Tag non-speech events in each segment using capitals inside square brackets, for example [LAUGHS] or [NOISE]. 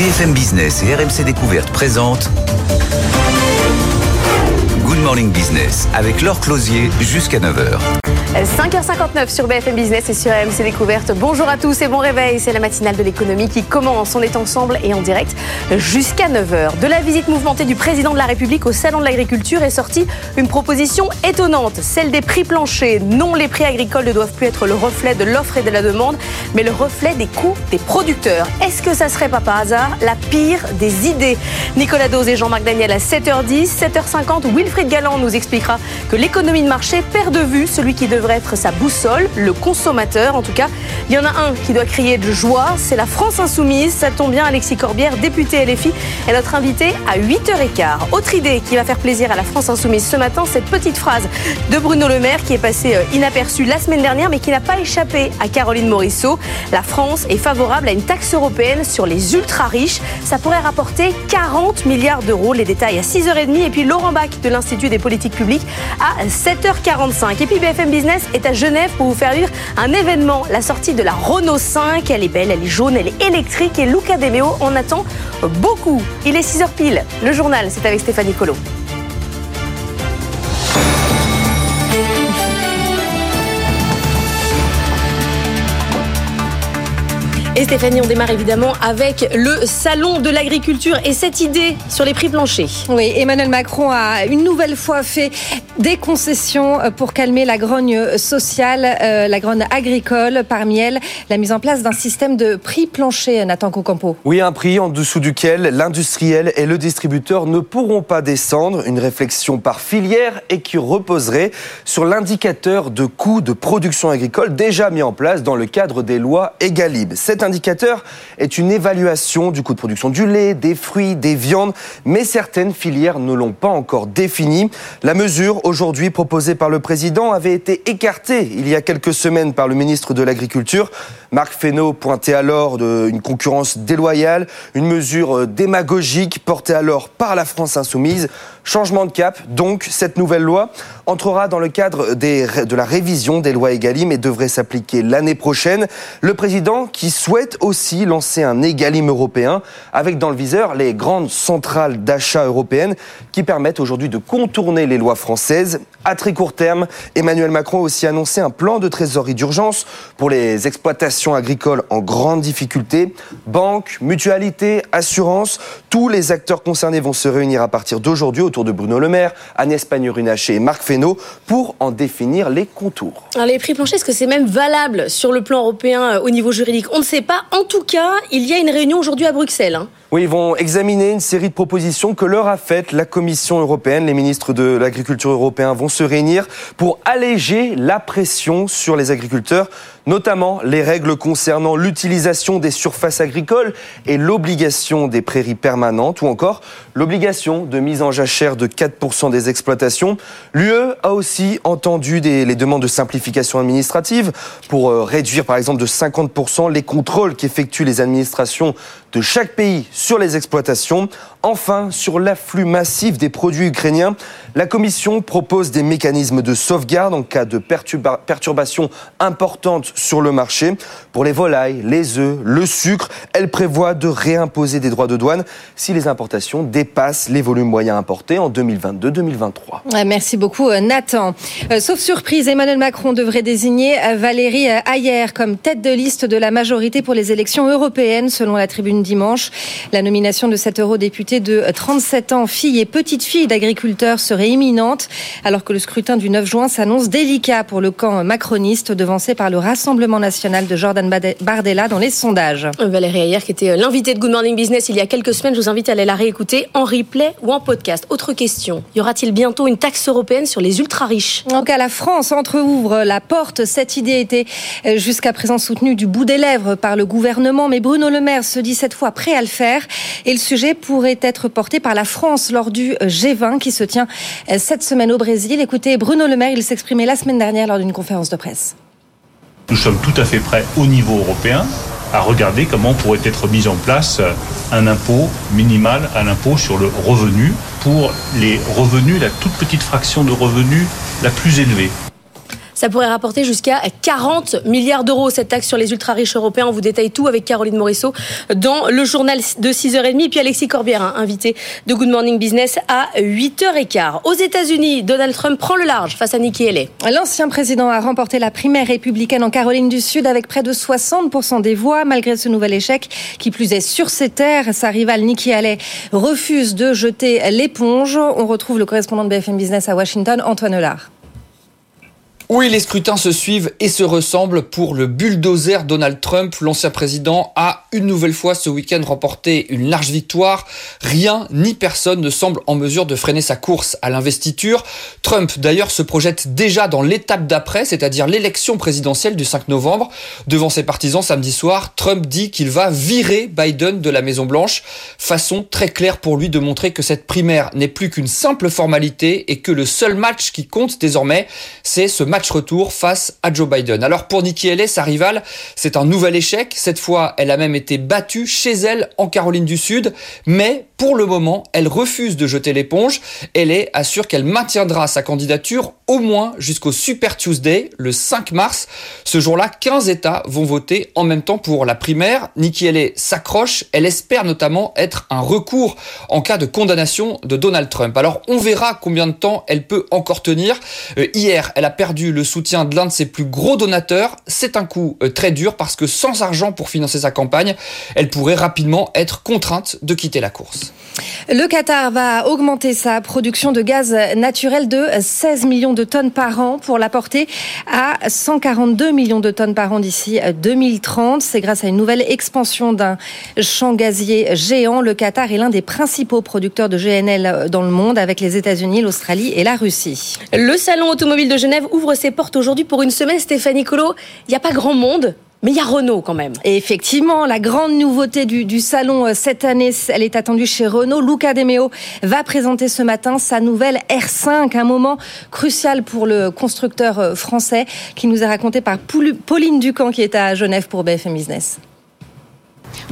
BFM Business et RMC Découverte présentent Good Morning Business avec Laure Closier jusqu'à 9h. 5h59 sur BFM Business et sur AMC Découverte. Bonjour à tous et bon réveil. C'est la matinale de l'économie qui commence. On est ensemble et en direct jusqu'à 9h. De la visite mouvementée du président de la République au Salon de l'Agriculture est sortie une proposition étonnante, celle des prix planchers. Non, les prix agricoles ne doivent plus être le reflet de l'offre et de la demande, mais le reflet des coûts des producteurs. Est-ce que ça serait pas par hasard la pire des idées? Nicolas Dose et Jean-Marc Daniel à 7h10, 7h50, Wilfried Galland nous expliquera que l'économie de marché perd de vue celui qui devrait être sa boussole, le consommateur. En tout cas, il y en a un qui doit crier de joie, c'est la France Insoumise. Ça tombe bien, Alexis Corbière, député LFI, est notre invité à 8h15. Autre idée qui va faire plaisir à la France Insoumise ce matin, cette petite phrase de Bruno Le Maire qui est passée euh, inaperçue la semaine dernière, mais qui n'a pas échappé à Caroline Morisseau. La France est favorable à une taxe européenne sur les ultra riches. Ça pourrait rapporter 40 milliards d'euros. Les détails à 6h30. Et puis Laurent Bach de l'Institut des politiques publiques à 7h45. Et puis BFM Business est à Genève pour vous faire vivre un événement, la sortie de la Renault 5. Elle est belle, elle est jaune, elle est électrique et Luca De Meo en attend beaucoup. Il est 6h pile. Le journal, c'est avec Stéphanie Colo. Et Stéphanie, on démarre évidemment avec le salon de l'agriculture et cette idée sur les prix planchers. Oui, Emmanuel Macron a une nouvelle fois fait des concessions pour calmer la grogne sociale, euh, la grogne agricole. Parmi elles, la mise en place d'un système de prix plancher, Nathan Cocampo. Oui, un prix en dessous duquel l'industriel et le distributeur ne pourront pas descendre. Une réflexion par filière et qui reposerait sur l'indicateur de coût de production agricole déjà mis en place dans le cadre des lois Egalib. Cet indicateur est une évaluation du coût de production du lait, des fruits, des viandes, mais certaines filières ne l'ont pas encore défini. La mesure aujourd'hui proposée par le président avait été écartée il y a quelques semaines par le ministre de l'Agriculture. Marc Fesneau pointait alors de une concurrence déloyale, une mesure démagogique portée alors par la France insoumise. Changement de cap, donc cette nouvelle loi entrera dans le cadre de la révision des lois Egalim et devrait s'appliquer l'année prochaine. Le président qui souhaite aussi lancer un Egalim européen avec dans le viseur les grandes centrales d'achat européennes qui permettent aujourd'hui de contourner les lois françaises. À très court terme, Emmanuel Macron a aussi annoncé un plan de trésorerie d'urgence pour les exploitations agricoles en grande difficulté. Banques, mutualités, assurances, tous les acteurs concernés vont se réunir à partir d'aujourd'hui autour de Bruno Le Maire, Agnès Pannier-Runacher et Marc Fesneau pour en définir les contours. Alors les prix planchers, est-ce que c'est même valable sur le plan européen euh, au niveau juridique? On ne sait pas. En tout cas, il y a une réunion aujourd'hui à Bruxelles. Hein. Oui, ils vont examiner une série de propositions que leur a faites la Commission européenne. Les ministres de l'agriculture européens vont se réunir pour alléger la pression sur les agriculteurs, notamment les règles concernant l'utilisation des surfaces agricoles et l'obligation des prairies permanentes ou encore l'obligation de mise en jachère de 4% des exploitations. L'UE a aussi entendu les demandes de simplification administrative pour euh, réduire par exemple de 50% les contrôles qu'effectuent les administrations de chaque pays sur les exploitations. Enfin, sur l'afflux massif des produits ukrainiens, la Commission propose des mécanismes de sauvegarde en cas de perturba perturbations importantes sur le marché. Pour les volailles, les œufs, le sucre, elle prévoit de réimposer des droits de douane si les importations dépassent les volumes moyens importés en 2022-2023. Ouais, merci beaucoup Nathan. Euh, sauf surprise, Emmanuel Macron devrait désigner Valérie Ayer comme tête de liste de la majorité pour les élections européennes selon la tribune dimanche. La nomination de cet eurodéputé de 37 ans, fille et petite fille d'agriculteurs serait imminente, alors que le scrutin du 9 juin s'annonce délicat pour le camp macroniste, devancé par le Rassemblement national de Jordan Bardella dans les sondages. Valérie Ayer, qui était l'invitée de Good Morning Business il y a quelques semaines, je vous invite à aller la réécouter en replay ou en podcast. Autre question, y aura-t-il bientôt une taxe européenne sur les ultra-riches? Donc à la France entre-ouvre la porte. Cette idée était jusqu'à présent soutenue du bout des lèvres par le gouvernement, mais Bruno Le Maire se dit cette fois prêt à le faire et le sujet pourrait être porté par la France lors du G20 qui se tient cette semaine au Brésil. Écoutez, Bruno Le Maire, il s'exprimait la semaine dernière lors d'une conférence de presse. Nous sommes tout à fait prêts au niveau européen à regarder comment pourrait être mis en place un impôt minimal à l'impôt sur le revenu pour les revenus, la toute petite fraction de revenus la plus élevée. Ça pourrait rapporter jusqu'à 40 milliards d'euros cette taxe sur les ultra riches européens. On vous détaille tout avec Caroline Morisseau dans le journal de 6h30. Puis Alexis Corbière, hein, invité de Good Morning Business à 8h15. Aux États-Unis, Donald Trump prend le large face à Nikki Haley. L'ancien président a remporté la primaire républicaine en Caroline du Sud avec près de 60% des voix. Malgré ce nouvel échec, qui plus est sur ses terres, sa rivale Nikki Haley refuse de jeter l'éponge. On retrouve le correspondant de BFM Business à Washington, Antoine Hollard. Oui, les scrutins se suivent et se ressemblent pour le bulldozer Donald Trump. L'ancien président a une nouvelle fois ce week-end remporté une large victoire. Rien ni personne ne semble en mesure de freiner sa course à l'investiture. Trump d'ailleurs se projette déjà dans l'étape d'après, c'est-à-dire l'élection présidentielle du 5 novembre. Devant ses partisans samedi soir, Trump dit qu'il va virer Biden de la Maison Blanche. Façon très claire pour lui de montrer que cette primaire n'est plus qu'une simple formalité et que le seul match qui compte désormais, c'est ce match retour face à Joe Biden. Alors pour Nikki Haley, sa rivale, c'est un nouvel échec. Cette fois, elle a même été battue chez elle en Caroline du Sud. Mais pour le moment, elle refuse de jeter l'éponge. Haley assure qu'elle maintiendra sa candidature au moins jusqu'au Super Tuesday, le 5 mars. Ce jour-là, 15 États vont voter en même temps pour la primaire. Nikki Haley s'accroche. Elle espère notamment être un recours en cas de condamnation de Donald Trump. Alors on verra combien de temps elle peut encore tenir. Euh, hier, elle a perdu le soutien de l'un de ses plus gros donateurs. C'est un coup euh, très dur parce que sans argent pour financer sa campagne, elle pourrait rapidement être contrainte de quitter la course. Le Qatar va augmenter sa production de gaz naturel de 16 millions de tonnes par an pour la porter à 142 millions de tonnes par an d'ici 2030. C'est grâce à une nouvelle expansion d'un champ gazier géant. Le Qatar est l'un des principaux producteurs de GNL dans le monde avec les États-Unis, l'Australie et la Russie. Le salon automobile de Genève ouvre ses portes aujourd'hui pour une semaine. Stéphanie Colo, il n'y a pas grand monde. Mais il y a Renault quand même. Et effectivement, la grande nouveauté du, salon euh, cette année, elle est attendue chez Renault. Luca De Meo va présenter ce matin sa nouvelle R5, un moment crucial pour le constructeur euh, français qui nous est raconté par Pauline Ducamp qui est à Genève pour BFM Business.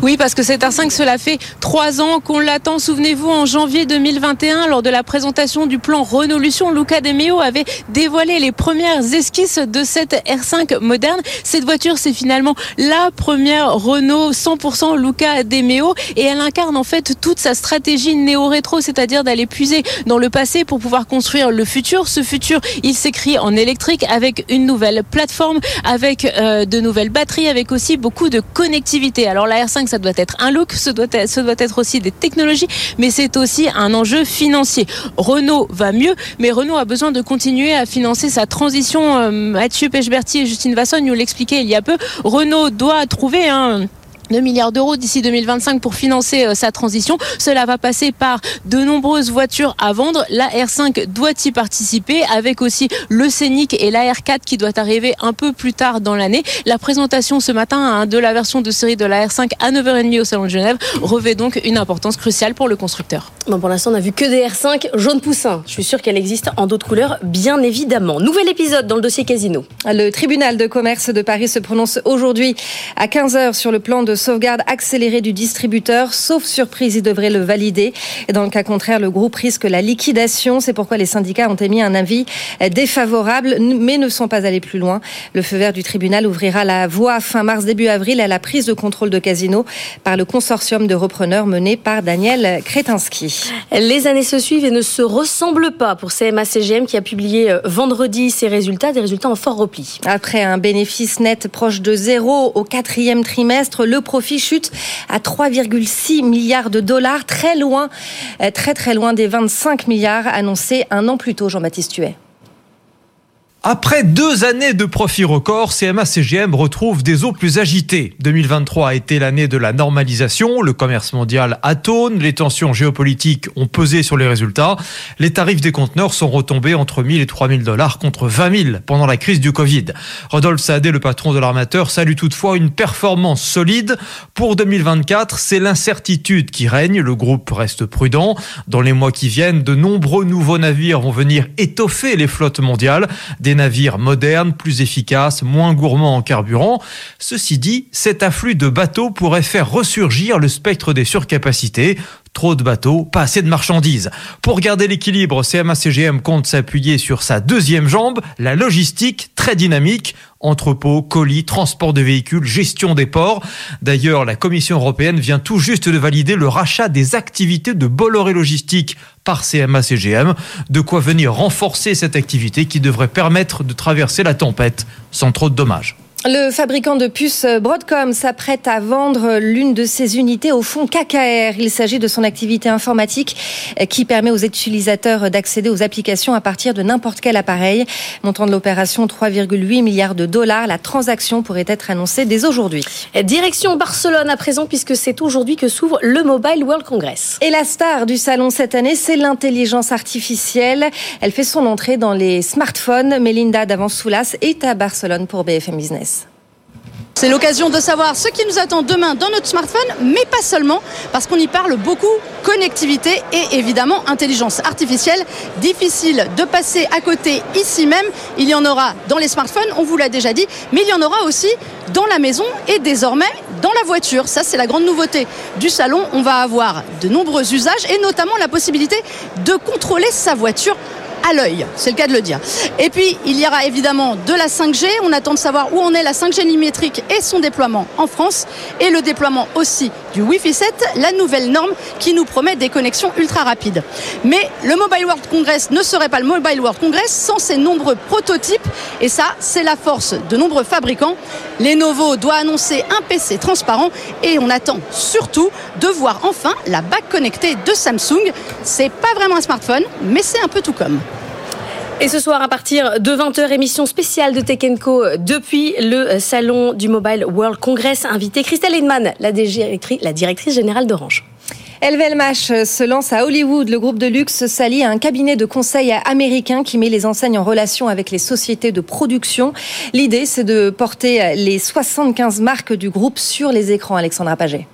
Oui, parce que cette R5, cela fait trois ans qu'on l'attend. Souvenez-vous, en janvier 2021, lors de la présentation du plan Renaulution, Luca De Meo avait dévoilé les premières esquisses de cette R5 moderne. Cette voiture, c'est finalement la première Renault 100% Luca De Meo et elle incarne en fait toute sa stratégie néo-rétro, c'est-à-dire d'aller puiser dans le passé pour pouvoir construire le futur. Ce futur, il s'écrit en électrique avec une nouvelle plateforme, avec euh, de nouvelles batteries, avec aussi beaucoup de connectivité. Alors la R5 ça doit être un look, ce doit être, ce doit être aussi des technologies, mais c'est aussi un enjeu financier. Renault va mieux, mais Renault a besoin de continuer à financer sa transition. Euh, Mathieu Pechberti et Justine Vasson nous l'expliquaient il y a peu. Renault doit trouver un 2 milliards d'euros d'ici 2025 pour financer euh, sa transition. Cela va passer par de nombreuses voitures à vendre. La R5 doit y participer avec aussi le Scénic et la R4 qui doit arriver un peu plus tard dans l'année. La présentation ce matin hein, de la version de série de la R5 à 9h30 au Salon de Genève revêt donc une importance cruciale pour le constructeur. Bon, pour l'instant, on n'a vu que des R5 jaune poussin. Je suis sûr qu'elle existe en d'autres couleurs, bien évidemment. Nouvel épisode dans le dossier Casino. Le tribunal de commerce de Paris se prononce aujourd'hui à 15h sur le plan de sauvegarde accélérée du distributeur. Sauf surprise, il devrait le valider. Et dans le cas contraire, le groupe risque la liquidation. C'est pourquoi les syndicats ont émis un avis défavorable, mais ne sont pas allés plus loin. Le feu vert du tribunal ouvrira la voie fin mars, début avril à la prise de contrôle de Casino par le consortium de repreneurs mené par Daniel Kretinsky. Les années se suivent et ne se ressemblent pas pour CMA-CGM qui a publié euh, vendredi ses résultats, des résultats en fort repli. Après un bénéfice net proche de zéro au quatrième trimestre, le profit chute à 3,6 milliards de dollars, très loin, euh, très très loin des 25 milliards annoncés un an plus tôt, Jean-Baptiste Huet. Après deux années de profit record, CMA-CGM retrouve des eaux plus agitées. 2023 a été l'année de la normalisation, le commerce mondial atone, les tensions géopolitiques ont pesé sur les résultats, les tarifs des conteneurs sont retombés entre 1000 et 3000 dollars contre 20 000 pendant la crise du Covid. Rodolphe Saadé, le patron de l'armateur, salue toutefois une performance solide. Pour 2024, c'est l'incertitude qui règne, le groupe reste prudent. Dans les mois qui viennent, de nombreux nouveaux navires vont venir étoffer les flottes mondiales navires modernes, plus efficaces, moins gourmands en carburant. Ceci dit, cet afflux de bateaux pourrait faire ressurgir le spectre des surcapacités Trop de bateaux, pas assez de marchandises. Pour garder l'équilibre, CMA-CGM compte s'appuyer sur sa deuxième jambe, la logistique très dynamique. Entrepôts, colis, transport de véhicules, gestion des ports. D'ailleurs, la Commission européenne vient tout juste de valider le rachat des activités de Bolloré Logistique par CMA-CGM. De quoi venir renforcer cette activité qui devrait permettre de traverser la tempête sans trop de dommages. Le fabricant de puces Broadcom s'apprête à vendre l'une de ses unités au fonds KKR. Il s'agit de son activité informatique qui permet aux utilisateurs d'accéder aux applications à partir de n'importe quel appareil. Montant de l'opération 3,8 milliards de dollars. La transaction pourrait être annoncée dès aujourd'hui. Direction Barcelone à présent puisque c'est aujourd'hui que s'ouvre le Mobile World Congress. Et la star du salon cette année, c'est l'intelligence artificielle. Elle fait son entrée dans les smartphones. Melinda Davansoulas est à Barcelone pour BFM Business. C'est l'occasion de savoir ce qui nous attend demain dans notre smartphone, mais pas seulement, parce qu'on y parle beaucoup connectivité et évidemment intelligence artificielle. Difficile de passer à côté ici même. Il y en aura dans les smartphones, on vous l'a déjà dit, mais il y en aura aussi dans la maison et désormais dans la voiture. Ça, c'est la grande nouveauté du salon. On va avoir de nombreux usages et notamment la possibilité de contrôler sa voiture à l'œil, c'est le cas de le dire. Et puis, il y aura évidemment de la 5G. On attend de savoir où en est la 5G millimétrique et son déploiement en France. Et le déploiement aussi du Wi-Fi 7, la nouvelle norme qui nous promet des connexions ultra rapides. Mais le Mobile World Congress ne serait pas le Mobile World Congress sans ses nombreux prototypes. Et ça, c'est la force de nombreux fabricants. Lenovo doit annoncer un PC transparent et on attend surtout de voir enfin la bague connectée de Samsung. C'est pas vraiment un smartphone, mais c'est un peu tout comme. Et ce soir, à partir de 20h, émission spéciale de Tech Co depuis le salon du Mobile World Congress. Invité Christelle Heinemann, la directrice, la directrice générale d'Orange. LVMH se lance à Hollywood. Le groupe de luxe s'allie à un cabinet de conseil américain qui met les enseignes en relation avec les sociétés de production. L'idée, c'est de porter les 75 marques du groupe sur les écrans. Alexandra Paget.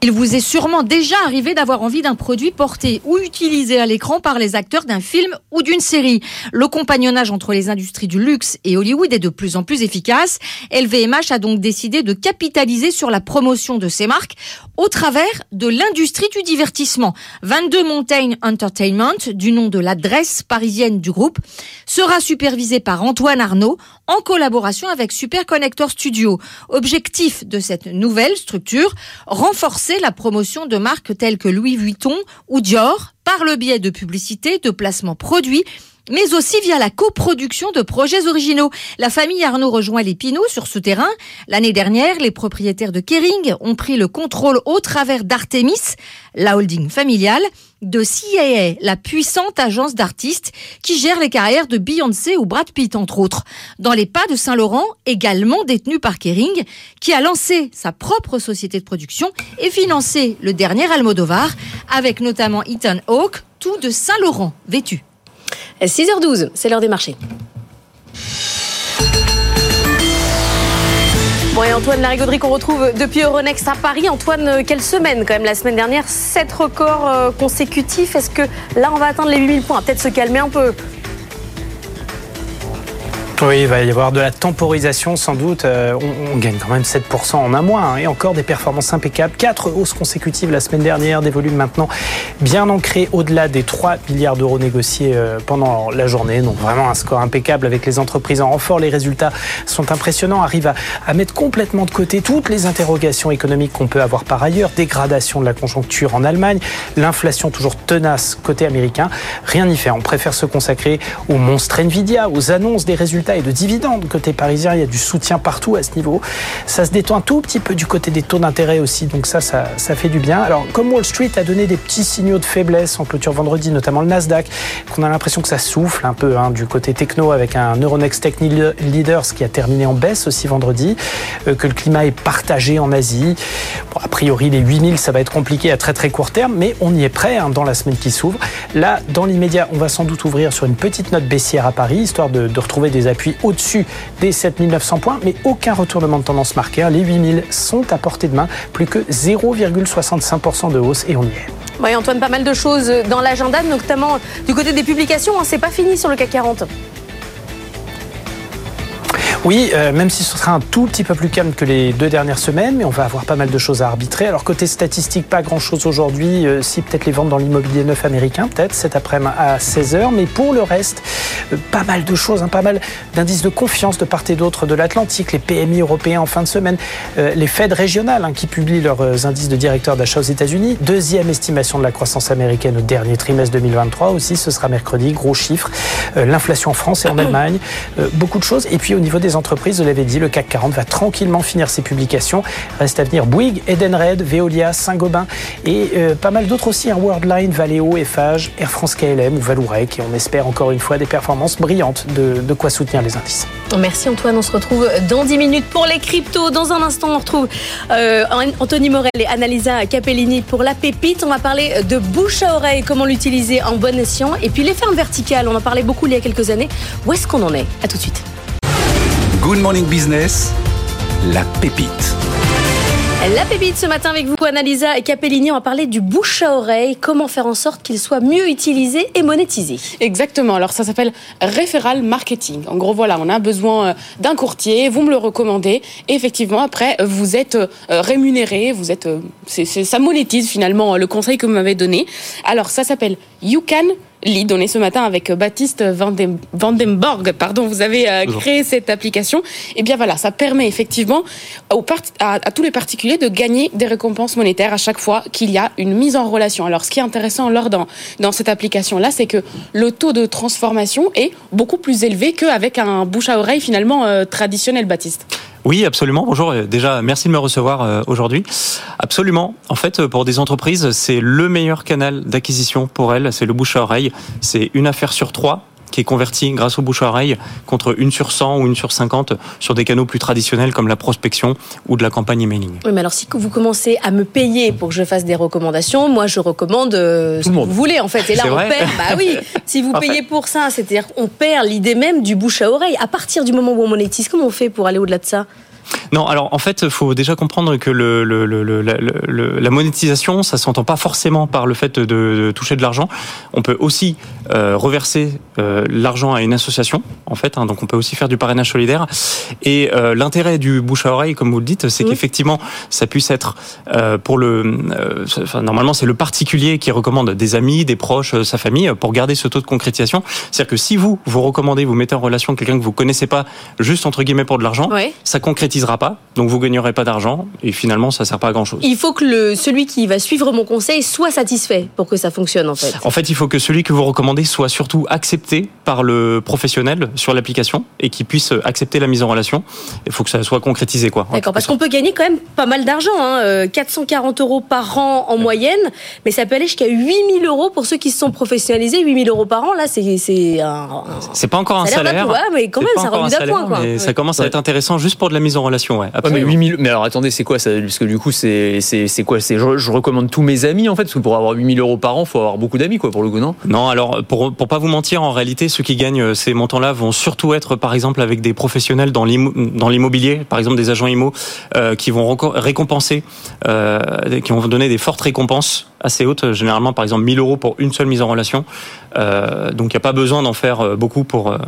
Il vous est sûrement déjà arrivé d'avoir envie d'un produit porté ou utilisé à l'écran par les acteurs d'un film ou d'une série. Le compagnonnage entre les industries du luxe et Hollywood est de plus en plus efficace. LVMH a donc décidé de capitaliser sur la promotion de ses marques au travers de l'industrie du divertissement. 22 Mountain Entertainment, du nom de l'adresse parisienne du groupe, sera supervisé par Antoine Arnaud en collaboration avec Super Connector Studio. Objectif de cette nouvelle structure, renforcer la promotion de marques telles que Louis Vuitton ou Dior par le biais de publicités, de placements produits mais aussi via la coproduction de projets originaux. La famille Arnaud rejoint les Pinault sur ce terrain. L'année dernière, les propriétaires de Kering ont pris le contrôle au travers d'Artemis, la holding familiale, de CIA, la puissante agence d'artistes qui gère les carrières de Beyoncé ou Brad Pitt, entre autres. Dans les pas de Saint-Laurent, également détenu par Kering, qui a lancé sa propre société de production et financé le dernier Almodovar, avec notamment Ethan Hawke, tout de Saint-Laurent vêtu. 6h12, c'est l'heure des marchés. Bon et Antoine Larigauderie qu'on retrouve depuis Euronext à Paris. Antoine, quelle semaine quand même la semaine dernière 7 records consécutifs. Est-ce que là on va atteindre les 8000 points? Peut-être se calmer un peu. Oui, il va y avoir de la temporisation sans doute. Euh, on, gagne quand même 7% en un mois hein, et encore des performances impeccables. Quatre hausses consécutives la semaine dernière, des volumes maintenant bien ancrés au-delà des 3 milliards d'euros négociés euh, pendant la journée. Donc vraiment un score impeccable avec les entreprises en renfort. Les résultats sont impressionnants, arrivent à, à mettre complètement de côté toutes les interrogations économiques qu'on peut avoir par ailleurs. Dégradation de la conjoncture en Allemagne, l'inflation toujours tenace côté américain. Rien n'y fait. On préfère se consacrer au monstre Nvidia, aux annonces des résultats et de dividendes côté parisien. Il y a du soutien partout à ce niveau. Ça se détend un tout petit peu du côté des taux d'intérêt aussi. Donc ça, ça, fait du bien. Alors, comme Wall Street a donné des petits signaux de faiblesse en clôture vendredi, notamment le Nasdaq, qu'on a l'impression que ça souffle un peu hein, du côté techno avec un Euronext Tech Leaders qui a terminé en baisse aussi vendredi, euh, que le climat est partagé en Asie. A priori, les 8000, ça va être compliqué à très très court terme, mais on y est prêt hein, dans la semaine qui s'ouvre. Là, dans l'immédiat, on va sans doute ouvrir sur une petite note baissière à Paris, histoire de, de retrouver des appuis au-dessus des 7900 points, mais aucun retournement de tendance marqué. Les 8000 sont à portée de main, plus que 0,65% de hausse et on y est. Oui, Antoine, pas mal de choses dans l'agenda, notamment du côté des publications. Hein, c'est pas fini sur le CAC 40. Oui, euh, même si ce sera un tout petit peu plus calme que les deux dernières semaines, mais on va avoir pas mal de choses à arbitrer. Alors côté statistique, pas grand-chose aujourd'hui, euh, si peut-être les ventes dans l'immobilier neuf américain, peut-être cet après-midi à 16h, mais pour le reste, euh, pas mal de choses, hein, pas mal d'indices de confiance de part et d'autre de l'Atlantique, les PMI européens en fin de semaine, les Fed régionales hein, qui publient leurs indices de directeurs d'achat aux États-Unis, deuxième estimation de la croissance américaine au dernier trimestre 2023 aussi, ce sera mercredi, gros chiffre, l'inflation en France et en Allemagne, beaucoup de choses, et puis au niveau des entreprises, vous l'avez dit, le CAC 40 va tranquillement finir ses publications. Reste à venir Bouygues, Edenred, Veolia, Saint-Gobain et euh, pas mal d'autres aussi, hein, Worldline, Valeo, Eiffage, Air France KLM ou Valourec. Et on espère encore une fois des performances brillantes, de, de quoi soutenir les indices. Merci Antoine, on se retrouve dans 10 minutes pour les cryptos. Dans un instant, on retrouve euh, Anthony Morel et Annalisa Capellini pour la pépite. On va parler de bouche à oreille, comment l'utiliser en bon escient. Et puis les fermes verticales, on en parlait beaucoup il y a quelques années. Où est-ce qu'on en est? À tout de suite. Good Morning Business, la pépite. La pépite ce matin avec vous, Annalisa et Capellini. On va parler du bouche à oreille. Comment faire en sorte qu'il soit mieux utilisé et monétisé Exactement. Alors, ça s'appelle référal marketing. En gros, voilà, on a besoin euh, d'un courtier. Vous me le recommandez. Et effectivement, après, vous êtes euh, rémunéré. Vous êtes, euh, ça monétise finalement le conseil que vous m'avez donné. Alors, ça s'appelle You Can On est ce matin avec Baptiste Vandenborg. Pardon, vous avez euh, créé cette application. Et eh bien voilà, ça permet effectivement aux à, à, tous les particuliers de gagner des récompenses monétaires à chaque fois qu'il y a une mise en relation. Alors, ce qui est intéressant lors dans, dans cette application-là, c'est que le taux de transformation est beaucoup plus élevé qu'avec un bouche à oreille finalement euh, traditionnel, Baptiste. Oui, absolument. Bonjour. Déjà, merci de me recevoir euh, aujourd'hui. Absolument. En fait, pour des entreprises, c'est le meilleur canal d'acquisition pour elles. C'est le bouche à oreille. C'est une affaire sur trois qui est convertie grâce au bouche à oreille contre une sur 100 ou une sur 50 sur des canaux plus traditionnels comme la prospection ou de la campagne emailing. Oui, mais alors si vous commencez à me payer pour que je fasse des recommandations, moi je recommande euh, ce que vous voulez en fait. Et là on perd. Bah oui, [LAUGHS] si vous payez pour ça, c'est-à-dire qu'on perd l'idée même du bouche à oreille. À partir du moment où on monétise, comment on fait pour aller au-delà de ça? Non, alors en fait, il faut déjà comprendre que le, le, le, la monétisation, ça s'entend pas forcément par le fait de, de toucher de l'argent. On peut aussi euh, reverser euh, l'argent à une association, en fait. Hein, donc on peut aussi faire du parrainage solidaire. Et euh, l'intérêt du bouche à oreille, comme vous le dites, c'est qu'effectivement, ça puisse être pour le. Enfin, normalement, c'est le particulier qui recommande des amis, des proches, sa famille, pour garder ce taux de concrétisation. C'est-à-dire que si vous vous recommandez, vous mettez en relation quelqu'un que vous connaissez pas, juste entre guillemets pour de l'argent, ça concrétisera pas, donc vous gagnerez pas d'argent et finalement ça sert pas à grand chose. Il faut que le, celui qui va suivre mon conseil soit satisfait pour que ça fonctionne en fait. En fait, il faut que celui que vous recommandez soit surtout accepté par le professionnel sur l'application et qu'il puisse accepter la mise en relation. Il faut que ça soit concrétisé quoi. D'accord, parce qu'on peut gagner quand même pas mal d'argent, hein, 440 euh, euros par an en moyenne, mais ça peut aller jusqu'à 8000 euros pour ceux qui se sont professionnalisés. 8000 euros par an, là c'est un, c'est pas encore un salaire, mais quand même ça remet d'appoint. Quoi. Ça commence à être intéressant juste pour de la mise en relation, ouais mais 8000 mais alors attendez, c'est quoi ça Parce que du coup, c'est quoi? C'est je, je, recommande tous mes amis en fait, parce que pour avoir 8000 euros par an, faut avoir beaucoup d'amis quoi, pour le coup, non? Non, alors pour pour pas vous mentir, en réalité, ceux qui gagnent euh, ces montants-là vont surtout être, par exemple, avec des professionnels dans l'immobilier, par exemple des agents IMO, euh, qui vont récompenser, euh, qui vont donner des fortes récompenses assez hautes, généralement par exemple 1000 euros pour une seule mise en relation. Euh, donc il n'y a pas besoin d'en faire euh, beaucoup pour. Euh,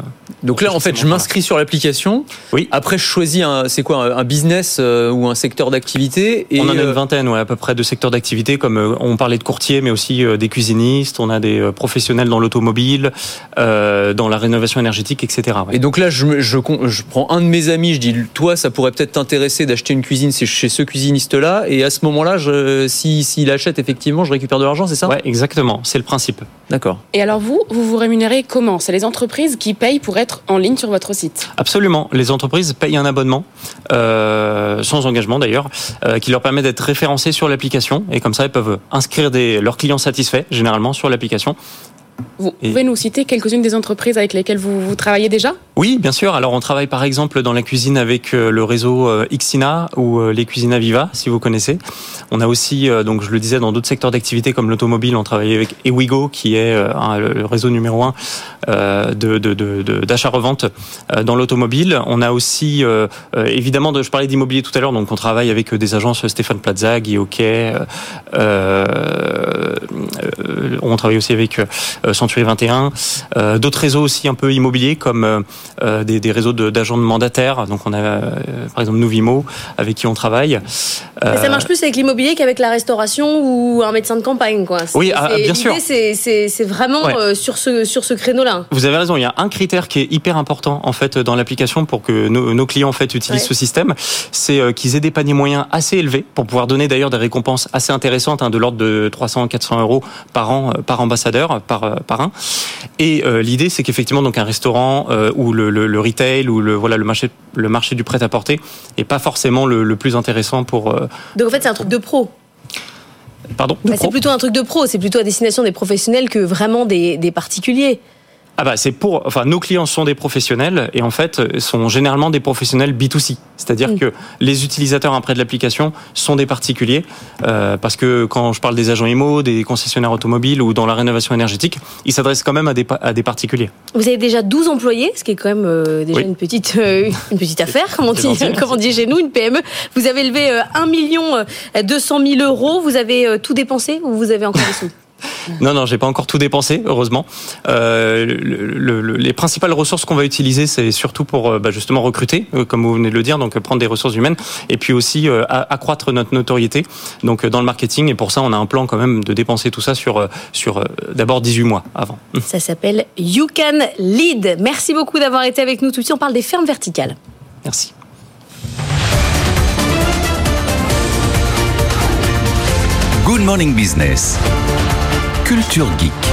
donc là, en fait, je m'inscris sur l'application. Oui. Après, je choisis un, c'est quoi, un business ou un secteur d'activité. on en a une vingtaine, ouais, à peu près de secteurs d'activité, comme on parlait de courtiers, mais aussi des cuisinistes. On a des professionnels dans l'automobile, dans la rénovation énergétique, etc. Et donc là, je, je, je, prends un de mes amis, je dis, toi, ça pourrait peut-être t'intéresser d'acheter une cuisine chez ce cuisiniste-là. Et à ce moment-là, s'il si, achète effectivement, je récupère de l'argent, c'est ça Ouais, exactement. C'est le principe. D'accord. Et alors vous, vous vous rémunérez comment? C'est les entreprises qui payent pour être en ligne sur votre site? Absolument. Les entreprises payent un abonnement, euh, sans engagement d'ailleurs, euh, qui leur permet d'être référencés sur l'application. Et comme ça, ils peuvent inscrire des, leurs clients satisfaits, généralement, sur l'application. Vous pouvez nous citer quelques-unes des entreprises avec lesquelles vous, vous, travaillez déjà? Oui, bien sûr. Alors, on travaille par exemple dans la cuisine avec euh, le réseau euh, Xina ou euh, les cuisines Aviva, si vous connaissez. On a aussi, donc je le disais, dans d'autres secteurs d'activité comme l'automobile, on travaille avec Ewigo, qui est le réseau numéro un d'achat-revente dans l'automobile. On a aussi, évidemment, je parlais d'immobilier tout à l'heure, donc on travaille avec des agences Stéphane Plaza, Guy Hockey, euh, on travaille aussi avec euh, Century 21, euh, d'autres réseaux aussi un peu immobiliers comme euh, des, des réseaux d'agents de, mandataires. Donc on a euh, par exemple Novimo avec qui on travaille. Mais Euh, ça marche plus avec l'immobilier qu'avec la restauration ou un médecin de campagne, quoi. Oui, ah, bien sûr. c'est- vraiment Ouais. euh, sur ce, sur ce créneau-là. Vous avez raison, il y a un critère qui est hyper important en fait dans l'application pour que nos, nos clients en fait utilisent Ouais. ce système, c'est euh, qu'ils aient des paniers moyens assez élevés pour pouvoir donner d'ailleurs des récompenses assez intéressantes hein, de l'ordre de 300-400 euros par an euh, par ambassadeur par euh, par un. Et euh, l'idée c'est qu'effectivement donc un restaurant euh, ou le, le, le retail ou le voilà le marché le marché du prêt à porter est pas forcément le, le plus intéressant pour euh, Donc en fait, c'est un truc de pro. pardon? Bah, c'est plutôt un truc de pro, c'est plutôt à destination des professionnels que vraiment des, des particuliers. Ah bah c'est pour enfin nos clients sont des professionnels et en fait sont généralement des professionnels B2C, c'est-à-dire Mm. que les utilisateurs après de l'application sont des particuliers euh, parce que quand je parle des agents IMO, des concessionnaires automobiles ou dans la rénovation énergétique, ils s'adressent quand même à des pa- à des particuliers. Vous avez déjà 12 employés, ce qui est quand même euh, déjà Oui. une, petite, euh, une petite affaire, [LAUGHS] comme on, dit, gentil, comme on dit chez nous, une PME. Vous avez levé euh, 1 million euh, 200 000 euros. Vous avez euh, tout dépensé ou vous avez encore des sous? Non, non, j'ai pas encore tout dépensé, heureusement. Euh, le- le- le- les principales ressources qu'on va utiliser, c'est surtout pour euh, bah, justement recruter, euh, comme vous venez de le dire, donc prendre des ressources humaines, et puis aussi euh, accroître notre notoriété, donc dans le marketing. Et pour ça, on a un plan quand même de dépenser tout ça sur sur d'abord 18 mois avant. [LAUGHS] Ça s'appelle You Can Lead. Merci beaucoup d'avoir été avec nous tout de suite. On parle des fermes verticales. Merci. Good Morning Business. Culture Geek.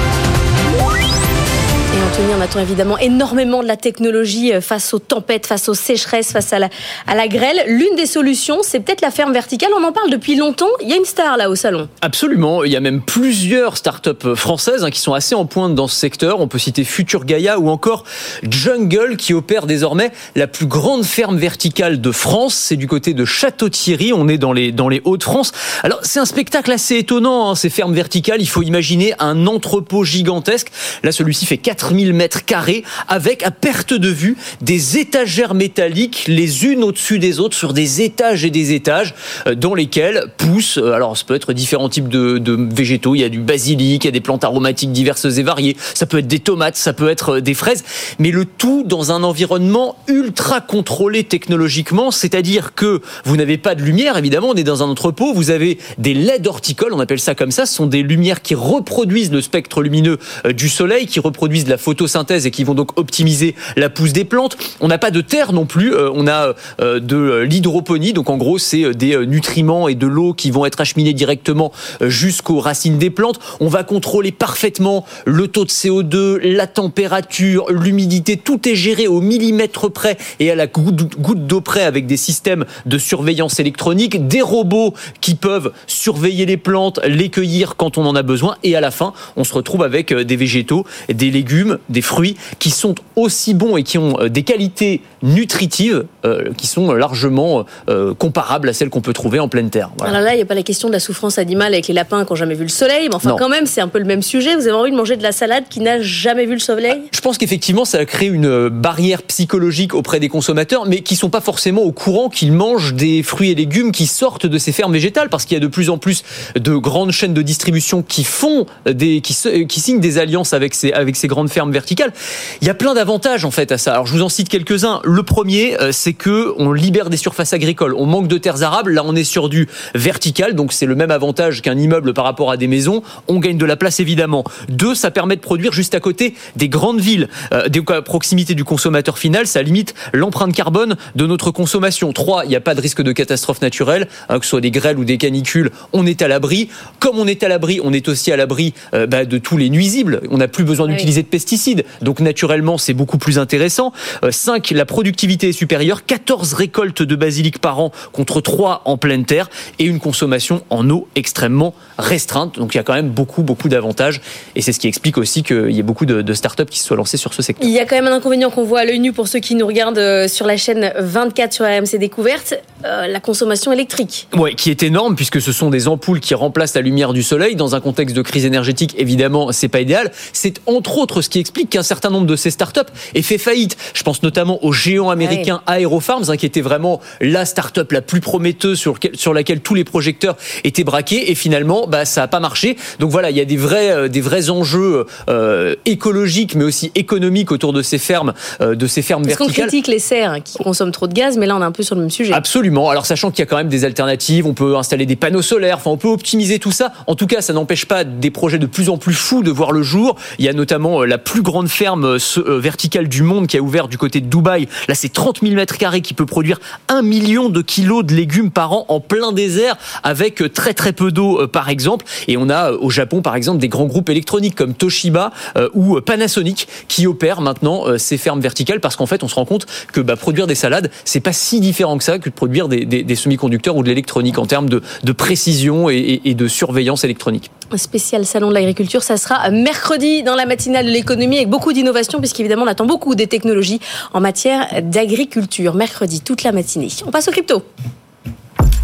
Évidemment énormément de la technologie euh, face aux tempêtes, face aux sécheresses, face à la, à la grêle. L'une des solutions, c'est peut-être la ferme verticale. On en parle depuis longtemps. Il y a une star là au salon. Absolument, il y a même plusieurs startups françaises hein, qui sont assez en pointe dans ce secteur. On peut citer Future Gaia ou encore Jungle qui opère désormais la plus grande ferme verticale de France. C'est du côté de Château-Thierry, on est dans les, dans les Hauts-de-France. Alors c'est un spectacle assez étonnant, hein, ces fermes verticales. Il faut imaginer un entrepôt gigantesque. Là celui-ci fait 4000 mètres carrés avec à perte de vue des étagères métalliques les unes au-dessus des autres sur des étages et des étages euh, dans lesquels poussent, euh, alors ça peut être différents types de, de végétaux, il y a du basilic, il y a des plantes aromatiques diverses et variées, ça peut être des tomates, ça peut être euh, des fraises, mais le tout dans un environnement ultra contrôlé technologiquement, c'est-à-dire que vous n'avez pas de lumière, évidemment, on est dans un entrepôt, vous avez des LED horticoles, on appelle ça comme ça, ce sont des lumières qui reproduisent le spectre lumineux du soleil, qui reproduisent la photosynthèse et qui vont donc optimiser la pousse des plantes. On n'a pas de terre non plus, euh, on a euh, de l'hydroponie, donc en gros c'est euh, des nutriments et de l'eau qui vont être acheminés directement jusqu'aux racines des plantes. On va contrôler parfaitement le taux de CO2, la température, l'humidité, tout est géré au millimètre près et à la goutte d'eau près avec des systèmes de surveillance électronique, des robots qui peuvent surveiller les plantes, les cueillir quand on en a besoin et à la fin on se retrouve avec des végétaux, des légumes, des fruits qui sont aussi bons et qui ont euh, des qualités nutritives euh, qui sont largement euh, comparables à celles qu'on peut trouver en pleine terre. Voilà. Alors là, il n'y a pas la question de la souffrance animale avec les lapins qui n'ont jamais vu le soleil. Mais enfin, Non. quand même, c'est un peu le même sujet. Vous avez envie de manger de la salade qui n'a jamais vu le soleil? Je pense qu'effectivement, ça crée une euh, barrière psychologique auprès des consommateurs, mais qui sont pas forcément au courant qu'ils mangent des fruits et légumes qui sortent de ces fermes végétales, parce qu'il y a de plus en plus de grandes chaînes de distribution qui font des, qui, qui signent des alliances avec ces, avec ces grandes fermes verticales. Il y a plein d'avantages en fait à ça. Alors je vous en cite quelques-uns. Le premier, euh, c'est que on libère des surfaces agricoles. On manque de terres arables. Là, on est sur du vertical, donc c'est le même avantage qu'un immeuble par rapport à des maisons. On gagne de la place évidemment. Deux, ça permet de produire juste à côté des grandes villes, euh, à proximité du consommateur final. Ça limite l'empreinte carbone de notre consommation. Trois, il n'y a pas de risque de catastrophe naturelle, hein, que ce soit des grêles ou des canicules. On est à l'abri. Comme on est à l'abri, on est aussi à l'abri euh, bah, de tous les nuisibles. On n'a plus besoin d'utiliser de pesticides. Donc naturellement, c'est beaucoup plus intéressant. 5, la productivité est supérieure. 14 récoltes de basilic par an contre 3 en pleine terre et une consommation en eau extrêmement restreinte. Donc il y a quand même beaucoup, beaucoup d'avantages. Et c'est ce qui explique aussi qu'il y ait beaucoup de, de startups qui se soient lancées sur ce secteur. Il y a quand même un inconvénient qu'on voit à l'œil nu pour ceux qui nous regardent euh, sur la chaîne 24 sur RMC Découverte, euh, la consommation électrique. Ouais, qui est énorme puisque ce sont des ampoules qui remplacent la lumière du soleil dans un contexte de crise énergétique. Évidemment, c'est pas idéal. C'est entre autres ce qui explique qu'un certain nombre de ces startups aient fait faillite. Je pense notamment au géant américain Aerofarms, hein, qui était vraiment la start-up la plus prometteuse sur, sur laquelle tous les projecteurs étaient braqués. Et finalement, bah, ça n'a pas marché. Donc voilà, il y a des vrais, euh, des vrais enjeux euh, écologiques, mais aussi économiques autour de ces fermes, euh, de ces fermes Parce qu'on verticales. critique les serres hein, qui consomment trop de gaz, mais là on est un peu sur le même sujet. Absolument. Alors sachant qu'il y a quand même des alternatives, on peut installer des panneaux solaires, enfin on peut optimiser tout ça. En tout cas, ça n'empêche pas des projets de plus en plus fous de voir le jour. Il y a notamment euh, la plus grande ferme verticale du monde qui a ouvert du côté de Dubaï. Là, c'est 30 000 mètres carrés qui peut produire un million de kilos de légumes par an en plein désert avec euh, très très peu d'eau euh, par exemple. Et on a euh, au Japon par exemple des grands groupes électroniques comme Toshiba ou Panasonic qui opèrent maintenant ces fermes verticales parce qu'en fait on se rend compte que bah, produire des salades c'est pas si différent que ça que de produire des, semi-conducteurs ou de l'électronique en termes de, précision et de surveillance électronique. Un spécial salon de l'agriculture, ça sera mercredi dans la matinale de l'économie avec beaucoup d'innovation puisqu'évidemment on attend beaucoup des technologies en matière d'agriculture. Mercredi, toute la matinée. On passe au crypto.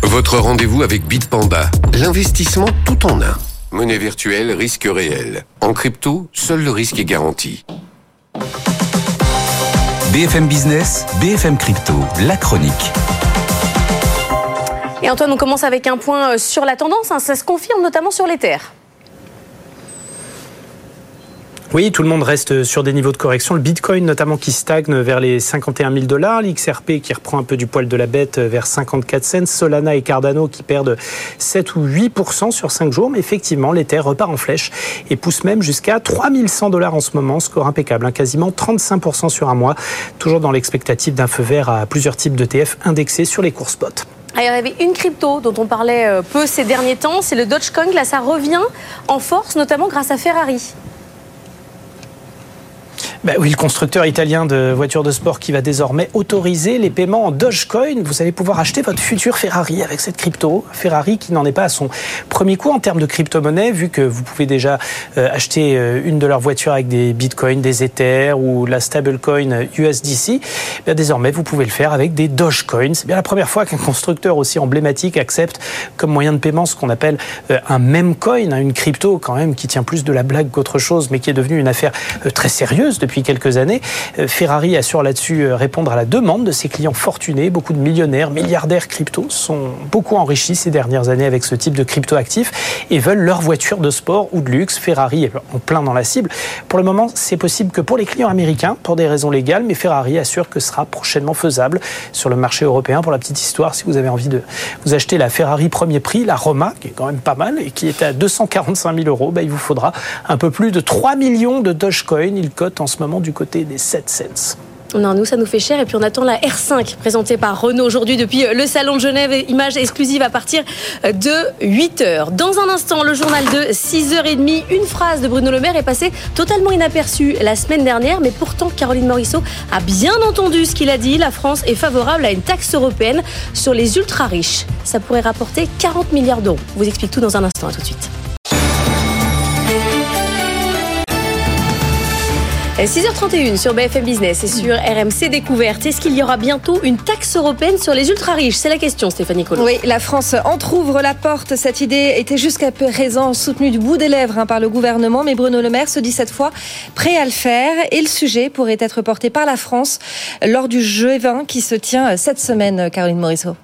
Votre rendez-vous avec Bitpanda. L'investissement tout en un. Monnaie virtuelle, risque réel. En crypto, seul le risque est garanti. BFM Business, BFM Crypto, la chronique. Et Antoine, on commence avec un point euh, sur la tendance. hein. Ça se confirme notamment sur les terres. Oui, tout le monde reste sur des niveaux de correction. Le Bitcoin, notamment, qui stagne vers les 51 000 dollars. L'XRP qui reprend un peu du poil de la bête vers 54 cents. Solana et Cardano qui perdent 7 ou 8% sur 5 jours. Mais effectivement, l'Ether repart en flèche et pousse même jusqu'à 3100 dollars en ce moment. Score impeccable, hein, quasiment 35% sur un mois. Toujours dans l'expectative d'un feu vert à plusieurs types d'ETF indexés sur les cours spot. Il y avait une crypto dont on parlait euh, peu ces derniers temps, c'est le Dogecoin. Là, ça revient en force, notamment grâce à Ferrari. Ben oui, le constructeur italien de voitures de sport qui va désormais autoriser les paiements en Dogecoin. Vous allez pouvoir acheter votre futur Ferrari avec cette crypto. Ferrari qui n'en est pas à son premier coup en termes de crypto-monnaie, vu que vous pouvez déjà euh, acheter euh, une de leurs voitures avec des bitcoins, des Ethers ou la stablecoin USDC. Ben désormais, vous pouvez le faire avec des Dogecoin. C'est bien la première fois qu'un constructeur aussi emblématique accepte comme moyen de paiement ce qu'on appelle euh, un meme coin, hein, une crypto quand même qui tient plus de la blague qu'autre chose, mais qui est devenue une affaire très sérieuse depuis quelques années. Euh, Ferrari assure là-dessus euh, répondre à la demande de ses clients fortunés. Beaucoup de millionnaires, milliardaires crypto sont beaucoup enrichis ces dernières années avec ce type de crypto actifs et veulent leur voiture de sport ou de luxe. Ferrari est en plein dans la cible. Pour le moment, c'est possible que pour les clients américains, pour des raisons légales, mais Ferrari assure que ce sera prochainement faisable sur le marché européen. Pour la petite histoire, si vous avez envie de vous acheter la Ferrari premier prix, la Roma, qui est quand même pas mal et qui est à 245 000 euros, bah, il vous faudra un peu plus de 3 millions de Dogecoin. Il cote en ce moment du côté des 7 cents. Non, nous, ça nous fait cher. Et puis, on attend la R5 présentée par Renault aujourd'hui depuis le Salon de Genève. Image exclusive à partir de 8h. Dans un instant, le journal de 6h30. Une phrase de Bruno Le Maire est passée totalement inaperçue la semaine dernière. Mais pourtant, Caroline Morisseau a bien entendu ce qu'il a dit. La France est favorable à une taxe européenne sur les ultra riches. Ça pourrait rapporter 40 milliards d'euros. Vous explique tout dans un instant. À tout de suite. 6h31 sur BFM Business et sur RMC Découverte. Est-ce qu'il y aura bientôt une taxe européenne sur les ultra riches C'est la question, Stéphanie Collot. Oui, la France entrouvre la porte. Cette idée était jusqu'à présent soutenue du bout des lèvres hein, par le gouvernement, mais Bruno Le Maire se dit cette fois prêt à le faire et le sujet pourrait être porté par la France lors du G20 qui se tient cette semaine, Caroline Morisseau.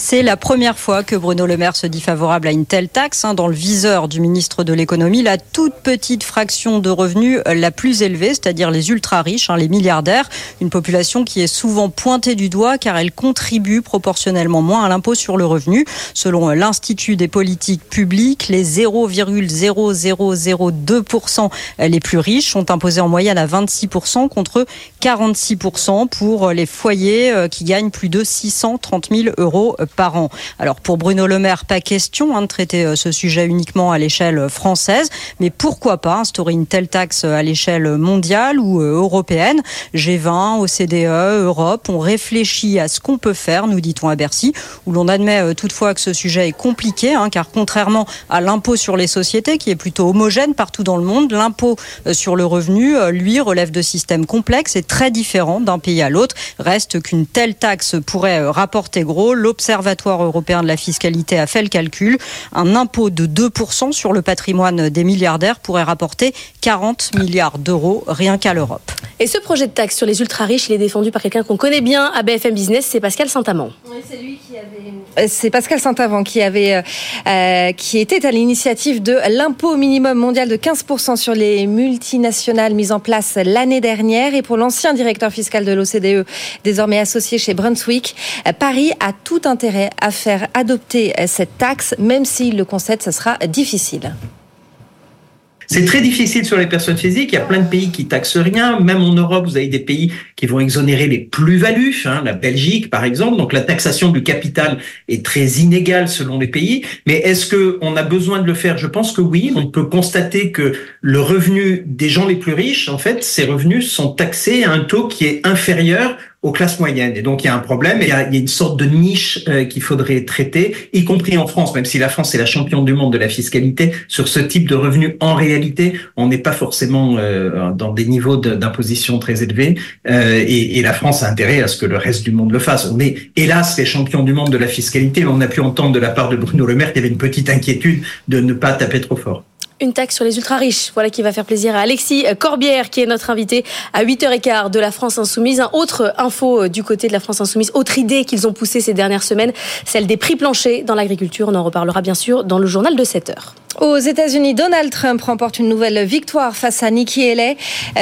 C'est la première fois que Bruno Le Maire se dit favorable à une telle taxe. hein, dans le viseur du ministre de l'économie, la toute petite fraction de revenus la plus élevée, c'est-à-dire les ultra riches, hein, les milliardaires, une population qui est souvent pointée du doigt car elle contribue proportionnellement moins à l'impôt sur le revenu. Selon l'Institut des politiques publiques, les 0,0002% les plus riches sont imposés en moyenne à 26% contre 46% pour les foyers euh, qui gagnent plus de 630 000 euros par an. Alors pour Bruno Le Maire, pas question hein, de traiter euh, ce sujet uniquement à l'échelle française, mais pourquoi pas instaurer une telle taxe à l'échelle mondiale ou euh, européenne? G20, OCDE, Europe, on réfléchit à ce qu'on peut faire, nous dit-on à Bercy, où l'on admet euh, toutefois que ce sujet est compliqué, hein, car contrairement à l'impôt sur les sociétés, qui est plutôt homogène partout dans le monde, l'impôt sur le revenu, lui, relève de systèmes complexes et très différents d'un pays à l'autre. Reste qu'une telle taxe pourrait rapporter gros. L'observation L'Observatoire européen de la fiscalité a fait le calcul. Un impôt de 2% sur le patrimoine des milliardaires pourrait rapporter 40 milliards d'euros rien qu'à l'Europe. Et ce projet de taxe sur les ultra-riches, il est défendu par quelqu'un qu'on connaît bien à BFM Business, c'est Pascal Saint-Amand. c'est lui qui avait... Euh, c'est Pascal Saint-Amand qui, avait, euh, euh, qui était à l'initiative de l'impôt minimum mondial de 15% sur les multinationales mis en place l'année dernière. Et pour l'ancien directeur fiscal de l'OCDE, désormais associé chez Brunswick, Paris a tout à faire adopter cette taxe, même s'il le concède, ce sera difficile. C'est très difficile sur les personnes physiques. Il y a plein de pays qui taxent rien. Même en Europe, vous avez des pays qui vont exonérer les plus-values. Hein, la Belgique, par exemple. Donc la taxation du capital est très inégale selon les pays. Mais est-ce que on a besoin de le faire? Je pense que oui. On peut constater que le revenu des gens les plus riches, en fait, ces revenus sont taxés à un taux qui est inférieur aux classes moyennes. Et donc, il y a un problème. Il y a, il y a une sorte de niche euh, qu'il faudrait traiter, y compris en France, même si la France est la championne du monde de la fiscalité. Sur ce type de revenus, en réalité, on n'est pas forcément euh, dans des niveaux d'imposition très élevés. Euh, et, et, la France a intérêt à ce que le reste du monde le fasse. On est, hélas, les champions du monde de la fiscalité. Mais on a pu entendre de la part de Bruno Le Maire qu'il y avait une petite inquiétude de ne pas taper trop fort une taxe sur les ultra-riches. Voilà qui va faire plaisir à Alexis Corbière, qui est notre invité à 8h15 de la France Insoumise. Un autre info euh, du côté de la France Insoumise, autre idée qu'ils ont poussée ces dernières semaines, celle des prix planchers dans l'agriculture. On en reparlera bien sûr dans le journal de 7h. Aux États-Unis, Donald Trump remporte une nouvelle victoire face à Nikki Haley.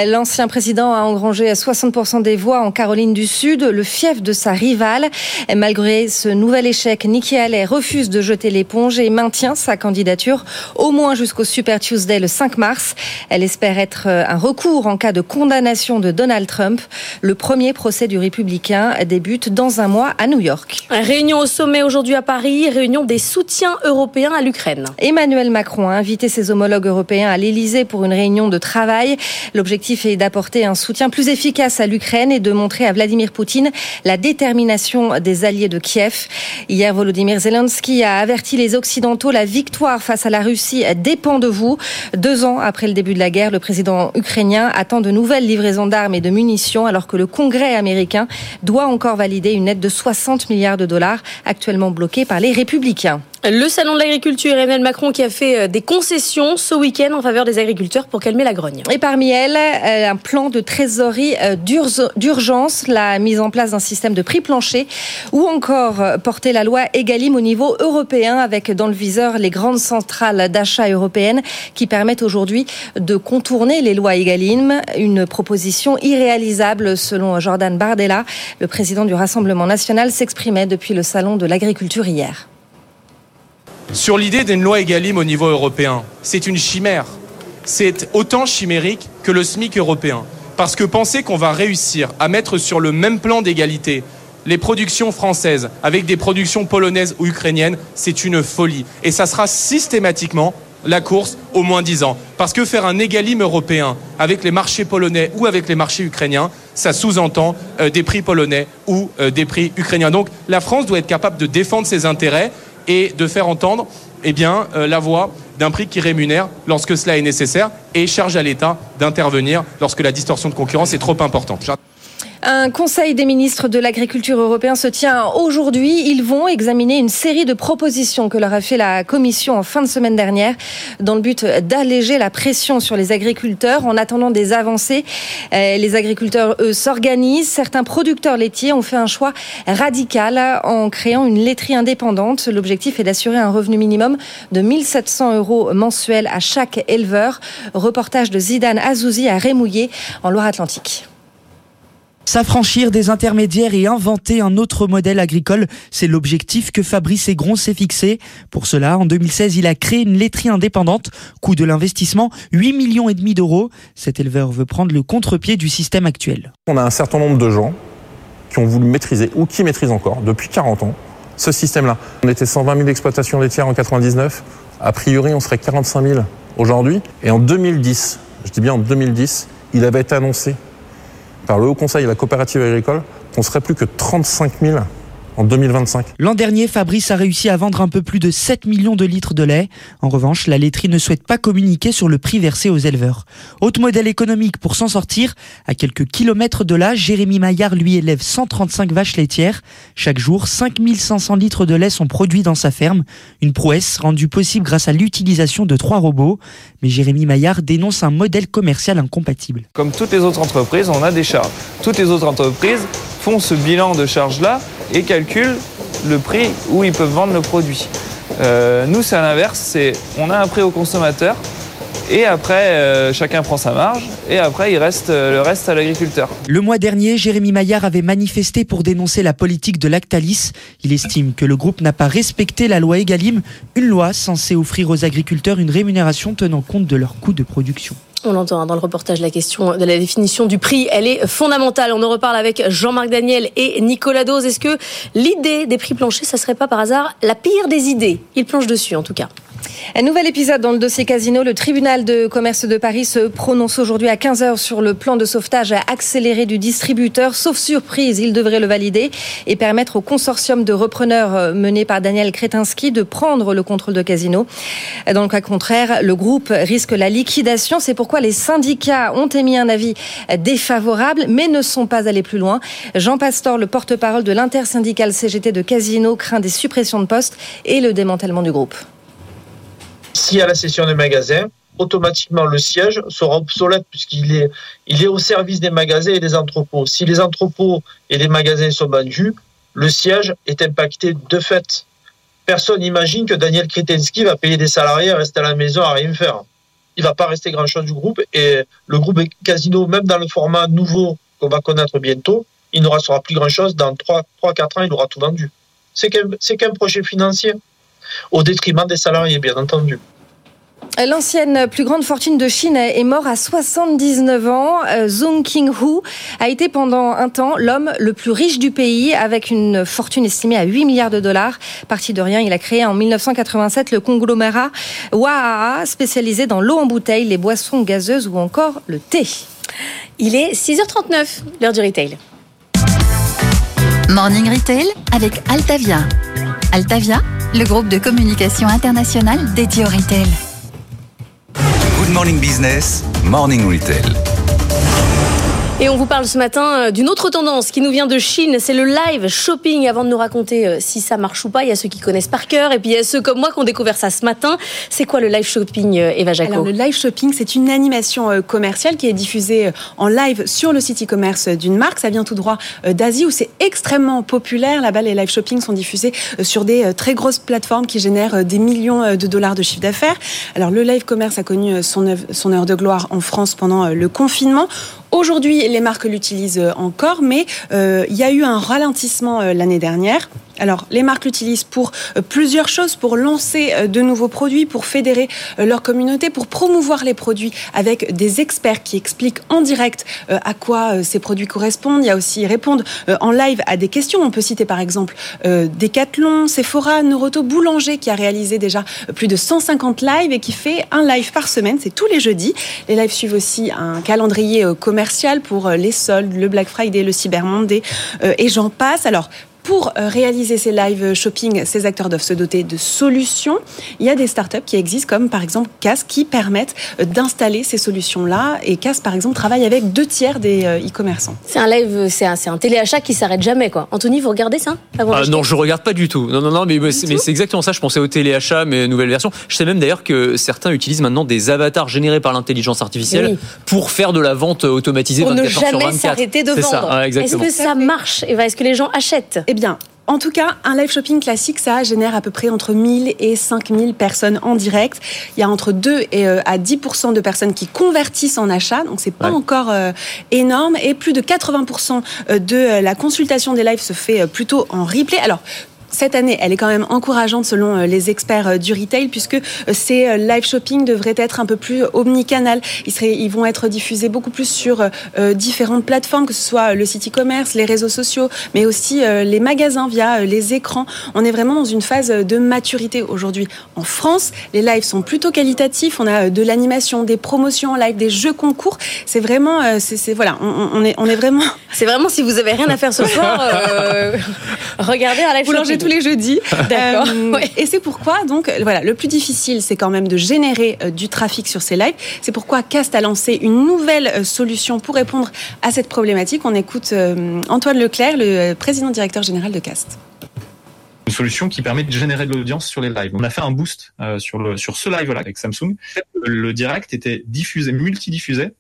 L'ancien président a engrangé 60% des voix en Caroline du Sud, le fief de sa rivale. Malgré ce nouvel échec, Nikki Haley refuse de jeter l'éponge et maintient sa candidature au moins jusqu'au Super Tuesday le 5 mars. Elle espère être un recours en cas de condamnation de Donald Trump. Le premier procès du républicain débute dans un mois à New York. Réunion au sommet aujourd'hui à Paris, réunion des soutiens européens à l'Ukraine. Emmanuel Macron Macron a invité ses homologues européens à l'Elysée pour une réunion de travail. L'objectif est d'apporter un soutien plus efficace à l'Ukraine et de montrer à Vladimir Poutine la détermination des alliés de Kiev. Hier, Volodymyr Zelensky a averti les Occidentaux la victoire face à la Russie dépend de vous. Deux ans après le début de la guerre, le président ukrainien attend de nouvelles livraisons d'armes et de munitions alors que le Congrès américain doit encore valider une aide de 60 milliards de dollars actuellement bloquée par les républicains. Le salon de l'agriculture, Emmanuel Macron qui a fait euh, des concessions ce week-end en faveur des agriculteurs pour calmer la grogne. Et parmi elles, euh, un plan de trésorerie euh, d'urgence, la mise en place d'un système de prix plancher ou encore porter la loi Egalim au niveau européen avec dans le viseur les grandes centrales d'achat européennes qui permettent aujourd'hui de contourner les lois Egalim. Une proposition irréalisable selon Jordan Bardella, le président du Rassemblement national s'exprimait depuis le salon de l'agriculture hier. Sur l'idée d'une loi Egalim au niveau européen, c'est une chimère. C'est autant chimérique que le SMIC européen. Parce que penser qu'on va réussir à mettre sur le même plan d'égalité les productions françaises avec des productions polonaises ou ukrainiennes, c'est une folie. Et ça sera systématiquement la course au moins 10 ans. Parce que faire un égalim européen avec les marchés polonais ou avec les marchés ukrainiens, ça sous-entend euh, des prix polonais ou euh, des prix ukrainiens. Donc la France doit être capable de défendre ses intérêts et de faire entendre eh bien, euh, la voix d'un prix qui rémunère lorsque cela est nécessaire et charge à l'État d'intervenir lorsque la distorsion de concurrence est trop importante. Un conseil des ministres de l'agriculture européen se tient aujourd'hui. Ils vont examiner une série de propositions que leur a fait la Commission en fin de semaine dernière dans le but d'alléger la pression sur les agriculteurs. En attendant des avancées, euh, les agriculteurs, eux, s'organisent. Certains producteurs laitiers ont fait un choix radical en créant une laiterie indépendante. L'objectif est d'assurer un revenu minimum de 1700 euros mensuels à chaque éleveur. Reportage de Zidane Azouzi à Rémouillé en Loire-Atlantique. S'affranchir des intermédiaires et inventer un autre modèle agricole, c'est l'objectif que Fabrice Egron s'est fixé. Pour cela, en 2016, il a créé une laiterie indépendante. Coût de l'investissement, 8 millions et demi d'euros. Cet éleveur veut prendre le contre-pied du système actuel. On a un certain nombre de gens qui ont voulu maîtriser, ou qui maîtrisent encore, depuis 40 ans, ce système-là. On était 120 000 exploitations laitières en 99. A priori, on serait 45 000 aujourd'hui. Et en 2010, je dis bien en 2010, il avait été annoncé par le Haut Conseil et la coopérative agricole qu'on serait plus que 35 000 en 2025. L'an dernier, Fabrice a réussi à vendre un peu plus de 7 millions de litres de lait. En revanche, la laiterie ne souhaite pas communiquer sur le prix versé aux éleveurs. Autre modèle économique pour s'en sortir, à quelques kilomètres de là, Jérémy Maillard lui élève 135 vaches laitières. Chaque jour, 5500 litres de lait sont produits dans sa ferme. Une prouesse rendue possible grâce à l'utilisation de trois robots. Mais Jérémy Maillard dénonce un modèle commercial incompatible. Comme toutes les autres entreprises, on a des charges. Toutes les autres entreprises font ce bilan de charges-là et calculent le prix où ils peuvent vendre le produit. Euh, nous, c'est à l'inverse, c'est on a un prix au consommateur et après euh, chacun prend sa marge et après il reste euh, le reste à l'agriculteur. Le mois dernier, Jérémy Maillard avait manifesté pour dénoncer la politique de Lactalis. Il estime que le groupe n'a pas respecté la loi Egalim, une loi censée offrir aux agriculteurs une rémunération tenant compte de leurs coûts de production. On l'entend dans le reportage, la question de la définition du prix, elle est fondamentale. On en reparle avec Jean-Marc Daniel et Nicolas Dose. Est-ce que l'idée des prix planchers, ça serait pas par hasard la pire des idées? Il planche dessus en tout cas. Un nouvel épisode dans le dossier Casino. Le tribunal de commerce de Paris se prononce aujourd'hui à 15h sur le plan de sauvetage accéléré du distributeur. Sauf surprise, il devrait le valider et permettre au consortium de repreneurs euh, mené par Daniel Kretinsky de prendre le contrôle de Casino. Dans le cas contraire, le groupe risque la liquidation. C'est pourquoi les syndicats ont émis un avis défavorable, mais ne sont pas allés plus loin. Jean Pastor, le porte-parole de l'intersyndicale CGT de Casino, craint des suppressions de postes et le démantèlement du groupe. S'il y a la cession des magasins, automatiquement le siège sera obsolète puisqu'il est, au service des magasins et des entrepôts. Si les entrepôts et les magasins sont vendus, le siège est impacté de fait. Personne n'imagine que Daniel Kretensky va payer des salariés à rester à la maison à rien faire. Il va pas rester grand-chose du groupe et le groupe Casino, même dans le format nouveau qu'on va connaître bientôt, il ne restera plus grand-chose. Dans 3-4 ans, il aura tout vendu. C'est qu'un projet financier au détriment des salariés, bien entendu. L'ancienne plus grande fortune de Chine est mort à 79 ans. Euh, Zhong Qinghu a été pendant un temps l'homme le plus riche du pays avec une fortune estimée à 8 milliards de dollars. Parti de rien, il a créé en 1987 le conglomérat Waha spécialisé dans l'eau en bouteille, les boissons gazeuses ou encore le thé. Il est 6h39, l'heure du retail. Morning Retail avec Altavia. Altavia, le groupe de communication internationale dédié au retail. Good Morning Business, Morning Retail. Et on vous parle ce matin euh, d'une autre tendance qui nous vient de Chine, c'est le live shopping. Avant de nous raconter euh, si ça marche ou pas, il y a ceux qui connaissent par cœur et puis il y a ceux comme moi qui ont découvert ça ce matin. C'est quoi le live shopping, euh, Eva Jaco Alors le live shopping, c'est une animation commerciale qui est diffusée en live sur le site e-commerce d'une marque. Ça vient tout droit d'Asie où c'est extrêmement populaire. Là-bas, les live shopping sont diffusés sur des très grosses plateformes qui génèrent des millions de dollars de chiffre d'affaires. Alors le live commerce a connu son, son heure de gloire en France pendant le confinement. Aujourd'hui, les marques l'utilisent encore, mais euh, il y a eu un ralentissement euh, l'année dernière. Alors, les marques l'utilisent pour euh, plusieurs choses, pour lancer euh, de nouveaux produits, pour fédérer euh, leur communauté, pour promouvoir les produits avec des experts qui expliquent en direct à quoi ces produits correspondent. Il y a aussi répondre en live à des questions. On peut citer par exemple Decathlon, Sephora, Noroto, Boulanger qui a réalisé déjà plus de 150 lives et qui fait un live par semaine. C'est tous les jeudis. Les lives suivent aussi un calendrier commercial pour les soldes, le Black Friday, le Cyber Monday et j'en passe. Alors, pour euh, réaliser ces live shopping, ces acteurs doivent se doter de solutions. Il y a des startups qui existent, comme par exemple CAS, qui permettent euh, d'installer ces solutions-là. Et CAS, par exemple, travaille avec deux tiers des euh, e-commerçants. C'est un live, c'est un, un, téléachat qui s'arrête jamais, quoi. Anthony, vous regardez ça? Ah, Non, je regarde pas du tout. Non, non, non, mais, mais c'est exactement ça. Je pensais au téléachat, mais nouvelle version. Je sais même d'ailleurs que certains utilisent maintenant des avatars générés par l'intelligence artificielle pour faire de la vente automatisée pour 24 ne jamais s'arrêter de vendre. Est-ce que ça marche? Est-ce que les gens achètent? eh bien, en tout cas, un live shopping classique, ça génère à peu près entre 1000 et 5000 personnes en direct. Il y a entre 2 et euh, à 10% de personnes qui convertissent en achat, donc c'est pas encore euh, énorme. Et plus de 80% euh, de la consultation des lives se fait plutôt en replay. Alors, cette année, elle est quand même encourageante selon euh, les experts euh, du retail, puisque euh, ces live shopping devraient être un peu plus omnicanal. Ils, seraient, ils vont être diffusés beaucoup plus sur différentes plateformes, que ce soit le site e-commerce, les réseaux sociaux, mais aussi les magasins via les écrans. On est vraiment dans une phase de maturité aujourd'hui. En France, les lives sont plutôt qualitatifs. On a de l'animation, des promotions en live, des jeux concours. C'est vraiment, c'est voilà, on, on, est, on est vraiment. C'est vraiment si vous avez rien à faire ce soir, euh, [LAUGHS] regardez un live shopping tous les jeudis. [LAUGHS] D'accord. Euh, et c'est pourquoi, donc, voilà, le plus difficile, c'est quand même de générer euh, du trafic sur ces lives. C'est pourquoi Cast a lancé une nouvelle euh, solution pour répondre à cette problématique. On écoute Antoine Leclerc, le président directeur général de Cast une solution qui permet de générer de l'audience sur les lives. On a fait un boost sur le sur ce live là avec Samsung. Le direct était diffusé, multidiffusé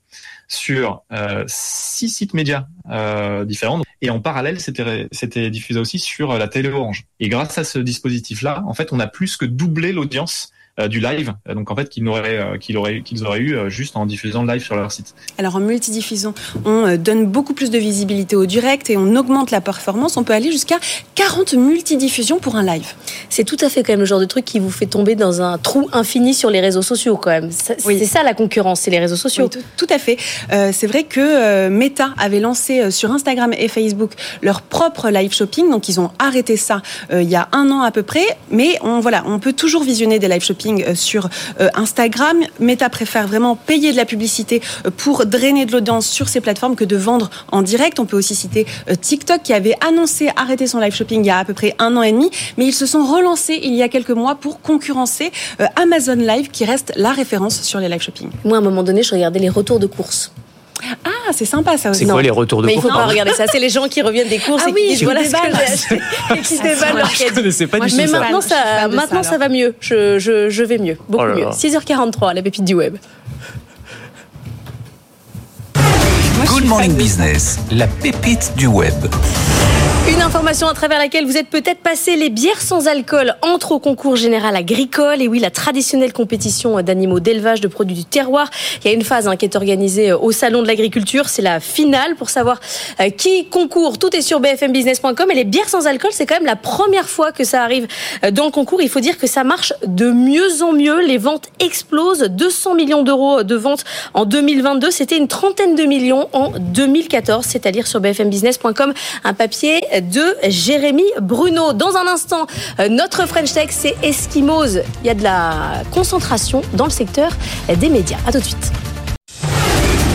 sur euh, six sites médias euh, différents. Et en parallèle, c'était diffusé aussi sur la télé Orange. Et grâce à ce dispositif-là, en fait, on a plus que doublé l'audience euh, du live, donc en fait qu'ils auraient, euh, qu'ils auraient, qu'ils auraient eu euh, juste en diffusant le live sur leur site. Alors en multidiffusion, on donne beaucoup plus de visibilité au direct et on augmente la performance. On peut aller jusqu'à 40 multidiffusions pour un live. C'est tout à fait quand même le genre de truc qui vous fait tomber dans un trou infini sur les réseaux sociaux quand même. C'est ça la concurrence, c'est les réseaux sociaux. tout, à fait. c'est vrai que Meta avait lancé sur Instagram et Facebook leur propre live shopping, donc ils ont arrêté ça il y a un an à peu près. Mais on voilà, on peut toujours visionner des live shopping euh, sur euh, Instagram. Meta préfère vraiment payer de la publicité euh, pour drainer de l'audience sur ces plateformes que de vendre en direct. On peut aussi citer TikTok qui avait annoncé arrêter son live shopping il y a à peu près un an et demi, mais ils se sont relancés il y a quelques mois pour concurrencer Amazon Live qui reste la référence sur les live shopping. Moi, à un moment donné, je regardais les retours de courses. Ah, c'est sympa ça aussi. C'est quoi les retours de Mais courses il faut pas regarder ça. C'est les gens qui reviennent des courses ah et oui, qui disent voilà ce que j'ai acheté [LAUGHS] et qui se déballent leur Je connaissais pas du tout Mais ça. maintenant, ça, maintenant ça, va mieux. Je, je, je vais mieux. Beaucoup Oh là mieux. là. 6h43, la pépite du web. Good Morning Business, la pépite du web. Une information à travers laquelle vous êtes peut-être passé, les bières sans alcool entrent au concours général agricole. Et oui, la traditionnelle compétition d'animaux d'élevage de produits du terroir. Il y a une phase hein, qui est organisée au Salon de l'Agriculture. C'est la finale pour savoir euh, qui concourt. Tout est sur bfmbusiness.com. Et les bières sans alcool, c'est quand même la première fois que ça arrive euh, dans le concours. Il faut dire que ça marche de mieux en mieux. Les ventes explosent. 200 millions d'euros de ventes en 2022. C'était une trentaine de millions en 2014. C'est-à-dire sur bfmbusiness.com. Un papier de Jérémy Bruno. Dans un instant, euh, notre French Tech, c'est Eskimos. Il y a de la concentration dans le secteur des médias. À tout de suite.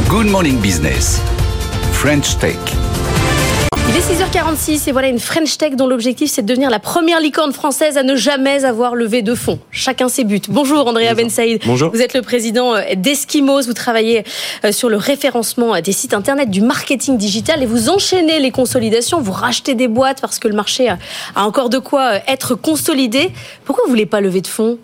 Good Morning Business, French Tech. Il est 6h46 et voilà une French Tech dont l'objectif c'est de devenir la première licorne française à ne jamais avoir levé de fonds. Chacun ses buts. Bonjour Andrea Ben Saïd. Bonjour. Vous êtes le président euh, d'Eskimos. Vous travaillez euh, sur le référencement euh, des sites internet du marketing digital et vous enchaînez les consolidations. Vous rachetez des boîtes parce que le marché a a encore de quoi être consolidé. Pourquoi vous voulez pas lever de fonds?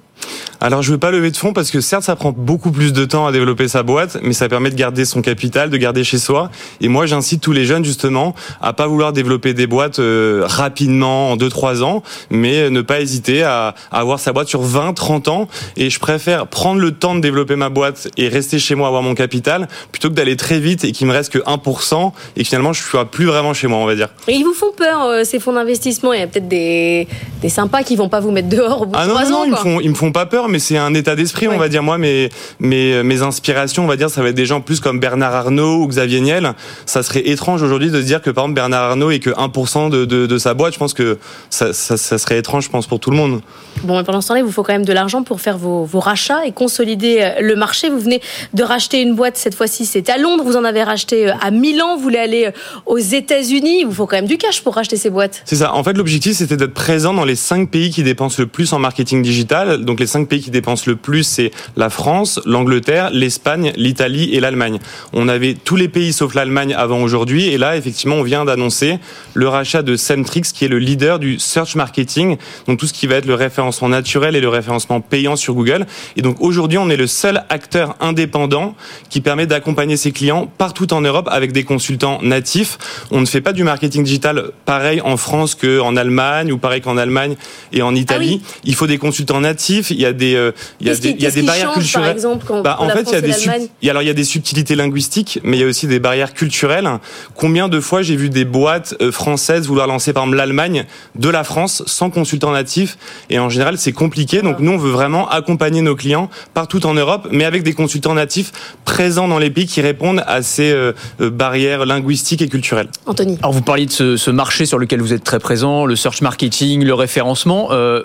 Alors je veux pas lever de fonds parce que certes ça prend beaucoup plus de temps à développer sa boîte, mais ça permet de garder son capital, de garder chez soi. Et moi j'incite tous les jeunes justement à pas vouloir développer des boîtes euh, rapidement en 2-3 ans, mais ne pas hésiter à, à avoir sa boîte sur 20, 30 ans. Et je préfère prendre le temps de développer ma boîte et rester chez moi avoir mon capital plutôt que d'aller très vite et qu'il me reste que 1% et que finalement je suis plus vraiment chez moi on va dire. Et ils vous font peur euh, ces fonds d'investissement? Il y a peut-être des, des sympas qui vont pas vous mettre dehors au bout Ah de non, non, ans. ils me font, ils me font pas peur, mais c'est un état d'esprit, on va dire. Moi, mes, mes, mes inspirations, on va dire, ça va être des gens plus comme Bernard Arnault ou Xavier Niel. Ça serait étrange aujourd'hui de se dire que, par exemple, Bernard Arnault est que 1% de, de, de sa boîte. Je pense que ça, ça, ça serait étrange, je pense, pour tout le monde. Bon, mais pendant ce temps-là, il vous faut quand même de l'argent pour faire vos, vos rachats et consolider euh, le marché. Vous venez de racheter une boîte, cette fois-ci, c'est à Londres. Vous en avez racheté euh, à Milan. Vous voulez aller euh, aux États-Unis. Il vous faut quand même du cash pour racheter ces boîtes. C'est ça. En fait, l'objectif, c'était d'être présent dans les cinq pays qui dépensent le plus en marketing digital. Donc, les cinq pays qui dépensent le plus, c'est la France, l'Angleterre, l'Espagne, l'Italie et l'Allemagne. On avait tous les pays sauf l'Allemagne avant aujourd'hui. Et là, effectivement, on vient d'annoncer le rachat de Centrix, qui est le leader du search marketing. Donc, tout ce qui va être le référencement naturel et le référencement payant sur Google. Et donc, aujourd'hui, on est le seul acteur indépendant qui permet d'accompagner ses clients partout en Europe avec des consultants natifs. On ne fait pas du marketing digital pareil en France qu'en Allemagne ou pareil qu'en Allemagne et en Italie. Il faut des consultants natifs. Il y a des, euh, il y a des, qui- il y a qu'est-ce des qui barrières change, par culturelles. exemple, quand- Bah, en la fait, il y a des sub- l'Allemagne il y a- alors il y a des subtilités linguistiques, mais il y a aussi des barrières culturelles. Combien de fois j'ai vu des boîtes euh, françaises vouloir lancer par exemple l'Allemagne de la France sans consultant natif et en général c'est compliqué. Donc nous on veut vraiment accompagner nos clients partout en Europe, mais avec des consultants natifs présents dans les pays qui répondent à ces euh, euh, barrières linguistiques et culturelles. Anthony. Alors vous parliez de ce, ce marché sur lequel vous êtes très présent, le search marketing, le référencement. Euh,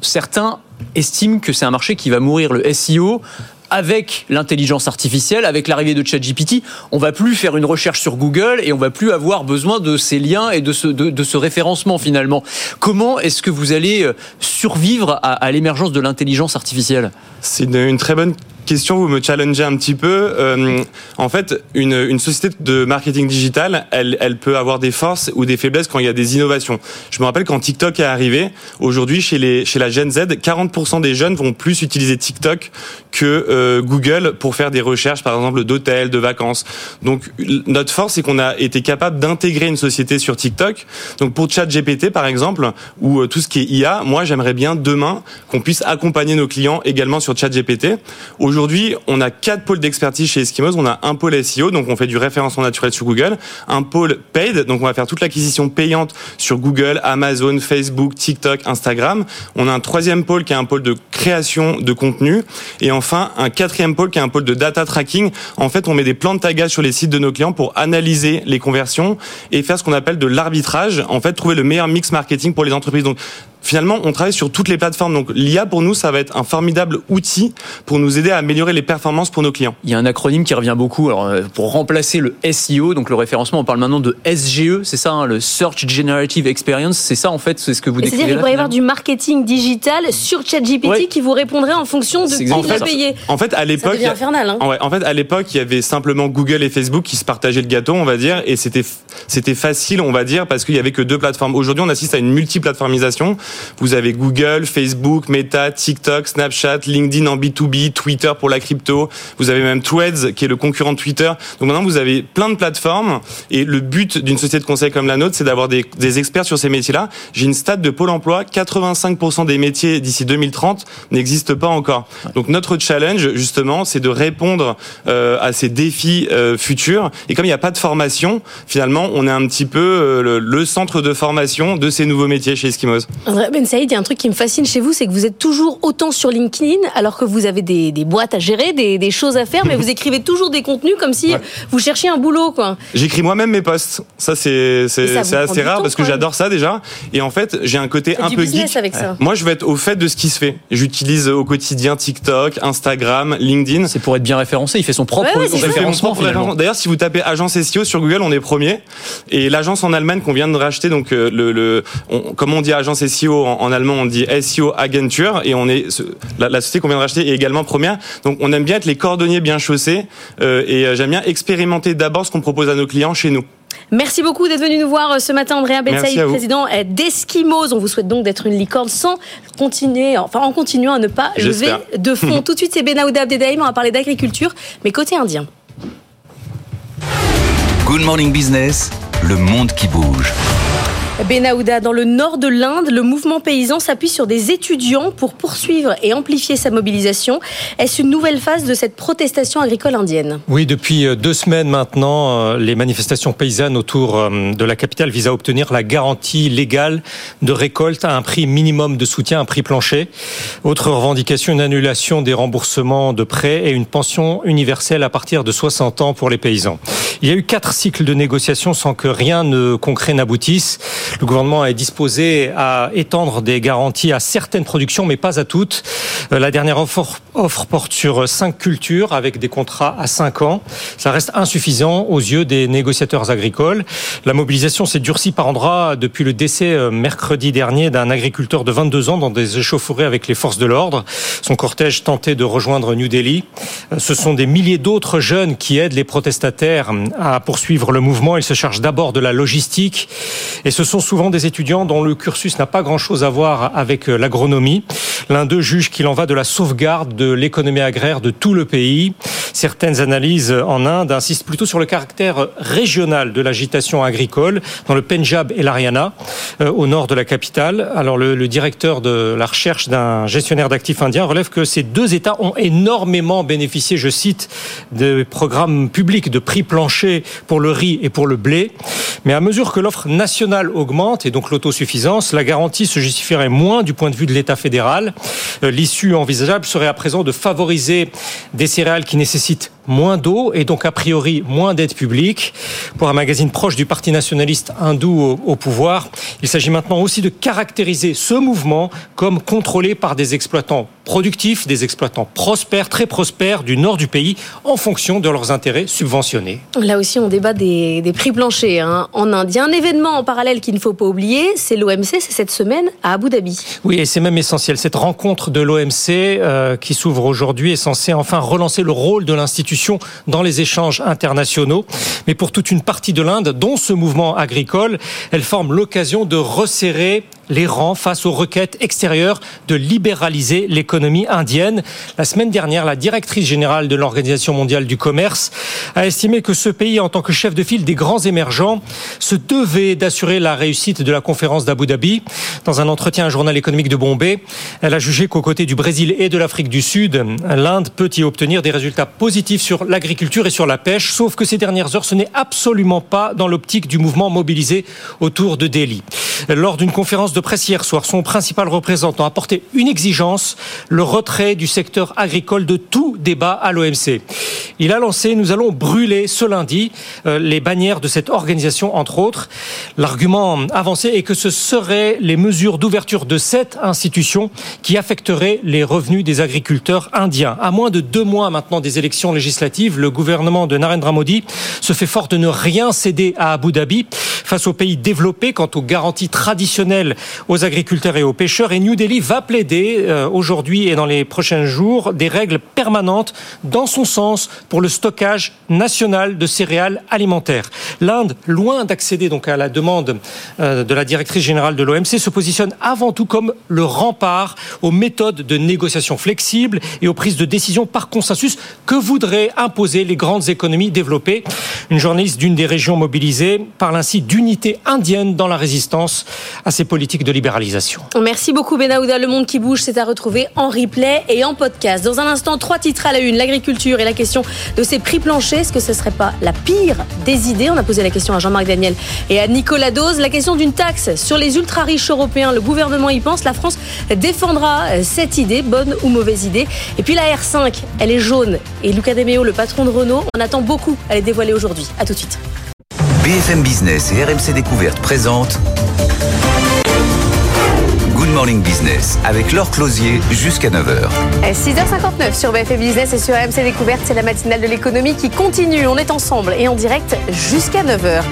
certains estiment que c'est un marché qui va mourir, le SEO. Avec l'intelligence artificielle, avec l'arrivée de ChatGPT, on va plus faire une recherche sur Google et on va plus avoir besoin de ces liens et de ce, référencement finalement. Comment est-ce que vous allez euh, survivre à, à l'émergence de l'intelligence artificielle? C'est une, une très bonne question, vous me challengez un petit peu. Euh, en fait, une, une société de marketing digital, elle, elle peut avoir des forces ou des faiblesses quand il y a des innovations. Je me rappelle quand TikTok est arrivé, aujourd'hui chez, les, chez la Gen Z, 40% des jeunes vont plus utiliser TikTok que euh, Google pour faire des recherches, par exemple, d'hôtels, de vacances. Donc notre force, c'est qu'on a été capable d'intégrer une société sur TikTok. Donc pour ChatGPT, par exemple, ou euh, tout ce qui est IA, moi j'aimerais bien demain qu'on puisse accompagner nos clients également sur ChatGPT. On a quatre pôles d'expertise chez Eskimos. On a un pôle SEO, donc on fait du référencement naturel sur Google. Un pôle paid, donc on va faire toute l'acquisition payante sur Google, Amazon, Facebook, TikTok, Instagram. On a un troisième pôle qui est un pôle de création de contenu. Et enfin, un quatrième pôle qui est un pôle de data tracking. En fait, on met des plans de tagage sur les sites de nos clients pour analyser les conversions et faire ce qu'on appelle de l'arbitrage. En fait, trouver le meilleur mix marketing pour les entreprises. Finalement, on travaille sur toutes les plateformes. Donc, l'IA, pour nous, ça va être un formidable outil pour nous aider à améliorer les performances pour nos clients. Il y a un acronyme qui revient beaucoup. Alors, euh, pour remplacer le SEO, donc le référencement, on parle maintenant de SGE, c'est ça, hein, le Search Generative Experience. C'est ça, en fait, c'est ce que vous Et C'est-à-dire décrivez qu'il pourrait y avoir du marketing digital sur ChatGPT Ouais. qui vous répondrait en fonction de qui l'a ça. payé. En fait, à l'époque, infernal, hein. Ouais, en fait, à l'époque, il y avait simplement Google et Facebook qui se partageaient le gâteau, on va dire, et c'était c'était facile, on va dire, parce qu'il y avait que deux plateformes. Aujourd'hui, on assiste à une multiplateformisation. Vous avez Google, Facebook, Meta, TikTok, Snapchat, LinkedIn en B2B, Twitter pour la crypto. Vous avez même Threads qui est le concurrent de Twitter. Donc maintenant, vous avez plein de plateformes, et le but d'une société de conseil comme la nôtre, c'est d'avoir des, experts sur ces métiers-là. J'ai une stat de Pôle Emploi, 85% des métiers d'ici 2030 n'existent pas encore. Donc notre challenge, justement, c'est de répondre euh, à ces défis euh, futurs. Et comme il n'y a pas de formation, finalement, on est un petit peu euh, le, le centre de formation de ces nouveaux métiers chez Eskimos. André Ben Saïd, il y a un truc qui me fascine chez vous, c'est que vous êtes toujours autant sur LinkedIn, alors que vous avez des, des boîtes à gérer, des, des choses à faire, mais vous [LAUGHS] écrivez toujours des contenus comme si vous cherchiez un boulot, quoi. J'écris moi-même mes posts. Ça, c'est assez rare temps, parce que j'adore ça déjà. Et en fait, j'ai un côté un du peu geek. avec ça. Moi, je veux être au fait de ce qui se fait. J'utilise au quotidien TikTok, Instagram, LinkedIn. C'est pour être bien référencé. Il fait son propre Ouais, référencement. D'ailleurs, si vous tapez agence SEO sur Google, on est premier. Et l'agence en Allemagne qu'on vient de racheter, donc euh, le, le on- comme on dit agence SEO en, en allemand, on dit SEO Agentur, et on est la, la société qu'on vient de racheter est également première. Donc, on aime bien être les cordonniers bien chaussés, euh, et euh, j'aime bien expérimenter d'abord ce qu'on propose à nos clients chez nous. Merci beaucoup d'être venu nous voir euh, ce matin, Andrea Ben Merci Saïd, à vous. président d'Eskimos. On vous souhaite donc d'être une licorne sans continuer, enfin en continuant à ne pas lever de [LAUGHS] fond. Tout de suite, c'est Benaouda Abdedaïm. On va parler d'agriculture, mais côté indien. Good Morning Business, le monde qui bouge. Benaouda, dans le nord de l'Inde, le mouvement paysan s'appuie sur des étudiants pour poursuivre et amplifier sa mobilisation. Est-ce une nouvelle phase de cette protestation agricole indienne? Oui, depuis euh, deux semaines maintenant, euh, les manifestations paysannes autour euh, de la capitale visent à obtenir la garantie légale de récolte à un prix minimum de soutien, un prix plancher. Autre revendication, une annulation des remboursements de prêts et une pension universelle à partir de 60 ans pour les paysans. Il y a eu quatre cycles de négociations sans que rien de concret n'aboutisse. Le gouvernement est disposé à étendre des garanties à certaines productions, mais pas à toutes. Euh, La dernière offre, porte sur cinq cultures avec des contrats à cinq ans. Ça reste insuffisant aux yeux des négociateurs agricoles. La mobilisation s'est durcie par endroits depuis le décès euh, mercredi dernier d'un agriculteur de 22 ans dans des échauffourées avec les forces de l'ordre. Son cortège tentait de rejoindre New Delhi. Euh, Ce sont des milliers d'autres jeunes qui aident les protestataires à poursuivre le mouvement. Ils se chargent d'abord de la logistique et ce sont souvent des étudiants dont le cursus n'a pas grand-chose à voir avec euh, l'agronomie. L'un d'eux juge qu'il en va de la sauvegarde de l'économie agraire de tout le pays. Certaines analyses en Inde insistent plutôt sur le caractère régional de l'agitation agricole dans le Punjab et l'Ariana, euh, au nord de la capitale. Alors le, directeur de la recherche d'un gestionnaire d'actifs indien relève que ces deux États ont énormément bénéficié, je cite, des programmes publics de prix plancher pour le riz et pour le blé. Mais à mesure que l'offre nationale augmente et donc l'autosuffisance, la garantie se justifierait moins du point de vue de l'État fédéral. Euh, L'issue envisageable serait à présent de favoriser des céréales qui nécessitent moins d'eau et donc a priori moins d'aide publique. Pour un magazine proche du parti nationaliste hindou au, pouvoir, il s'agit maintenant aussi de caractériser ce mouvement comme contrôlé par des exploitants productifs, des exploitants prospères, très prospères du nord du pays en fonction de leurs intérêts subventionnés. Là aussi, on débat des, des prix planchers hein, en a un événement en parallèle qu'il ne faut pas oublier, c'est l'OMC, c'est cette semaine à Abu Dhabi. Oui, et c'est même essentiel. Cette rencontre de l'OMC euh, qui s'ouvre aujourd'hui est censée enfin relancer le rôle de l'institution dans les échanges internationaux. Mais pour toute une partie de l'Inde, dont ce mouvement agricole, elle forme l'occasion de resserrer les rangs face aux requêtes extérieures de libéraliser l'économie indienne. La semaine dernière, la directrice générale de l'Organisation mondiale du commerce a estimé que ce pays, en tant que chef de file des grands émergents, se devait d'assurer la réussite de la conférence d'Abu Dhabi. Dans un entretien à un journal économique de Bombay, elle a jugé qu'aux côtés du Brésil et de l'Afrique du Sud, l'Inde peut y obtenir des résultats positifs sur l'agriculture et sur la pêche, sauf que ces dernières heures, ce n'est absolument pas dans l'optique du mouvement mobilisé autour de Delhi. Lors d'une conférence de presse hier soir, son principal représentant a porté une exigence, le retrait du secteur agricole de tout débat à l'OMC. Il a lancé, nous allons brûler ce lundi euh, les bannières de cette organisation, entre autres. L'argument avancé est que ce seraient les mesures d'ouverture de cette institution qui affecteraient les revenus des agriculteurs indiens. À moins de deux mois maintenant des élections législatives, le gouvernement de Narendra Modi se fait fort de ne rien céder à Abu Dhabi face aux pays développés quant aux garanties traditionnelles aux agriculteurs et aux pêcheurs. Et New Delhi va plaider euh, aujourd'hui et dans les prochains jours des règles permanentes dans son sens pour le stockage national de céréales alimentaires. L'Inde, loin d'accéder donc à la demande euh, de la directrice générale de l'OMC, se positionne avant tout comme le rempart aux méthodes de négociation flexibles et aux prises de décision par consensus que voudraient imposer les grandes économies développées. Une journaliste d'une des régions mobilisées parle ainsi d'unité indienne dans la résistance à ces politiques de libéralisation. Merci beaucoup Benahouda. Le monde qui bouge, c'est à retrouver en replay et en podcast. Dans un instant, trois titres à la une. L'agriculture et la question de ces prix planchers. Est-ce que ce serait pas la pire des idées? On a posé la question à Jean-Marc Daniel et à Nicolas Dose. La question d'une taxe sur les ultra riches européens. Le gouvernement y pense. La France défendra cette idée, bonne ou mauvaise idée. Et puis la R5, elle est jaune. Et Luca De Meo, le patron de Renault, en attend beaucoup à les dévoiler aujourd'hui. À tout de suite. BFM Business et RMC Découverte présentent Morning Business avec Laure Closier jusqu'à 9h. 6h59 sur BFM Business et sur RMC Découverte, c'est la matinale de l'économie qui continue. On est ensemble et en direct jusqu'à 9h.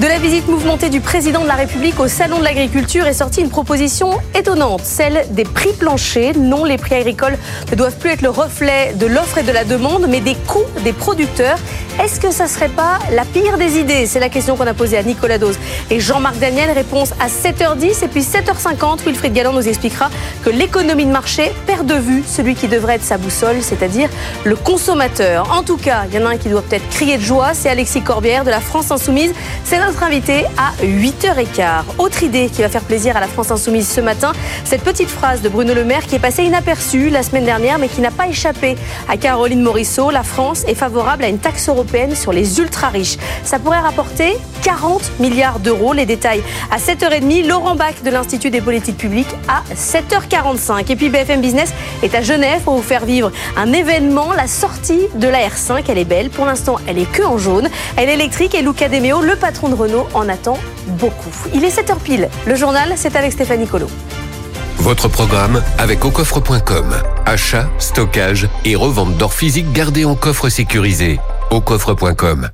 De la visite mouvementée du président de la République au Salon de l'Agriculture est sortie une proposition étonnante, celle des prix planchers. Non, les prix agricoles ne doivent plus être le reflet de l'offre et de la demande, mais des coûts des producteurs. Est-ce que ça serait pas la pire des idées? C'est la question qu'on a posée à Nicolas Dose et Jean-Marc Daniel. Réponse à 7h10 et puis 7h50. Wilfried Galland nous expliquera que l'économie de marché perd de vue celui qui devrait être sa boussole, c'est-à-dire le consommateur. En tout cas, il y en a un qui doit peut-être crier de joie, c'est Alexis Corbière de la France Insoumise. C'est notre invité à 8h15. Autre idée qui va faire plaisir à la France Insoumise ce matin, cette petite phrase de Bruno Le Maire qui est passée inaperçue la semaine dernière mais qui n'a pas échappé à Caroline Morisseau. La France est favorable à une taxe européenne sur les ultra-riches. Ça pourrait rapporter 40 milliards d'euros. Les détails à 7h30. Laurent Bach de l'Institut des politiques publiques à 7h45. Et puis BFM Business est à Genève pour vous faire vivre un événement, la sortie de la R5. Elle est belle. Pour l'instant, elle est que en jaune. Elle est électrique et Luca De Meo, le patron de Renault, en attend beaucoup. Il est 7h pile. Le journal, c'est avec Stéphanie Colo. Votre programme avec aucoffre.com. Achat, stockage et revente d'or physique gardé en coffre sécurisé. aucoffre.com.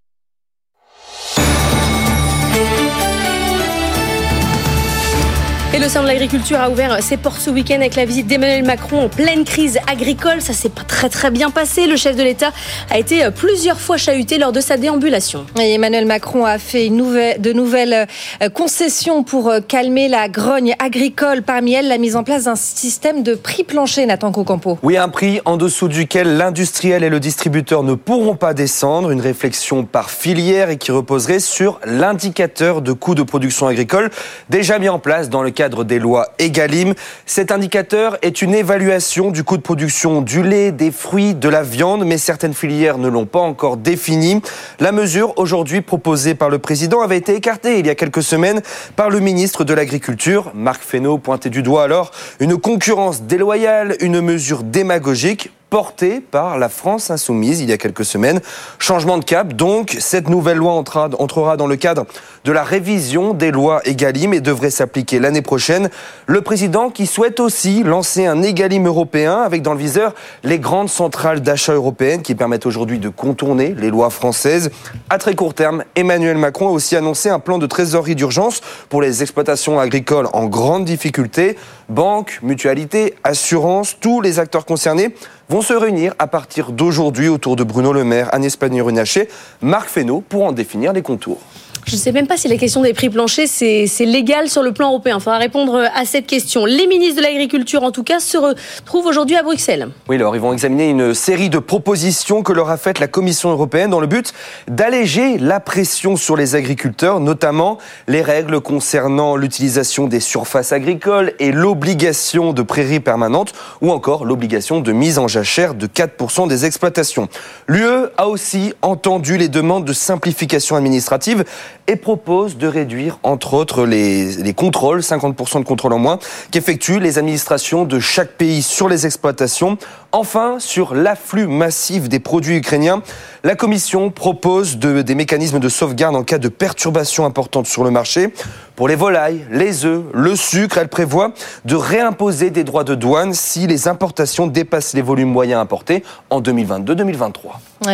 Et le salon de l'agriculture a ouvert ses portes ce week-end avec la visite d'Emmanuel Macron en pleine crise agricole. Ça s'est pas très très bien passé. Le chef de l'État a été plusieurs fois chahuté lors de sa déambulation. Et Emmanuel Macron a fait une nouvelle, de nouvelles euh, concessions pour euh, calmer la grogne agricole. Parmi elles, la mise en place d'un système de prix plancher, Nathan Cocampo. Oui, un prix en dessous duquel l'industriel et le distributeur ne pourront pas descendre. Une réflexion par filière et qui reposerait sur l'indicateur de coût de production agricole déjà mis en place dans le cadre cadre des lois EGalim. Cet indicateur est une évaluation du coût de production du lait, des fruits, de la viande, mais certaines filières ne l'ont pas encore défini. La mesure aujourd'hui proposée par le président avait été écartée il y a quelques semaines par le ministre de l'Agriculture. Marc Fesneau pointait du doigt alors une concurrence déloyale, une mesure démagogique porté par la France insoumise il y a quelques semaines. Changement de cap, donc, cette nouvelle loi entrera dans le cadre de la révision des lois EGalim et devrait s'appliquer l'année prochaine. Le président qui souhaite aussi lancer un EGalim européen avec dans le viseur les grandes centrales d'achat européennes qui permettent aujourd'hui de contourner les lois françaises. À très court terme, Emmanuel Macron a aussi annoncé un plan de trésorerie d'urgence pour les exploitations agricoles en grande difficulté. Banques, mutualités, assurances, tous les acteurs concernés vont se réunir à partir d'aujourd'hui autour de Bruno Le Maire, Agnès Pannier-Runacher, Marc Fesneau pour en définir les contours. Je ne sais même pas si la question des prix planchers, c'est légal sur le plan européen. Il faudra répondre à cette question. Les ministres de l'Agriculture, en tout cas, se retrouvent aujourd'hui à Bruxelles. Oui, alors ils vont examiner une série de propositions que leur a faites la Commission européenne dans le but d'alléger la pression sur les agriculteurs, notamment les règles concernant l'utilisation des surfaces agricoles et l'obligation de prairies permanentes ou encore l'obligation de mise en jachère de 4% des exploitations. L'UE a aussi entendu les demandes de simplification administrative et propose de réduire, entre autres, les, contrôles, 50% de contrôles en moins, qu'effectuent les administrations de chaque pays sur les exploitations. Enfin, sur l'afflux massif des produits ukrainiens, la Commission propose des mécanismes de sauvegarde en cas de perturbations importantes sur le marché. Pour les volailles, les œufs, le sucre, elle prévoit de réimposer des droits de douane si les importations dépassent les volumes moyens importés en 2022-2023.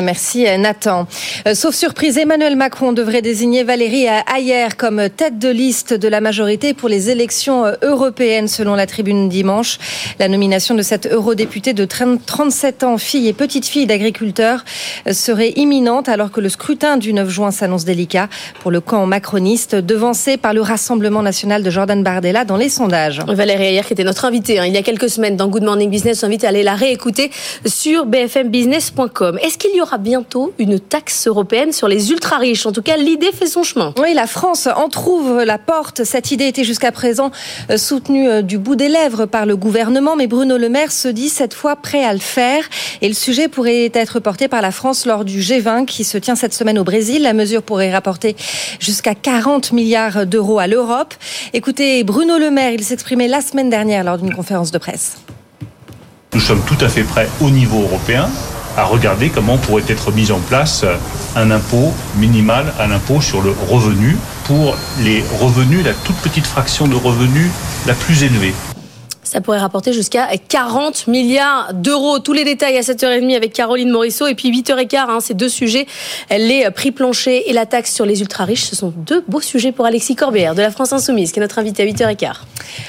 Merci Nathan. Euh, sauf surprise, Emmanuel Macron devrait désigner Valérie Ayer comme tête de liste de la majorité pour les élections euh, européennes selon la tribune dimanche. La nomination de cette eurodéputée de 37 ans, fille et petite fille d'agriculteurs, euh, serait imminente alors que le scrutin du 9 juin s'annonce délicat pour le camp macroniste, devancé par le Rassemblement national de Jordan Bardella dans les sondages. Valérie Ayer qui était notre invitée hein, il y a quelques semaines dans Good Morning Business, invite à aller la réécouter sur bfmbusiness.com. Est-ce qu'il y aura bientôt une taxe européenne sur les ultra riches En tout cas, l'idée fait son chemin. Oui, la France en trouve la porte. Cette idée était jusqu'à présent euh, soutenue euh, du bout des lèvres par le gouvernement, mais Bruno Le Maire se dit cette fois prêt à le faire. Et le sujet pourrait être porté par la France lors du G20 qui se tient cette semaine au Brésil. La mesure pourrait rapporter jusqu'à 40 milliards d'euros à l'Europe. Écoutez Bruno Le Maire, il s'exprimait la semaine dernière lors d'une conférence de presse. Nous sommes tout à fait prêts au niveau européen à regarder comment pourrait être mis en place un impôt minimal, un impôt sur le revenu pour les revenus, la toute petite fraction de revenus la plus élevée. Ça pourrait rapporter jusqu'à 40 milliards d'euros. Tous les détails à 7h30 avec Caroline Morisseau. Et puis 8h15, hein, ces deux sujets, les prix planchers et la taxe sur les ultra-riches, ce sont deux beaux sujets pour Alexis Corbière de la France Insoumise, qui est notre invité à 8h15.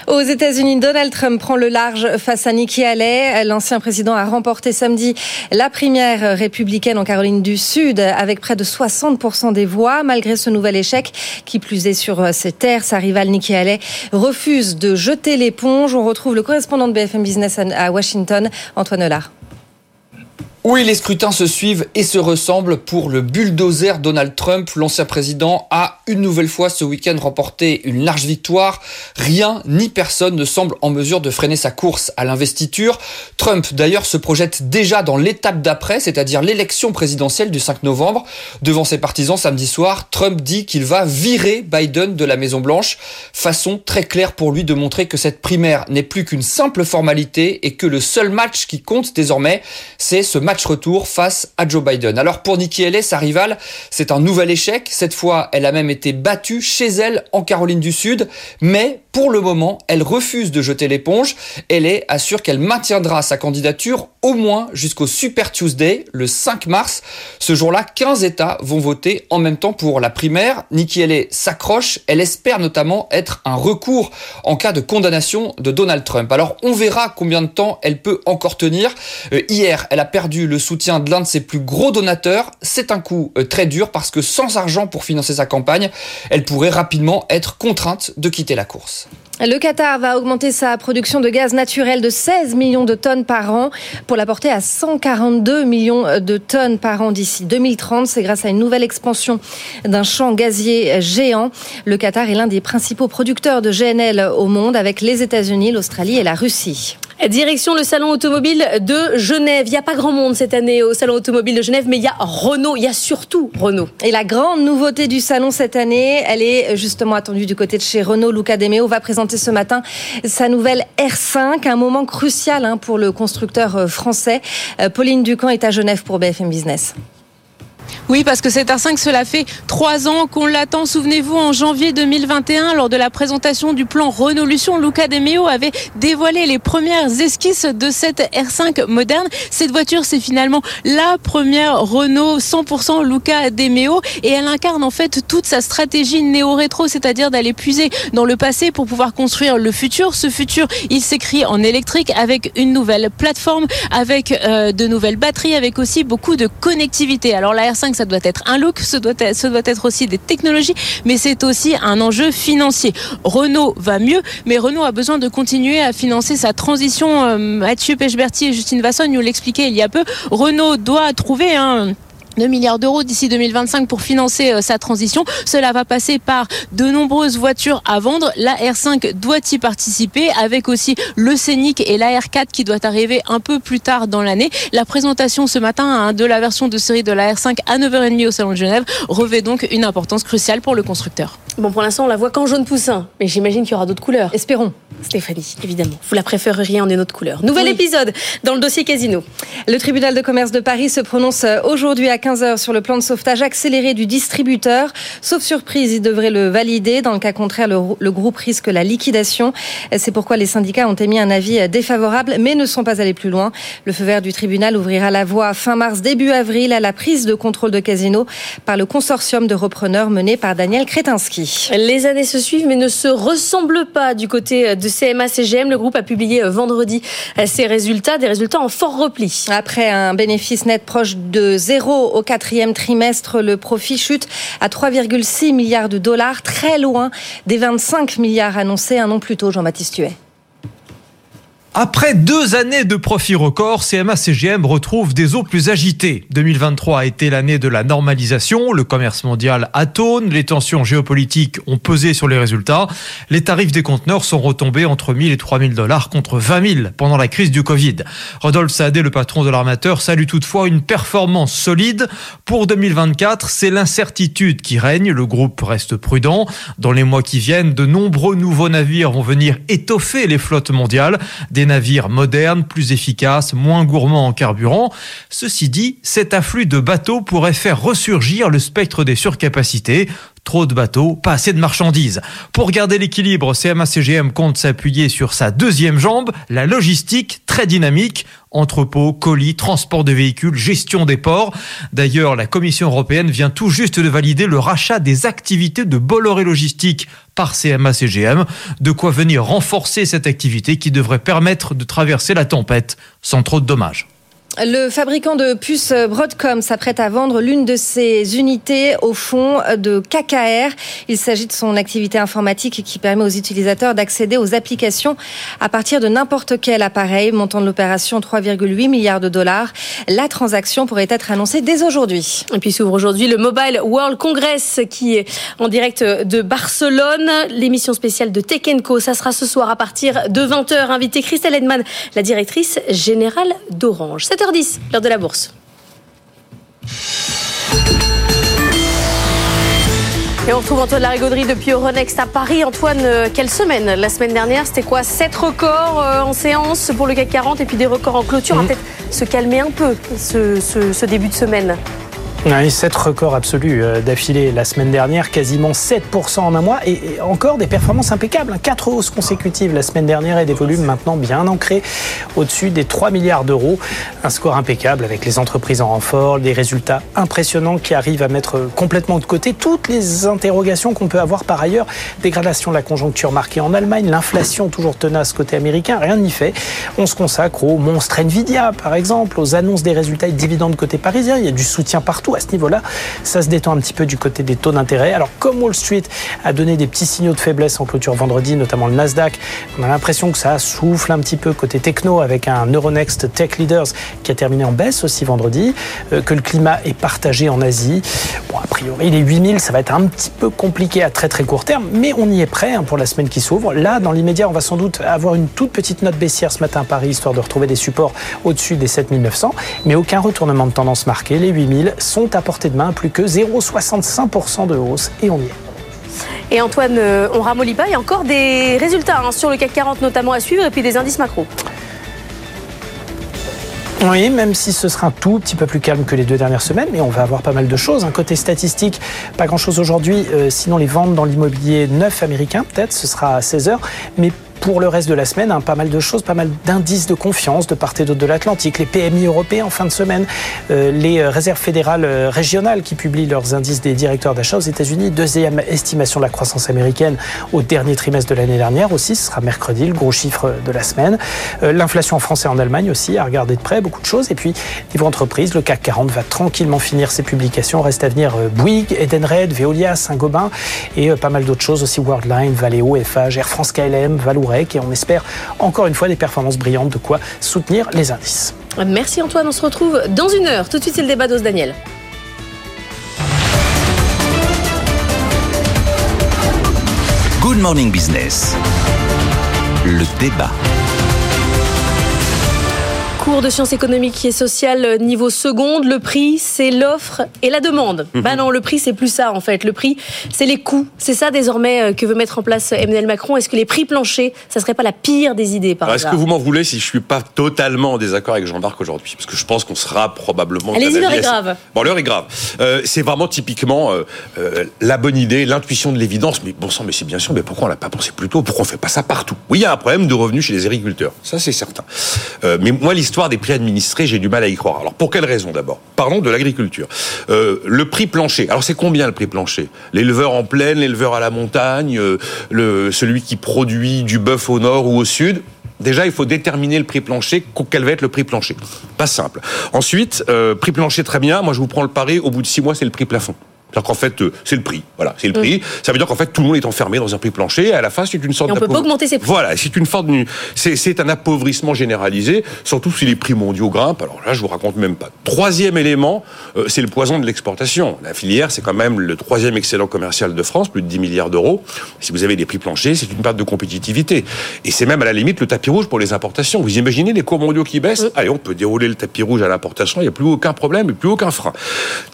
Aux États-Unis, Donald Trump prend le large face à Nikki Haley. L'ancien président a remporté samedi la primaire républicaine en Caroline du Sud avec près de 60% des voix. Malgré ce nouvel échec, qui plus est sur ses terres, sa rivale Nikki Haley refuse de jeter l'éponge. On retrouve le correspondant de BFM Business à Washington, Antoine Hollard. Oui, les scrutins se suivent et se ressemblent pour le bulldozer Donald Trump. L'ancien président a une nouvelle fois ce week-end remporté une large victoire. Rien ni personne ne semble en mesure de freiner sa course à l'investiture. Trump d'ailleurs se projette déjà dans l'étape d'après, c'est-à-dire l'élection présidentielle du 5 novembre. Devant ses partisans samedi soir, Trump dit qu'il va virer Biden de la Maison Blanche. Façon très claire pour lui de montrer que cette primaire n'est plus qu'une simple formalité et que le seul match qui compte désormais, c'est ce match retour face à Joe Biden. Alors pour Nikki Haley, sa rivale, c'est un nouvel échec. Cette fois, elle a même été battue chez elle en Caroline du Sud, mais pour le moment, elle refuse de jeter l'éponge. Elle est assure qu'elle maintiendra sa candidature au moins jusqu'au Super Tuesday, le 5 mars. Ce jour-là, 15 États vont voter en même temps pour la primaire. Nikki Haley s'accroche. Elle espère notamment être un recours en cas de condamnation de Donald Trump. Alors, on verra combien de temps elle peut encore tenir. Euh, hier, elle a perdu le soutien de l'un de ses plus gros donateurs. C'est un coup euh, très dur parce que sans argent pour financer sa campagne, elle pourrait rapidement être contrainte de quitter la course. Le Qatar va augmenter sa production de gaz naturel de 16 millions de tonnes par an pour la porter à 142 millions de tonnes par an d'ici 2030. C'est grâce à une nouvelle expansion d'un champ gazier géant. Le Qatar est l'un des principaux producteurs de GNL au monde avec les États-Unis, l'Australie et la Russie. Direction le salon automobile de Genève. Il n'y a pas grand monde cette année au salon automobile de Genève, mais il y a Renault. Il y a surtout Renault. Et la grande nouveauté du salon cette année, elle est justement attendue du côté de chez Renault. Luca Demeo va présenter ce matin sa nouvelle R5, un moment crucial hein, pour le constructeur euh, français. Euh, Pauline Ducamp est à Genève pour BFM Business. Oui, parce que cette R5, cela fait trois ans qu'on l'attend. Souvenez-vous, en janvier 2021, lors de la présentation du plan Renault-Lution, Luca De Meo avait dévoilé les premières esquisses de cette R5 moderne. Cette voiture, c'est finalement la première Renault 100% Luca De Meo et elle incarne en fait toute sa stratégie néo-rétro, c'est-à-dire d'aller puiser dans le passé pour pouvoir construire le futur. Ce futur, il s'écrit en électrique avec une nouvelle plateforme, avec euh, de nouvelles batteries, avec aussi beaucoup de connectivité. Alors la R5 ça doit être un look, ce doit être, doit être aussi des technologies, mais c'est aussi un enjeu financier. Renault va mieux, mais Renault a besoin de continuer à financer sa transition. Euh, Mathieu Pechberti et Justine Vasson nous l'expliquaient il y a peu. Renault doit trouver un 2 milliards d'euros d'ici 2025 pour financer euh, sa transition. Cela va passer par de nombreuses voitures à vendre. La R5 doit y participer avec aussi le Scénic et la R4 qui doit arriver un peu plus tard dans l'année. La présentation ce matin hein, de la version de série de la R5 à 9h30 au Salon de Genève revêt donc une importance cruciale pour le constructeur. Bon, pour l'instant, on la voit qu'en jaune poussin, mais j'imagine qu'il y aura d'autres couleurs. Espérons. Stéphanie, évidemment. Vous la préféreriez en une autre couleur. Nouvel Oui. épisode dans le dossier Casino. Le tribunal de commerce de Paris se prononce euh, aujourd'hui à 15h sur le plan de sauvetage accéléré du distributeur. Sauf surprise, il devrait le valider. Dans le cas contraire, le, le groupe risque la liquidation. C'est pourquoi les syndicats ont émis un avis défavorable, mais ne sont pas allés plus loin. Le feu vert du tribunal ouvrira la voie fin mars, début avril à la prise de contrôle de Casino par le consortium de repreneurs mené par Daniel Kretinsky. Les années se suivent mais ne se ressemblent pas du côté de CMA-CGM. Le groupe a publié vendredi ses résultats, des résultats en fort repli. Après un bénéfice net proche de zéro au quatrième trimestre, le profit chute à 3,6 milliards de dollars, très loin des 25 milliards annoncés un an plus tôt, Jean-Baptiste Huet. Après deux années de profit record, CMA-CGM retrouve des eaux plus agitées. 2023 a été l'année de la normalisation, le commerce mondial atone, les tensions géopolitiques ont pesé sur les résultats, les tarifs des conteneurs sont retombés entre 1000 et 3000 dollars contre 20 000 pendant la crise du Covid. Rodolphe Saadé, le patron de l'armateur, salue toutefois une performance solide. Pour 2024, c'est l'incertitude qui règne, le groupe reste prudent. Dans les mois qui viennent, de nombreux nouveaux navires vont venir étoffer les flottes mondiales, navires modernes, plus efficaces, moins gourmands en carburant. Ceci dit, cet afflux de bateaux pourrait faire ressurgir le spectre des surcapacités. Trop de bateaux, pas assez de marchandises. Pour garder l'équilibre, CMA-CGM compte s'appuyer sur sa deuxième jambe, la logistique très dynamique. Entrepôts, colis, transport de véhicules, gestion des ports. D'ailleurs, la Commission européenne vient tout juste de valider le rachat des activités de Bolloré Logistique par CMA-CGM, de quoi venir renforcer cette activité qui devrait permettre de traverser la tempête sans trop de dommages. Le fabricant de puces Broadcom s'apprête à vendre l'une de ses unités au fond de KKR. Il s'agit de son activité informatique qui permet aux utilisateurs d'accéder aux applications à partir de n'importe quel appareil. Montant de l'opération 3,8 milliards de dollars. La transaction pourrait être annoncée dès aujourd'hui. Et puis s'ouvre aujourd'hui le Mobile World Congress qui est en direct de Barcelone. L'émission spéciale de Tech Co, ça sera ce soir à partir de 20h. Invité Christelle Edman, la directrice générale d'Orange. 7h10, l'heure de la bourse. Et on retrouve Antoine Larigauderie depuis Euronext à Paris. Antoine, euh, quelle semaine La semaine dernière, c'était quoi? 7 records euh, en séance pour le CAC 40 et puis des records en clôture. On va peut-être se calmer un peu ce, ce- ce début de semaine. Oui, 7 records absolus euh, d'affilée la semaine dernière, quasiment 7% en un mois et encore des performances impeccables. 4 hein. hausses consécutives la semaine dernière et des volumes maintenant bien ancrés au-dessus des 3 milliards d'euros. Un score impeccable avec les entreprises en renfort, des résultats impressionnants qui arrivent à mettre complètement de côté toutes les interrogations qu'on peut avoir par ailleurs. Dégradation de la conjoncture marquée en Allemagne, l'inflation toujours tenace côté américain, rien n'y fait. On se consacre au monstre Nvidia par exemple, aux annonces des résultats et dividendes côté parisien. Il y a du soutien partout à ce niveau-là. Ça se détend un petit peu du côté des taux d'intérêt. Alors, comme Wall Street a donné des petits signaux de faiblesse en clôture vendredi, notamment le Nasdaq, on a l'impression que ça souffle un petit peu côté techno avec un Euronext Tech Leaders qui a terminé en baisse aussi vendredi, euh, que le climat est partagé en Asie. Bon, a priori, les 8000, ça va être un petit peu compliqué à très très court terme, mais on y est prêt hein, pour la semaine qui s'ouvre. Là, dans l'immédiat, on va sans doute avoir une toute petite note baissière ce matin à Paris, histoire de retrouver des supports au-dessus des 7900, mais aucun retournement de tendance marqué. Les 8000 sont à portée de main, plus que 0,65% de hausse et on y est. Et Antoine, euh, on ramollit pas, il y a encore des résultats hein, sur le CAC 40 notamment à suivre et puis des indices macro. Oui, même si ce sera un tout petit peu plus calme que les deux dernières semaines, mais on va avoir pas mal de choses. Un côté statistique, pas grand-chose aujourd'hui, euh, sinon les ventes dans l'immobilier neuf américain, peut-être, ce sera à 16h, mais pour le reste de la semaine, hein, pas mal de choses, pas mal d'indices de confiance de part et d'autre de l'Atlantique, les PMI européens en fin de semaine, euh, les euh, réserves fédérales euh, régionales qui publient leurs indices des directeurs d'achat aux États-Unis, deuxième estimation de la croissance américaine au dernier trimestre de l'année dernière aussi, ce sera mercredi, le gros chiffre de la semaine. L'inflation en France et en Allemagne aussi, à regarder de près, beaucoup de choses. Et puis, niveau entreprise, le CAC 40 va tranquillement finir ses publications. Reste à venir Bouygues, Edenred, Veolia, Saint-Gobain et pas mal d'autres choses aussi, Worldline, Valeo, FH, Air France KLM, Valour et on espère encore une fois des performances brillantes de quoi soutenir les indices. Merci Antoine, on se retrouve dans une heure. Tout de suite, c'est le débat d'Ose Daniel. Good Morning Business. Le débat cours de sciences économiques et sociales euh, niveau seconde, le prix, c'est l'offre et la demande. Ben Bah non, le prix, c'est plus ça en fait. Le prix, c'est les coûts. C'est ça désormais euh, que veut mettre en place Emmanuel Macron. Est-ce que les prix planchers, ça serait pas la pire des idées par Est-ce que vous m'en voulez si je suis pas totalement en désaccord avec Jean-Marc aujourd'hui? Parce que je pense qu'on sera probablement. Allez-y, l'heure est grave. Bon, l'heure est grave. Euh, c'est vraiment typiquement la bonne idée, l'intuition de l'évidence. Mais bon sang, mais c'est bien sûr, mais pourquoi on l'a pas pensé plus tôt? Pourquoi on fait pas ça partout? Oui, il y a un problème de revenus chez les agriculteurs. Ça, c'est certain. mais moi, l'histoire des prix administrés, j'ai du mal à y croire. Alors pour quelle raison d'abord? Parlons de l'agriculture. Euh, le prix plancher. Alors c'est combien le prix plancher? L'éleveur en plaine, l'éleveur à la montagne, euh, le, celui qui produit du bœuf au nord ou au sud? Déjà, il faut déterminer le prix plancher. Quel va être le prix plancher? Pas simple. Ensuite, euh, prix plancher très bien. Moi, je vous prends le pari. Au bout de six mois, c'est le prix plafond. C'est-à-dire qu'en fait, euh, c'est le prix. Voilà, c'est le prix. Mm. Ça veut dire qu'en fait, tout le monde est enfermé dans un prix plancher. Et à la fin, c'est une sorte. Et on peut pas augmenter ses prix. Voilà, c'est une forme. C'est un appauvrissement généralisé, surtout si les prix mondiaux grimpent. Alors là, je vous raconte même pas. Troisième élément, euh, c'est le poison de l'exportation. La filière, c'est quand même le troisième excellent commercial de France, plus de 10 milliards d'euros. Si vous avez des prix planchers, c'est une perte de compétitivité. Et c'est même à la limite le tapis rouge pour les importations. Vous imaginez les cours mondiaux qui baissent mm. Allez, on peut dérouler le tapis rouge à l'importation. Il n'y a plus aucun problème, et plus aucun frein.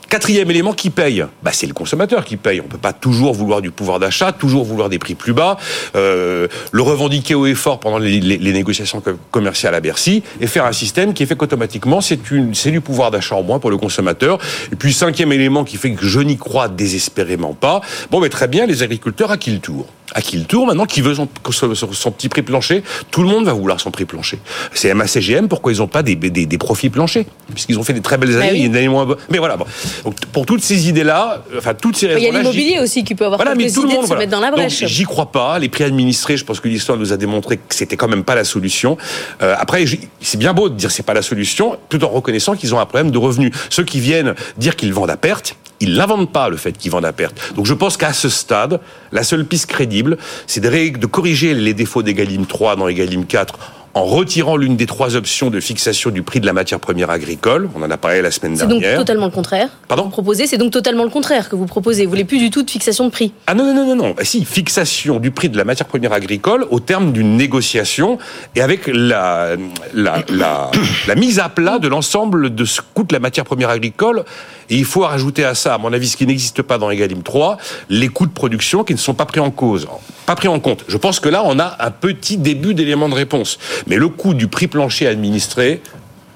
Quatrième élément qui paye, bah, c'est le consommateur qui paye. On peut pas toujours vouloir du pouvoir d'achat, toujours vouloir des prix plus bas, euh, le revendiquer haut et fort pendant les, négociations commerciales à Bercy, et faire un système qui fait qu'automatiquement c'est c'est du pouvoir d'achat en moins pour le consommateur. Et puis cinquième élément qui fait que je n'y crois désespérément pas. Bon, mais très bien, les agriculteurs à qui le tour? À qui le tour maintenant Qui veut son, son, petit prix plancher Tout le monde va vouloir son prix plancher. C'est MACGM, pourquoi ils n'ont pas des, des, des, profits planchers? Puisqu'ils ont fait des très belles bah années, il y a année moins Mais voilà. Bon. Donc, pour toutes ces idées-là, enfin toutes ces raisons Il y a l'immobilier aussi qui peut avoir voilà, mais tout le monde, de se mettre dans la brèche. J'y crois pas. Les prix administrés, je pense que l'histoire nous a démontré que c'était quand même pas la solution. Euh, après, c'est bien beau de dire c'est pas la solution, tout en reconnaissant qu'ils ont un problème de revenus. Ceux qui viennent dire qu'ils vendent à perte, ils l'inventent pas le fait qu'ils vendent à perte. Donc je pense qu'à ce stade, la seule piste crédible, c'est de, corriger les défauts d'Egalim 3 dans Egalim 4 en retirant l'une des trois options de fixation du prix de la matière première agricole. On en a parlé la semaine dernière. C'est donc totalement le contraire. Pardon vous proposez, c'est donc totalement le contraire que vous proposez. Vous voulez plus du tout de fixation de prix. Ah non, non, non, non, non. Si, fixation du prix de la matière première agricole au terme d'une négociation et avec la, la, la, la mise à plat de l'ensemble de ce coûte la matière première agricole. Et il faut rajouter à ça, à mon avis, ce qui n'existe pas dans Egalim 3, les coûts de production qui ne sont pas pris en cause. Pas pris en compte. Je pense que là, on a un petit début d'élément de réponse. Mais le coût du prix plancher administré,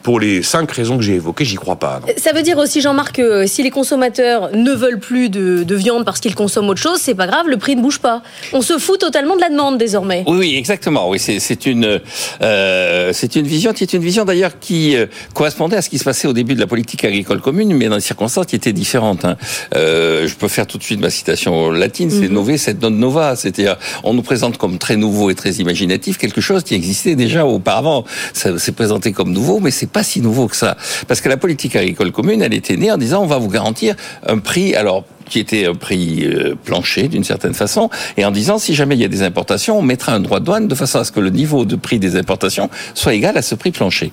pour les cinq raisons que j'ai évoquées, j'y crois pas. non. Ça veut dire aussi, Jean-Marc, que si les consommateurs ne veulent plus de, de viande parce qu'ils consomment autre chose, c'est pas grave, le prix ne bouge pas. On se fout totalement de la demande désormais. Oui, oui, exactement. Oui, c'est c'est une euh, c'est une vision qui est une vision d'ailleurs qui euh, correspondait à ce qui se passait au début de la politique agricole commune, mais dans des circonstances qui étaient différentes. hein. Euh, je peux faire tout de suite ma citation latine, c'est Mhm. nové, c'est non nova, c'est-à-dire on nous présente comme très nouveau et très imaginatif quelque chose qui existait déjà auparavant. Ça s'est présenté comme nouveau, mais c'est pas si nouveau que ça, parce que la politique agricole commune, elle était née en disant on va vous garantir un prix alors qui était un prix euh, plancher d'une certaine façon, et en disant si jamais il y a des importations, on mettra un droit de douane de façon à ce que le niveau de prix des importations soit égal à ce prix plancher.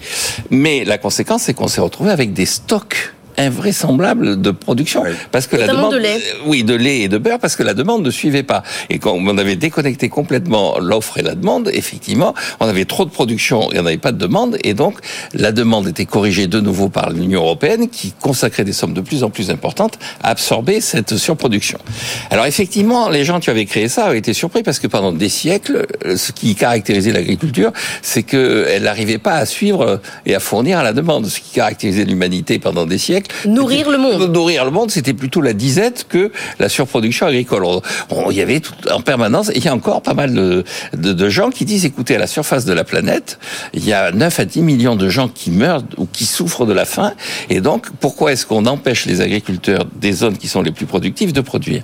Mais la conséquence, c'est qu'on s'est retrouvé avec des stocks invraisemblables de production. Parce que la demande de lait. oui de lait et de beurre parce que la demande ne suivait pas. Et quand on avait déconnecté complètement l'offre et la demande effectivement on avait trop de production et on n'avait pas de demande. Et donc la demande était corrigée de nouveau par l'Union européenne qui consacrait des sommes de plus en plus importantes à absorber cette surproduction. Alors effectivement les gens qui avaient créé ça avaient été surpris parce que pendant des siècles ce qui caractérisait l'agriculture c'est que elle n'arrivait pas à suivre et à fournir à la demande. Ce qui caractérisait l'humanité pendant des siècles Nourrir le monde. Nourrir le monde, c'était plutôt la disette que la surproduction agricole. On- on- Il y avait tout, en permanence, et il y a encore pas mal de, de, de gens qui disent, écoutez, à la surface de la planète, il y a 9 à 10 millions de gens qui meurent ou qui souffrent de la faim. Et donc, pourquoi est-ce qu'on empêche les agriculteurs des zones qui sont les plus productives de produire?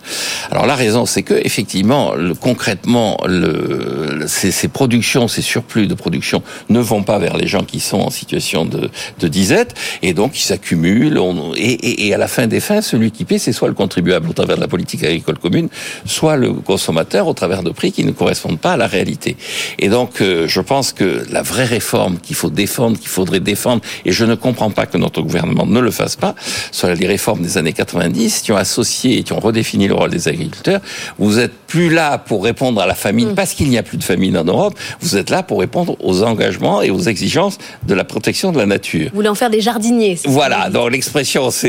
Alors la raison, c'est que effectivement, le- concrètement, le, le- ces, ces productions, ces surplus de production ne vont pas vers les gens qui sont en situation de, de disette, et donc ils s'accumulent. on- Et, et- et à la fin des fins, celui qui paie, c'est soit le contribuable au travers de la politique agricole commune, soit le consommateur au travers de prix qui ne correspondent pas à la réalité. Et donc, euh, je pense que la vraie réforme qu'il faut défendre, qu'il faudrait défendre, et je ne comprends pas que notre gouvernement ne le fasse pas, sont les réformes des années 90 qui ont associé et qui ont redéfini le rôle des agriculteurs. Vous êtes plus là pour répondre à la famine parce qu'il n'y a plus de famine en Europe. Vous êtes là pour répondre aux engagements et aux exigences de la protection de la nature. Vous voulez en faire des jardiniers. Voilà, donc l'expression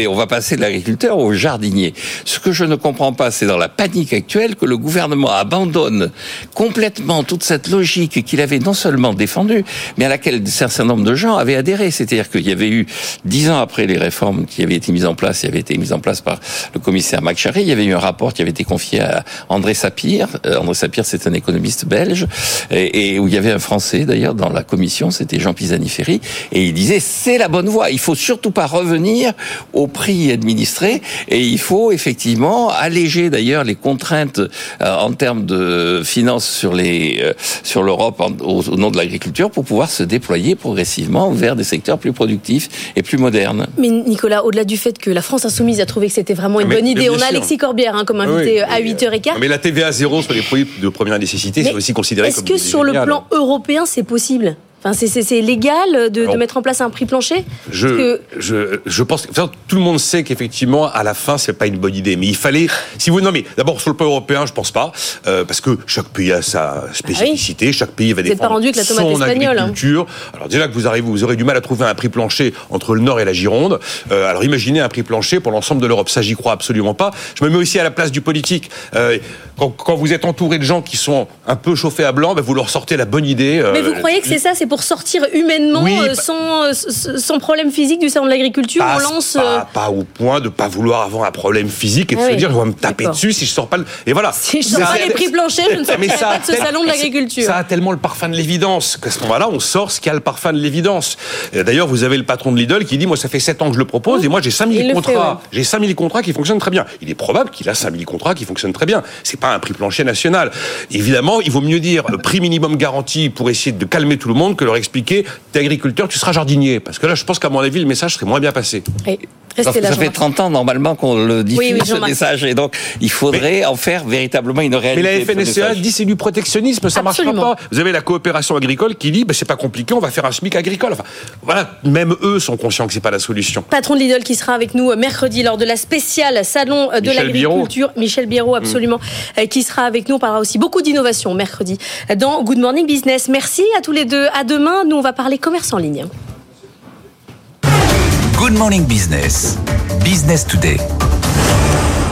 on va passer de l'agriculteur au jardinier. Ce que je ne comprends pas, c'est dans la panique actuelle que le gouvernement abandonne complètement toute cette logique qu'il avait non seulement défendue, mais à laquelle un certain nombre de gens avaient adhéré. C'est-à-dire qu'il y avait eu, dix ans après les réformes qui avaient été mises en place, qui avaient été mises en place par le commissaire Macchari, il y avait eu un rapport qui avait été confié à André Sapir. Euh, André Sapir, c'est un économiste belge, et, et où il y avait un Français d'ailleurs dans la commission, c'était Jean Pisani-Ferry, et il disait c'est la bonne voie. Il faut surtout pas revenir au prix administré, et il faut effectivement alléger d'ailleurs les contraintes euh, en termes de finances sur les euh, sur l'Europe au, au nom de l'agriculture pour pouvoir se déployer progressivement vers des secteurs plus productifs et plus modernes. Mais Nicolas, au-delà du fait que la France Insoumise a trouvé que c'était vraiment une Mais- bonne idée, on a. Alexis Corbière hein, comme invité Oui, euh, à 8h15. Mais la TVA zéro sur les produits de première nécessité, c'est aussi considéré Est-ce comme que une sur le plan européen, c'est possible? Enfin, c'est- légal de, mettre en place un prix plancher Je, que- je, je pense que tout le monde sait qu'effectivement, à la fin, c'est pas une bonne idée. Mais il fallait, si vous, non, mais d'abord sur le plan européen, je pense pas, euh, parce que chaque pays a sa spécificité, chaque pays va Ah Vous êtes pas défendre rendu avec la tomate son espagnole, hein. agriculture. Alors déjà que vous arrivez, vous aurez du mal à trouver un prix plancher entre le Nord et la Gironde. Euh, alors imaginez un prix plancher pour l'ensemble de l'Europe. Ça, j'y crois absolument pas. Je me mets aussi à la place du politique. Euh, quand, quand vous êtes entouré de gens qui sont un peu chauffés à blanc, ben, vous leur sortez la bonne idée. Mais vous croyez que c'est ça, c'est pour sortir humainement, Oui, euh, sans, euh, sans problème physique du salon de l'agriculture pas, On lance. euh, pas, pas au point de pas vouloir avoir un problème physique et de Ah se dire je vais me taper dessus si je sors pas le... et voilà. Si je sors pas les prix planchers, je ne sortirai pas de ce tel- salon de l'agriculture. ça a tellement le parfum de l'évidence qu'à ce moment-là on sort ce qui a le parfum de l'évidence. D'ailleurs vous avez le patron de Lidl qui dit moi ça fait 7 ans que je le propose et moi j'ai Il 5000 le contrats. fait, ouais. j'ai 5000 contrats qui fonctionnent très bien. Il est probable qu'il a 5000 contrats qui fonctionnent très bien. C'est pas un prix plancher national. Évidemment il vaut mieux dire euh, prix minimum garanti pour essayer de calmer tout le monde que leur expliquer t'es agriculteur tu seras jardinier. Parce que là je pense qu'à mon avis le message serait moins bien passé Ça, Restez là, ça fait Jean-Marc. 30 ans normalement qu'on le diffuse Oui, oui, ce message et donc il faudrait en faire véritablement une Mais réalité. la de ce FNSEA dit c'est du protectionnisme, ça marchera Absolument. pas. Vous avez la coopération agricole qui dit bah, c'est pas compliqué, on va faire un SMIC agricole. Enfin, voilà, même eux sont conscients que c'est pas la solution. Patron de Lidl qui sera avec nous euh, mercredi lors de la spéciale salon euh, de l'agriculture. Michel Biérot, absolument, euh, qui sera avec nous. On parlera aussi beaucoup d'innovation mercredi dans Good Morning Business. Merci à tous les deux. À demain. Nous, on va parler commerce en ligne. Good Morning Business. Business Today.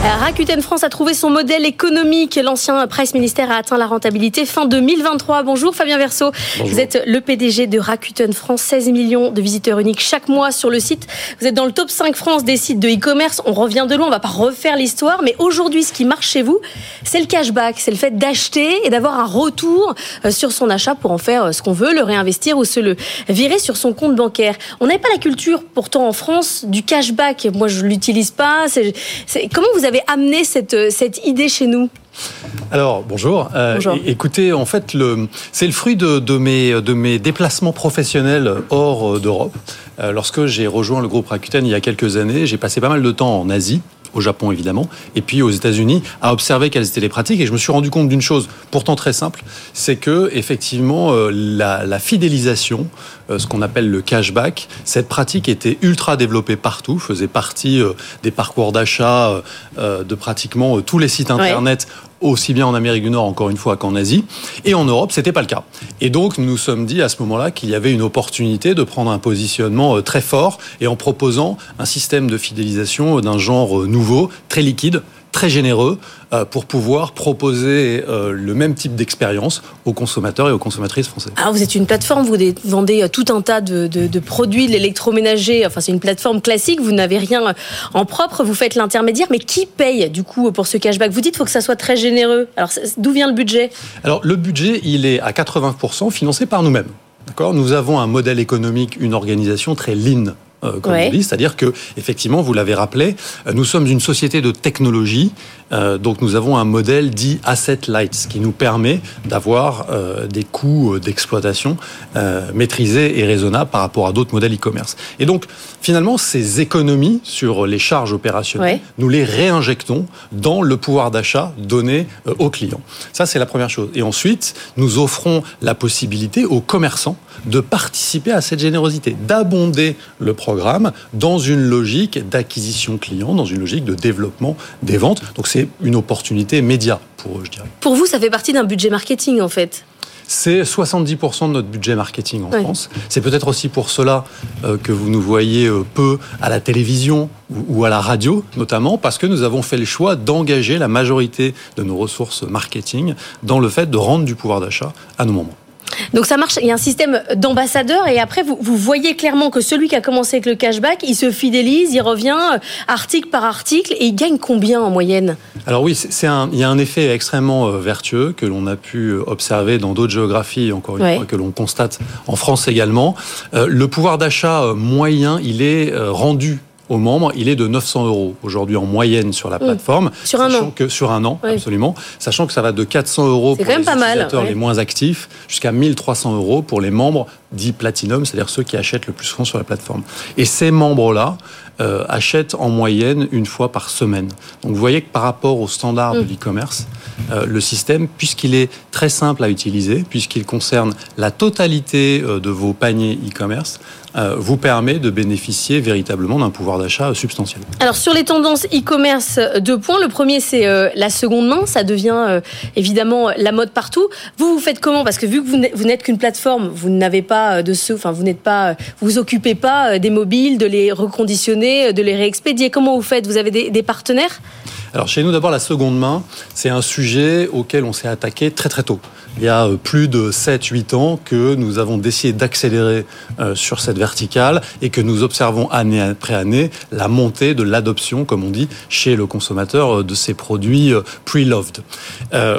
Rakuten France a trouvé son modèle économique. L'ancien presse ministère a atteint la rentabilité fin 2023. Bonjour Fabien Verso. Vous êtes le PDG de Rakuten France. 16 millions de visiteurs uniques chaque mois sur le site. Vous êtes dans le top 5 France des sites de e-commerce. On revient de loin, on va pas refaire l'histoire. Mais aujourd'hui, ce qui marche chez vous, c'est le cashback. C'est le fait d'acheter et d'avoir un retour euh, sur son achat pour en faire euh, ce qu'on veut, le réinvestir ou se le virer sur son compte bancaire. On n'avait pas la culture pourtant en France du cashback. Moi, je l'utilise pas. Comment vous avez amené cette, euh, cette idée chez nous alors bonjour. Euh, Bonjour. écoutez, en fait, le, c'est le fruit de, de mes de mes déplacements professionnels hors euh, d'Europe. Euh, lorsque j'ai rejoint le groupe Rakuten il y a quelques années, j'ai passé pas mal de temps en Asie au Japon évidemment, et puis aux États-Unis, à observer quelles étaient les pratiques. Et je me suis rendu compte d'une chose, pourtant très simple, c'est que effectivement euh, la, la fidélisation, euh, ce qu'on appelle le cashback, cette pratique était ultra développée partout, faisait partie euh, des parcours d'achat de pratiquement tous les sites Ouais. Aussi bien en Amérique du Nord, encore une fois, qu'en Asie. Et en Europe, c'était pas le cas. Et donc, nous nous sommes dit à ce moment-là qu'il y avait une opportunité de prendre un positionnement euh, très fort et en proposant un système de fidélisation euh, d'un genre euh, nouveau, très liquide, très généreux, euh, pour pouvoir proposer euh, le même type d'expérience aux consommateurs et aux consommatrices français. Alors vous êtes une plateforme, vous vendez euh, tout un tas de, de- de produits, de l'électroménager, enfin c'est une plateforme classique, vous n'avez rien en propre, vous faites l'intermédiaire, mais qui paye du coup pour ce cashback? Vous dites qu'il faut que ça soit très généreux. Alors d'où vient le budget? Alors le budget, il est à 80% financé par nous-mêmes. D'accord? Nous avons un modèle économique, une organisation très lean. Euh, comme Ouais. on dit, c'est-à-dire que effectivement, vous l'avez rappelé, euh, nous sommes une société de technologie, euh, donc nous avons un modèle dit asset light, ce qui nous permet d'avoir euh, des coûts d'exploitation maîtrisés et raisonnables par rapport à d'autres modèles e-commerce. Et donc finalement, ces économies sur les charges opérationnelles, Ouais. nous les réinjectons dans le pouvoir d'achat donné aux clients. Ça, c'est la première chose. Et ensuite, nous offrons la possibilité aux commerçants de participer à cette générosité, d'abonder le programme dans une logique d'acquisition client, dans une logique de développement des ventes. Donc c'est une opportunité média pour eux, je dirais. Pour vous, ça fait partie d'un budget marketing en fait. C'est 70% de notre budget marketing en. France. C'est peut-être aussi pour cela euh, que vous nous voyez euh, peu à la télévision ou à la radio, notamment parce que nous avons fait le choix d'engager la majorité de nos ressources marketing dans le fait de rendre du pouvoir d'achat à nos membres. Donc ça marche, il y a un système d'ambassadeurs et après vous, vous voyez clairement que celui qui a commencé avec le cashback, il se fidélise, il revient euh, article par article et il gagne combien en moyenne? Alors oui, c'est c'est un, il y a un effet extrêmement euh, vertueux que l'on a pu euh, observer dans d'autres géographies, encore une Ouais. fois, que l'on constate en France également. Le pouvoir d'achat moyen, il est rendu aux membres, il est de 900 euros aujourd'hui en moyenne sur la Mmh. plateforme. Sur un sachant an. que sur un an, absolument, sachant que ça va de 400 euros pour les mal, utilisateurs ouais. les moins actifs jusqu'à 1300 euros pour les membres dits platinum, c'est-à-dire ceux qui achètent le plus souvent sur la plateforme. Et ces membres-là euh, achètent en moyenne une fois par semaine. Donc vous voyez que par rapport aux standards de Mm. l'e-commerce, euh, le système, puisqu'il est très simple à utiliser, puisqu'il concerne la totalité euh, de vos paniers e-commerce, vous permet de bénéficier véritablement d'un pouvoir d'achat euh, substantiel. Alors sur les tendances e-commerce, euh, deux points. Le premier, c'est euh, la seconde main. Ça devient euh, évidemment euh, la mode partout. Vous, vous faites comment? Parce que vu que vous n'êtes- qu'une plateforme, vous n'avez pas euh, de ce, enfin vous n'êtes pas, euh, vous vous occupez pas euh, des mobiles, de les reconditionner, euh, de les réexpédier. Comment vous faites? Vous avez des partenaires? Alors chez nous, d'abord, la seconde main, c'est un sujet auquel on s'est attaqué très très tôt. Il y a euh, plus de 7-8 ans que nous avons décidé d'accélérer euh, sur cette verticale et que nous observons année après année la montée de l'adoption, comme on dit, chez le consommateur euh, de ces produits pre-loved.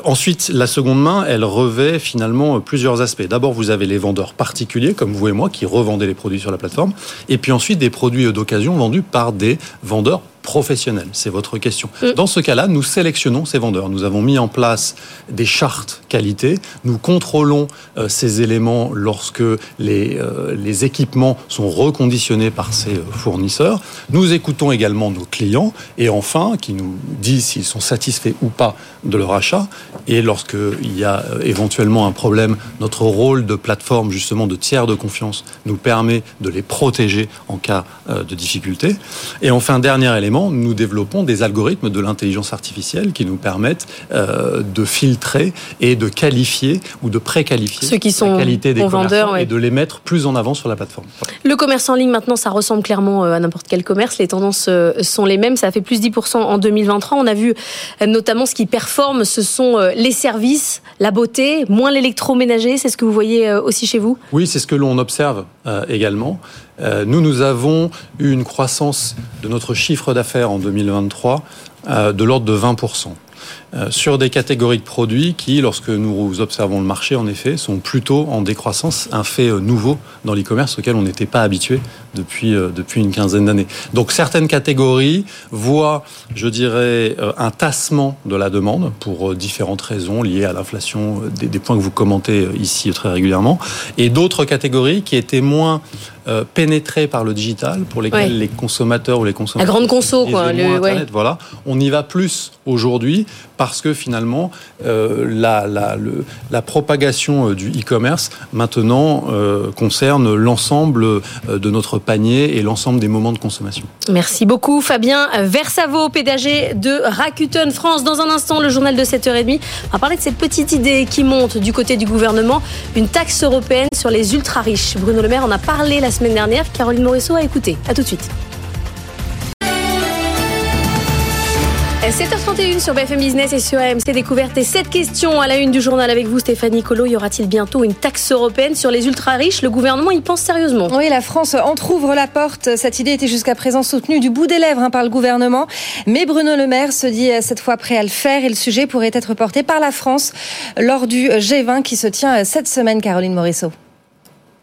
Ensuite, la seconde main, elle revêt finalement plusieurs aspects. D'abord, vous avez les vendeurs particuliers, comme vous et moi, qui revendez les produits sur la plateforme. Et puis ensuite, des produits d'occasion vendus par des vendeurs professionnels. C'est votre question. Dans ce cas-là, nous sélectionnons ces vendeurs. Nous avons mis en place des chartes qualité. Nous contrôlons euh, ces éléments lorsque les, euh, les équipements sont reconditionnés par ces euh, fournisseurs. Nous écoutons également nos clients et enfin, qui nous disent s'ils sont satisfaits ou pas de leur achat. Et lorsqu'il y a euh, éventuellement un problème, notre rôle de plateforme, justement de tiers de confiance, nous permet de les protéger en cas euh, de difficulté. Et enfin, dernier élément, nous développons des algorithmes de l'intelligence artificielle qui nous permettent euh, de filtrer et de qualifier ou de préqualifier Ceux qui sont la qualité des vendeurs, ouais. et de les mettre plus en avant sur la plateforme. Le commerce en ligne, maintenant, ça ressemble clairement à n'importe quel commerce. Les tendances sont les mêmes. Ça a fait plus 10% en 2023. On a vu notamment ce qui performe, ce sont euh, les services, la beauté, moins l'électroménager. C'est ce que vous voyez euh, aussi chez vous? Oui, c'est ce que l'on observe euh, également. Nous, nous avons eu une croissance de notre chiffre d'affaires en 2023 euh, de l'ordre de 20%. euh, Sur des catégories de produits qui, lorsque nous observons le marché, en effet, sont plutôt en décroissance, un fait nouveau dans l'e-commerce auquel on n'était pas habitué depuis, euh, depuis une quinzaine d'années. Donc certaines catégories voient, je dirais, euh, un tassement de la demande pour euh, différentes raisons liées à l'inflation, des, des points que vous commentez ici très régulièrement, et d'autres catégories qui étaient moins euh, pénétrées par le digital, pour lesquelles Ouais. les consommateurs ou les consommateurs grande conso, quoi, ouais. Internet, voilà, on y va plus aujourd'hui parce que finalement euh, la, la, le- la propagation du e-commerce maintenant euh, concerne l'ensemble de notre panier et l'ensemble des moments de consommation. Merci beaucoup Fabien Versavo, pédager de Rakuten France. Dans un instant, le journal de 7h30. On va parler de cette petite idée qui monte du côté du gouvernement, une taxe européenne sur les ultra-riches. Bruno Le Maire en a parlé la semaine dernière. Caroline Morisseau a écouté. À tout de suite. 7h31 sur BFM Business et sur AMC Découverte. Et cette question à la une du journal avec vous, Stéphanie Colo. Y aura-t-il bientôt une taxe européenne sur les ultra-riches? Le gouvernement y pense sérieusement. Oui, la France entrouvre la porte. Cette idée était jusqu'à présent soutenue du bout des lèvres hein, par le gouvernement. Mais Bruno Le Maire se dit euh, cette fois prêt à le faire et le sujet pourrait être porté par la France lors du G20 qui se tient euh, cette semaine, Caroline Morisseau.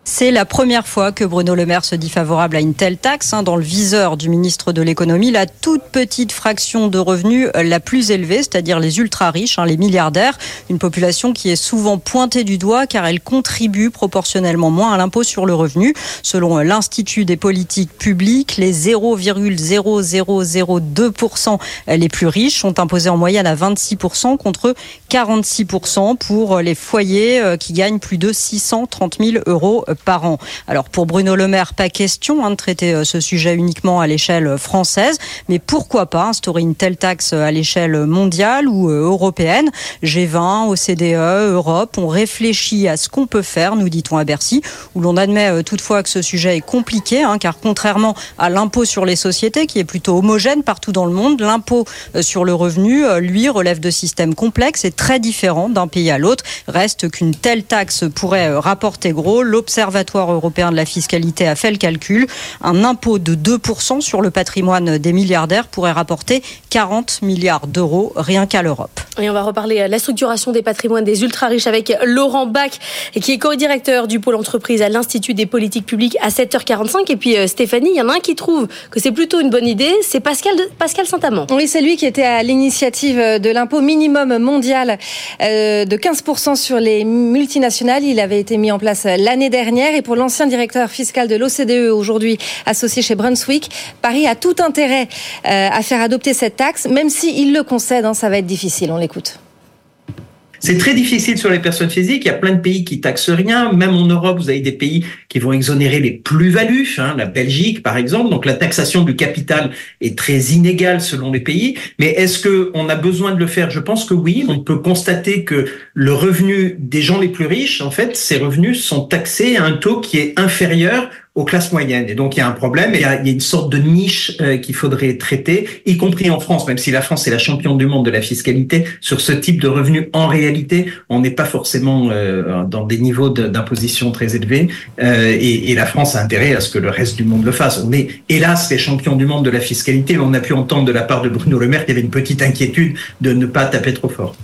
C'est la première fois que Bruno Le Maire se dit favorable à une telle taxe. hein, dans le viseur du ministre de l'économie, la toute petite fraction de revenus la plus élevée, c'est-à-dire les ultra riches, hein, les milliardaires, une population qui est souvent pointée du doigt car elle contribue proportionnellement moins à l'impôt sur le revenu. Selon l'Institut des politiques publiques, les 0,0002% les plus riches sont imposés en moyenne à 26% contre 46% pour les foyers euh, qui gagnent plus de 630 000 euros par an. Alors pour Bruno Le Maire, pas question hein, de traiter euh, ce sujet uniquement à l'échelle française, mais pourquoi pas instaurer une telle taxe à l'échelle mondiale ou euh, européenne? G20, OCDE, Europe, on réfléchit à ce qu'on peut faire, nous dit-on à Bercy, où l'on admet euh, toutefois que ce sujet est compliqué, hein, car contrairement à l'impôt sur les sociétés, qui est plutôt homogène partout dans le monde, l'impôt euh, sur le revenu, euh, lui, relève de systèmes complexes et très différents d'un pays à l'autre. Reste qu'une telle taxe pourrait euh, rapporter gros. L'Observatoire européen de la fiscalité a fait le calcul. Un impôt de 2% sur le patrimoine des milliardaires pourrait rapporter 40 milliards d'euros rien qu'à l'Europe. Et on va reparler de la structuration des patrimoines des ultra-riches avec Laurent Bach, qui est co-directeur du pôle entreprise à l'Institut des politiques publiques à 7h45. Et puis euh, Stéphanie, il y en a un qui trouve que c'est plutôt une bonne idée, c'est Pascal, Pascal Saint-Amand. Oui, c'est lui qui était à l'initiative de l'impôt minimum mondial euh, de 15% sur les multinationales. Il avait été mis en place l'année dernière. Et pour l'ancien directeur fiscal de l'OCDE, aujourd'hui associé chez Brunswick, Paris a tout intérêt euh, à faire adopter cette taxe, même s'il le concède, hein, ça va être difficile. On l'écoute. C'est très difficile sur les personnes physiques. Il y a plein de pays qui taxent rien. Même en Europe, vous avez des pays qui vont exonérer les plus-values. Hein, la Belgique, par exemple. Donc la taxation du capital est très inégale selon les pays. Mais est-ce que on a besoin de le faire? Je pense que oui. On peut constater que le revenu des gens les plus riches, en fait, ces revenus sont taxés à un taux qui est inférieur aux classes moyennes. Et donc, il y a un problème. Et il y a, une sorte de niche euh, qu'il faudrait traiter, y compris en France, même si la France est la championne du monde de la fiscalité. Sur ce type de revenus, en réalité, on n'est pas forcément euh, dans des niveaux d'imposition très élevés. Euh, et, et la France a intérêt à ce que le reste du monde le fasse. On est, hélas, les champions du monde de la fiscalité. mais On a pu entendre de la part de Bruno Le Maire qu'il y avait une petite inquiétude de ne pas taper trop fort.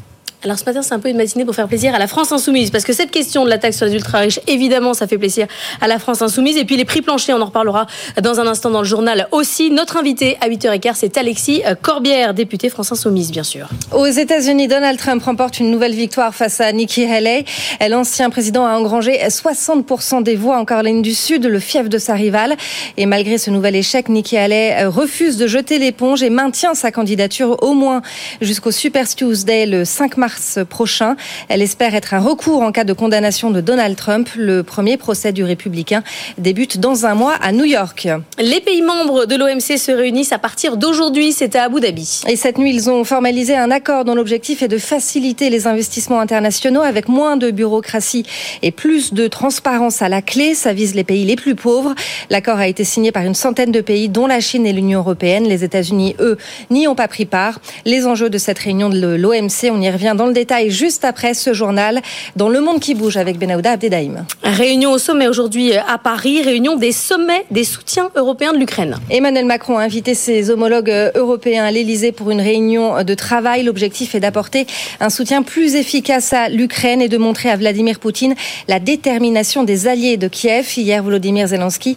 Alors ce matin, c'est un peu une matinée pour faire plaisir à la France insoumise, parce que cette question de la taxe sur les ultra-riches, évidemment, ça fait plaisir à la France insoumise. Et puis les prix planchers, on en reparlera dans un instant dans le journal aussi. Notre invité à 8h15, c'est Alexis Corbière, député France insoumise, bien sûr. Aux États-Unis, Donald Trump remporte une nouvelle victoire face à Nikki Haley. L'ancien président a engrangé 60% des voix en Caroline du Sud, le fief de sa rivale. Et malgré ce nouvel échec, Nikki Haley refuse de jeter l'éponge et maintient sa candidature au moins jusqu'au Super Tuesday le 5 mars mars prochain. Elle espère être un recours en cas de condamnation de Donald Trump. Le premier procès du républicain débute dans un mois à New York. Les pays membres de l'OMC se réunissent à partir d'aujourd'hui. C'est à Abu Dhabi. Et cette nuit, ils ont formalisé un accord dont l'objectif est de faciliter les investissements internationaux avec moins de bureaucratie et plus de transparence à la clé. Ça vise les pays les plus pauvres. L'accord a été signé par une centaine de pays, dont la Chine et l'Union européenne. Les États-Unis, eux, n'y ont pas pris part. Les enjeux de cette réunion de l'OMC, on y revient dans le détail juste après ce journal dans Le Monde qui bouge avec Benahouda Abdedaïm. Réunion au sommet aujourd'hui à Paris, réunion des sommets des soutiens européens de l'Ukraine. Emmanuel Macron a invité ses homologues européens à l'Elysée pour une réunion de travail. L'objectif est d'apporter un soutien plus efficace à l'Ukraine et de montrer à Vladimir Poutine la détermination des alliés de Kiev. Hier, Volodymyr Zelensky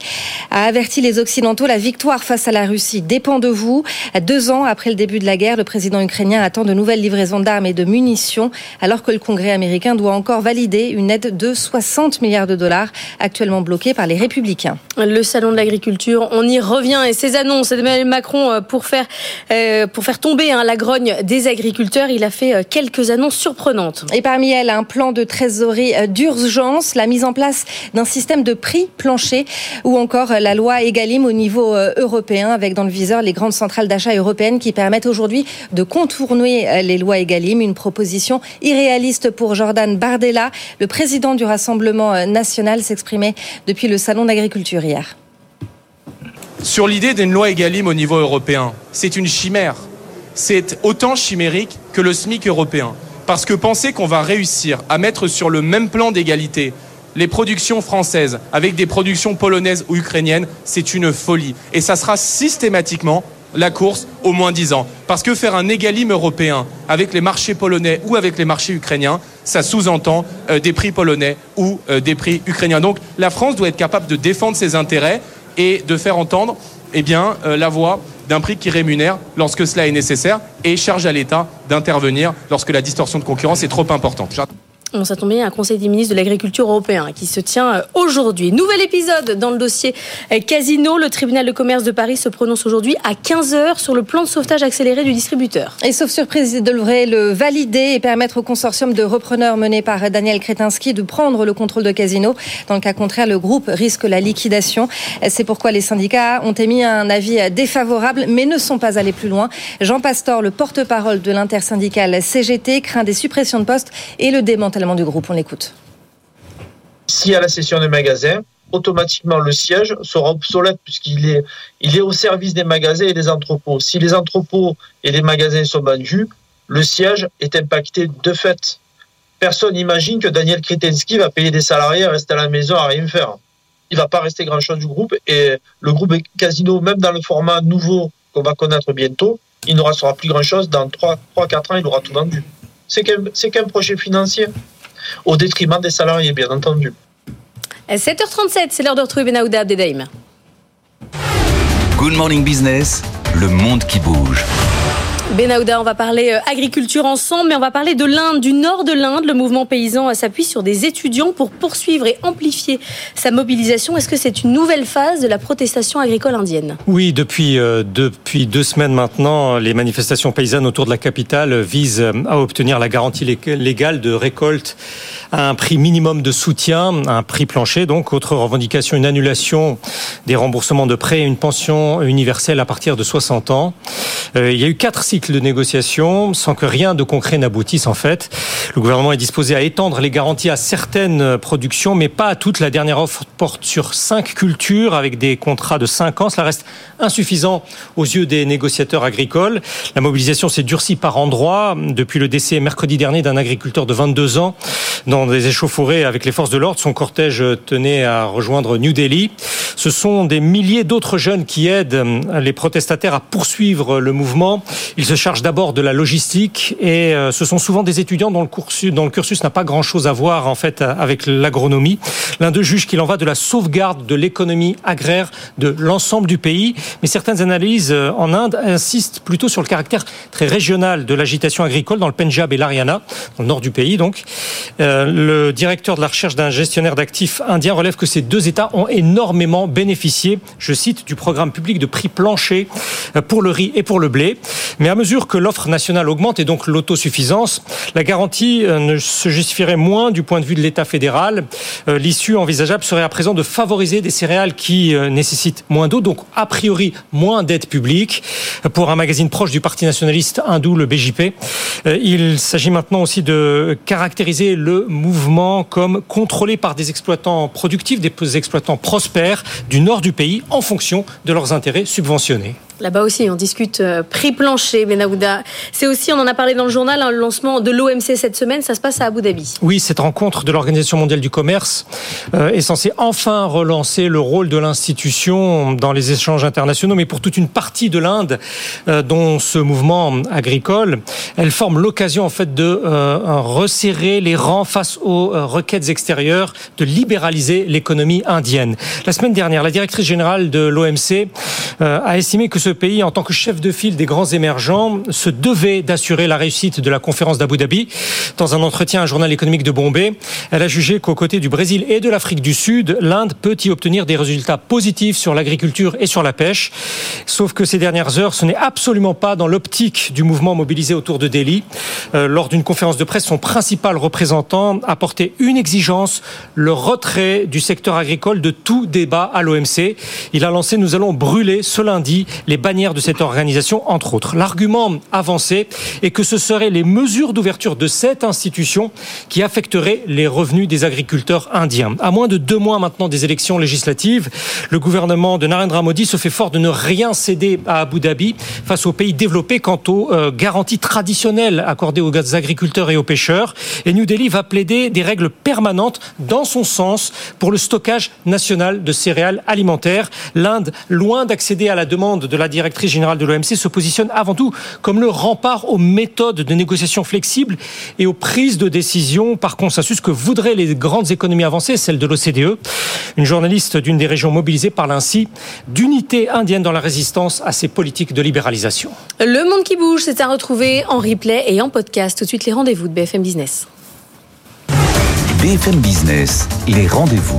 a averti les Occidentaux la victoire face à la Russie dépend de vous. Deux ans après le début de la guerre, le président ukrainien attend de nouvelles livraisons d'armes et de munitions, alors que le Congrès américain doit encore valider une aide de 60 milliards de dollars, actuellement bloquée par les républicains. Le salon de l'agriculture, on y revient et ces annonces d'Emmanuel Macron euh, pour faire, euh, pour faire tomber hein, la grogne des agriculteurs, il a fait euh, quelques annonces surprenantes. Et parmi elles, un plan de trésorerie d'urgence, la mise en place d'un système de prix plancher ou encore la loi Egalim au niveau européen avec dans le viseur les grandes centrales d'achat européennes qui permettent aujourd'hui de contourner les lois Egalim. Une proposition irréaliste pour Jordan Bardella, le président du Rassemblement national, s'exprimait depuis le salon d'agriculture hier. Sur l'idée d'une loi Egalim au niveau européen, c'est une chimère. C'est autant chimérique que le SMIC européen. Parce que penser qu'on va réussir à mettre sur le même plan d'égalité les productions françaises avec des productions polonaises ou ukrainiennes, c'est une folie. Et ça sera systématiquement la course au moins 10 ans. Parce que faire un égalim européen avec les marchés polonais ou avec les marchés ukrainiens, ça sous-entend euh, des prix polonais ou euh, des prix ukrainiens. Donc la France doit être capable de défendre ses intérêts et de faire entendre eh bien, euh, la voix d'un prix qui rémunère lorsque cela est nécessaire et charge à l'État d'intervenir lorsque la distorsion de concurrence est trop importante. On ça tombe bien, un conseil des ministres de l'agriculture européen qui se tient euh, aujourd'hui. Nouvel épisode dans le dossier euh, Casino. Le tribunal de commerce de Paris se prononce aujourd'hui à 15h sur le plan de sauvetage accéléré du distributeur. Et sauf surprise, il devrait le valider et permettre au consortium de repreneurs mené par Daniel Kretinsky de prendre le contrôle de Casino. Dans le cas contraire, le groupe risque la liquidation. C'est pourquoi les syndicats ont émis un avis défavorable, mais ne sont pas allés plus loin. Jean Pastor, le porte-parole de l'intersyndicale CGT, craint des suppressions de postes et le démantèlement du groupe. On l'écoute. Y a la cession des magasins, automatiquement le siège sera obsolète puisqu'il est, au service des magasins et des entrepôts. Si les entrepôts et les magasins sont vendus, le siège est impacté de fait. Personne n'imagine que Daniel Kritensky va payer des salariés à rester à la maison à rien faire. Il va pas rester grand-chose du groupe et le groupe Casino, même dans le format nouveau qu'on va connaître bientôt, il ne restera plus grand-chose. Dans 3-4 ans, il aura tout vendu c'est qu'un projet financier, au détriment des salariés, bien entendu. 7h37, c'est l'heure de retrouver Benaouda Abdedaïm. Good Morning Business, le monde qui bouge. Benahouda, on va parler euh, agriculture ensemble, mais on va parler de l'Inde, du nord de l'Inde. Le mouvement paysan s'appuie sur des étudiants pour poursuivre et amplifier sa mobilisation. Est-ce que c'est une nouvelle phase de la protestation agricole indienne? Oui, depuis, euh, depuis deux semaines maintenant, les manifestations paysannes autour de la capitale visent à obtenir la garantie légale de récolte à un prix minimum de soutien, un prix plancher. Donc, autre revendication, une annulation des remboursements de prêts et une pension universelle à partir de 60 ans. Euh, il y a eu quatre cycles de négociation sans que rien de concret n'aboutisse en fait. Le gouvernement est disposé à étendre les garanties à certaines productions, mais pas à toutes. La dernière offre porte sur cinq cultures avec des contrats de cinq ans. Cela reste insuffisant aux yeux des négociateurs agricoles. La mobilisation s'est durcie par endroits depuis le décès mercredi dernier d'un agriculteur de 22 ans dans des échauffourées avec les forces de l'ordre. Son cortège tenait à rejoindre New Delhi. Ce sont des milliers d'autres jeunes qui aident les protestataires à poursuivre le mouvement. Ils se chargent d'abord de la logistique et euh, ce sont souvent des étudiants dont le cursus, n'a pas grand-chose à voir en fait avec l'agronomie. L'un d'eux juge qu'il en va de la sauvegarde de l'économie agraire de l'ensemble du pays, mais certaines analyses euh, en Inde insistent plutôt sur le caractère très régional de l'agitation agricole dans le Punjab et l'Ariana, dans le nord du pays donc. Euh, le directeur de la recherche d'un gestionnaire d'actifs indien relève que ces deux États ont énormément bénéficié, je cite, du programme public de prix plancher pour le riz et pour le blé. Mais mesure que l'offre nationale augmente et donc l'autosuffisance, la garantie euh, ne se justifierait moins du point de vue de l'État fédéral. Euh, l'issue envisageable serait à présent de favoriser des céréales qui euh, nécessitent moins d'eau, donc a priori moins d'aide publique. Pour un magazine proche du Parti nationaliste hindou, le BJP, il s'agit maintenant aussi de caractériser le mouvement comme contrôlé par des exploitants productifs, des exploitants prospères du nord du pays en fonction de leurs intérêts subventionnés. Là-bas aussi, on discute euh, prix plancher, Benaouda. C'est aussi, on en a parlé dans le journal, hein, le lancement de l'OMC cette semaine, ça se passe à Abu Dhabi. Oui, cette rencontre de l'Organisation mondiale du commerce euh, est censée enfin relancer le rôle de l'institution dans les échanges internationaux, mais pour toute une partie de l'Inde, euh, dont ce mouvement agricole, elle forme l'occasion en fait de resserrer les rangs face aux requêtes extérieures, de libéraliser l'économie indienne. La semaine dernière, la directrice générale de l'OMC a estimé que ce ce pays, en tant que chef de file des grands émergents, se devait d'assurer la réussite de la conférence d'Abu Dhabi. Dans un entretien à un journal économique de Bombay, elle a jugé qu'aux côtés du Brésil et de l'Afrique du Sud, l'Inde peut y obtenir des résultats positifs sur l'agriculture et sur la pêche. Sauf que ces dernières heures, ce n'est absolument pas dans l'optique du mouvement mobilisé autour de Delhi. Euh, lors d'une conférence de presse, son principal représentant a porté une exigence, le retrait du secteur agricole de tout débat à l'OMC. Il a lancé Nous allons brûler ce lundi les bannières de cette organisation, entre autres. L'argument avancé est que ce seraient les mesures d'ouverture de cette institution qui affecteraient les revenus des agriculteurs indiens. À moins de deux mois maintenant des élections législatives, le gouvernement de Narendra Modi se fait fort de ne rien céder à Abu Dhabi face aux pays développés quant aux euh, garanties traditionnelles accordées aux agriculteurs et aux pêcheurs. Et New Delhi va plaider des règles permanentes dans son sens pour le stockage national de céréales alimentaires. L'Inde, loin d'accéder à la demande de la directrice générale de l'OMC, se positionne avant tout comme le rempart aux méthodes de négociation flexibles et aux prises de décision par consensus que voudraient les grandes économies avancées, celles de l'OCDE. Une journaliste d'une des régions mobilisées parle ainsi d'unité indienne dans la résistance à ces politiques de libéralisation. Le monde qui bouge, c'est à retrouver en replay et en podcast. Tout de suite les rendez-vous de BFM Business. BFM Business, les rendez-vous.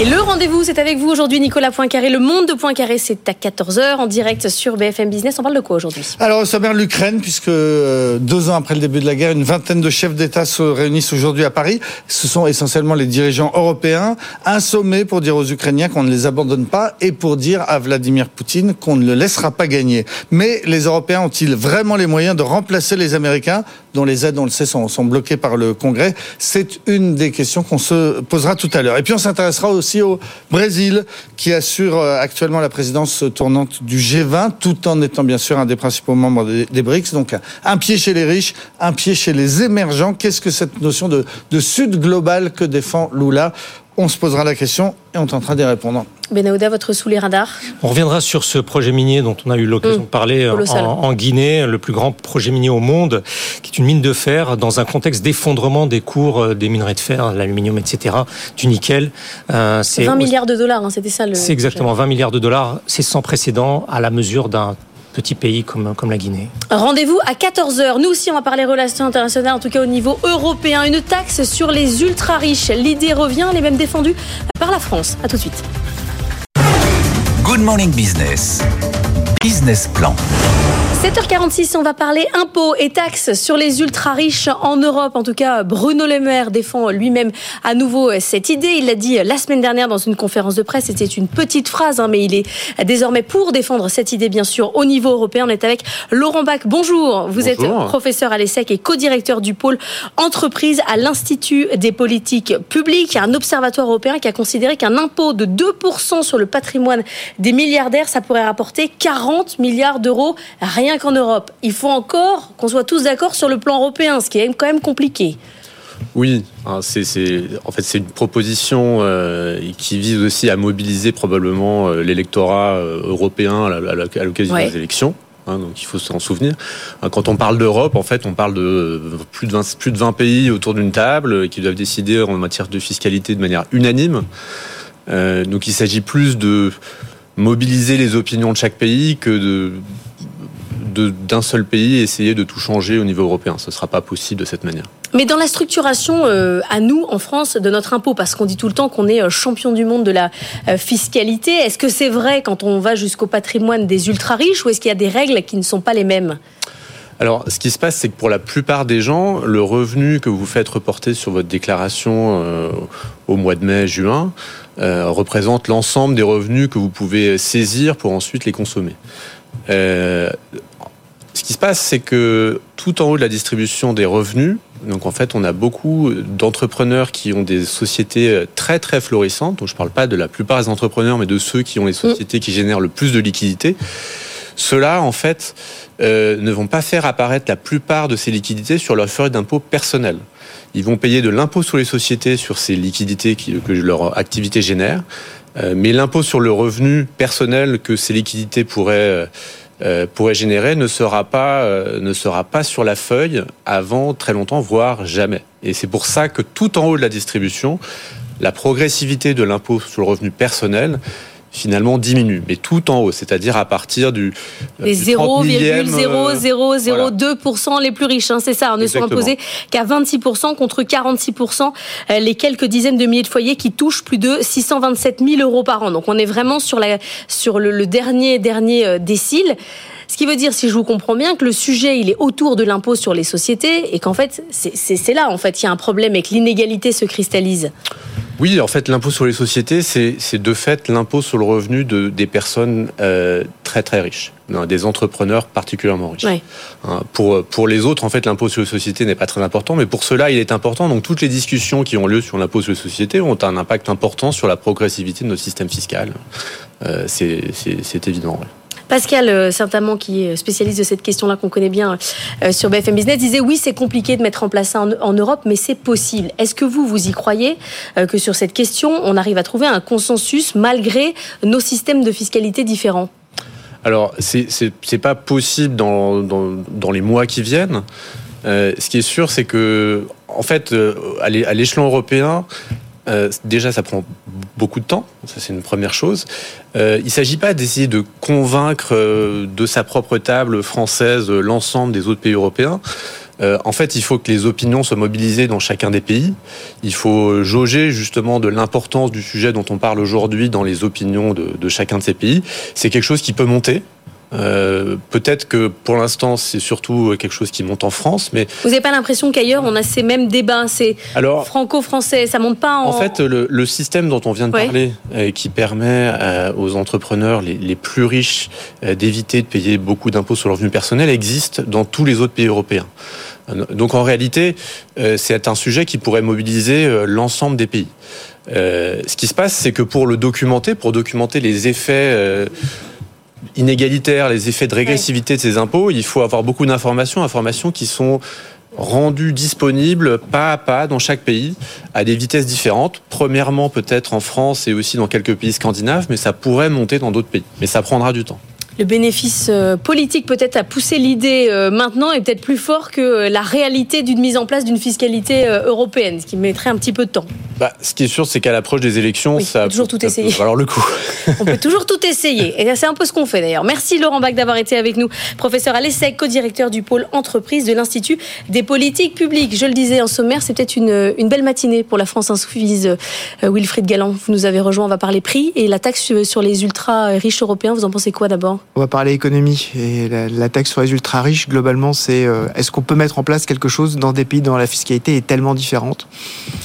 Et le rendez-vous, c'est avec vous aujourd'hui, Nicolas Poincaré. Le monde de Poincaré, c'est à 14h en direct sur BFM Business. On parle de quoi aujourd'hui? Alors, au sommaire, l'Ukraine, puisque euh, deux ans après le début de la guerre, une vingtaine de chefs d'État se réunissent aujourd'hui à Paris. Ce sont essentiellement les dirigeants européens. Un sommet pour dire aux Ukrainiens qu'on ne les abandonne pas et pour dire à Vladimir Poutine qu'on ne le laissera pas gagner. Mais les Européens ont-ils vraiment les moyens de remplacer les Américains, dont les aides, on le sait, sont, bloquées par le Congrès C'est une des questions qu'on se posera tout à l'heure. Et puis, on s'intéressera aussi au Brésil, qui assure euh, actuellement la présidence tournante du G20, tout en étant bien sûr un des principaux membres des, BRICS. Donc un pied chez les riches, un pied chez les émergents. Qu'est-ce que cette notion de Sud global que défend Lula? On se posera la question et on tentera d'y répondre. Benahouda, votre sous les radars? On reviendra sur ce projet minier dont on a eu l'occasion mmh. de parler en, en, Guinée, le plus grand projet minier au monde, qui est une mine de fer dans un contexte d'effondrement des cours euh, des minerais de fer, l'aluminium, etc., du nickel. Euh, c'est 20 milliards de dollars, hein, c'était ça le. C'est exactement 20 milliards de dollars. C'est sans précédent à la mesure d'un petit pays comme, comme la Guinée. Rendez-vous à 14h. Nous aussi, on va parler relations internationales, en tout cas au niveau européen. Une taxe sur les ultra-riches. L'idée revient, elle est même défendue par la France. A tout de suite. Good Morning Business. Business Plan. 7h46, on va parler impôts et taxes sur les ultra-riches en Europe. En tout cas, Bruno Le Maire défend lui-même à nouveau cette idée. Il l'a dit la semaine dernière dans une conférence de presse. C'était une petite phrase, hein, mais il est désormais pour défendre cette idée, bien sûr, au niveau européen. On est avec Laurent Bach. Bonjour. Vous êtes professeur à l'ESSEC et co-directeur du pôle entreprise à l'Institut des politiques publiques. Un observatoire européen qui a considéré qu'un impôt de 2% sur le patrimoine des milliardaires, ça pourrait rapporter 40 milliards d'euros. Rien qu'en Europe. Il faut encore qu'on soit tous d'accord sur le plan européen, ce qui est quand même compliqué. Oui, hein, c'est, en fait c'est une proposition euh, qui vise aussi à mobiliser probablement euh, l'électorat euh, européen à, l'occasion des élections. Hein, donc il faut s'en souvenir. Hein, quand on parle d'Europe, en fait, on parle de plus de 20, plus de 20 pays autour d'une table qui doivent décider en matière de fiscalité de manière unanime. donc il s'agit plus de mobiliser les opinions de chaque pays que de d'un seul pays essayer de tout changer au niveau européen. Ce ne sera pas possible de cette manière. Mais dans la structuration euh, à nous en France de notre impôt, parce qu'on dit tout le temps qu'on est euh, champion du monde de la euh, fiscalité, est-ce que c'est vrai quand on va jusqu'au patrimoine des ultra riches ou est-ce qu'il y a des règles qui ne sont pas les mêmes? Alors, ce qui se passe, c'est que pour la plupart des gens, le revenu que vous faites reporter sur votre déclaration au mois de mai, juin, représente l'ensemble des revenus que vous pouvez saisir pour ensuite les consommer. Ce qui se passe, c'est que tout en haut de la distribution des revenus, donc en fait, on a beaucoup d'entrepreneurs qui ont des sociétés euh, très très florissantes. Donc je ne parle pas de la plupart des entrepreneurs, mais de ceux qui ont les sociétés qui génèrent le plus de liquidités. Ceux-là, en fait, euh, ne vont pas faire apparaître la plupart de ces liquidités sur leur feuille d'impôt personnel. Ils vont payer de l'impôt sur les sociétés sur ces liquidités que leur activité génère, euh, mais l'impôt sur le revenu personnel que ces liquidités pourraient pourrait générer ne sera pas euh, ne sera pas sur la feuille avant très longtemps, voire jamais. Et c'est pour ça que tout en haut de la distribution, la progressivité de l'impôt sur le revenu personnel finalement diminue, mais tout en haut, c'est-à-dire à partir du euh, les 0,0002% les plus riches, hein, c'est ça, ne sont imposés qu'à 26% contre 46% les quelques dizaines de milliers de foyers qui touchent plus de 627 000 euros par an. Donc on est vraiment sur, la, sur le, dernier dernier décile. Ce qui veut dire, si je vous comprends bien, que le sujet, il est autour de l'impôt sur les sociétés et qu'en fait, c'est là, en fait, il y a un problème et que l'inégalité se cristallise. Oui, en fait, l'impôt sur les sociétés, c'est de fait l'impôt sur le revenu de, des personnes euh, très très riches, des entrepreneurs particulièrement riches. Hein, pour, pour les autres, en fait, l'impôt sur les sociétés n'est pas très important, mais pour cela, il est important. Donc, toutes les discussions qui ont lieu sur l'impôt sur les sociétés ont un impact important sur la progressivité de notre système fiscal. Euh, c'est évident. Pascal, euh, certainement, qui est spécialiste de cette question-là, qu'on connaît bien euh, sur BFM Business, disait oui, c'est compliqué de mettre en place ça en, Europe, mais c'est possible. Est-ce que vous, vous y croyez euh, que sur cette question, on arrive à trouver un consensus malgré nos systèmes de fiscalité différents? Alors, c'est pas possible dans, dans, les mois qui viennent. ce qui est sûr, c'est que, en fait, à l'échelon européen, euh, déjà, ça prend beaucoup de temps. Ça, c'est une première chose. Euh, il ne s'agit pas d'essayer de convaincre euh, de sa propre table française l'ensemble des autres pays européens. en fait, il faut que les opinions soient mobilisées dans chacun des pays. Il faut jauger justement de l'importance du sujet dont on parle aujourd'hui dans les opinions de, de chacun de ces pays. C'est quelque chose qui peut monter. Euh, peut-être que pour l'instant c'est surtout quelque chose qui monte en France, mais vous n'avez pas l'impression qu'ailleurs on a ces mêmes débats, c'est franco-français, ça monte pas en. En fait, le, système dont on vient de parler, euh, qui permet euh, aux entrepreneurs les, plus riches d'éviter de payer beaucoup d'impôts sur le revenu personnel, existe dans tous les autres pays européens. Donc en réalité, c'est un sujet qui pourrait mobiliser l'ensemble des pays. ce qui se passe, c'est que pour le documenter, pour documenter les effets inégalitaire, les effets de régressivité de ces impôts, il faut avoir beaucoup d'informations, informations qui sont rendues disponibles pas à pas dans chaque pays à des vitesses différentes. Premièrement, peut-être en France et aussi dans quelques pays scandinaves, mais ça pourrait monter dans d'autres pays. Mais ça prendra du temps le bénéfice euh, politique peut-être à pousser l'idée euh, maintenant est peut-être plus fort que euh, la réalité d'une mise en place d'une fiscalité européenne, ce qui mettrait un petit peu de temps. Bah, ce qui est sûr, c'est qu'à l'approche des élections, ça on peut toujours tout essayer. Alors le coup. on peut toujours tout essayer. [LAUGHS] Et c'est un peu ce qu'on fait d'ailleurs. Merci Laurent Bach d'avoir été avec nous, professeur à l'ESSEC, co-directeur du pôle entreprise de l'Institut des politiques publiques. Je le disais en sommaire, c'est peut-être une, une, belle matinée pour la France insoumise. Wilfried Galland, vous nous avez rejoint, on va parler prix et la taxe sur les ultra riches européens. Vous en pensez quoi d'abord? On va parler économie. Et la, taxe sur les ultra riches, globalement, c'est euh, est-ce qu'on peut mettre en place quelque chose dans des pays dont la fiscalité est tellement différente?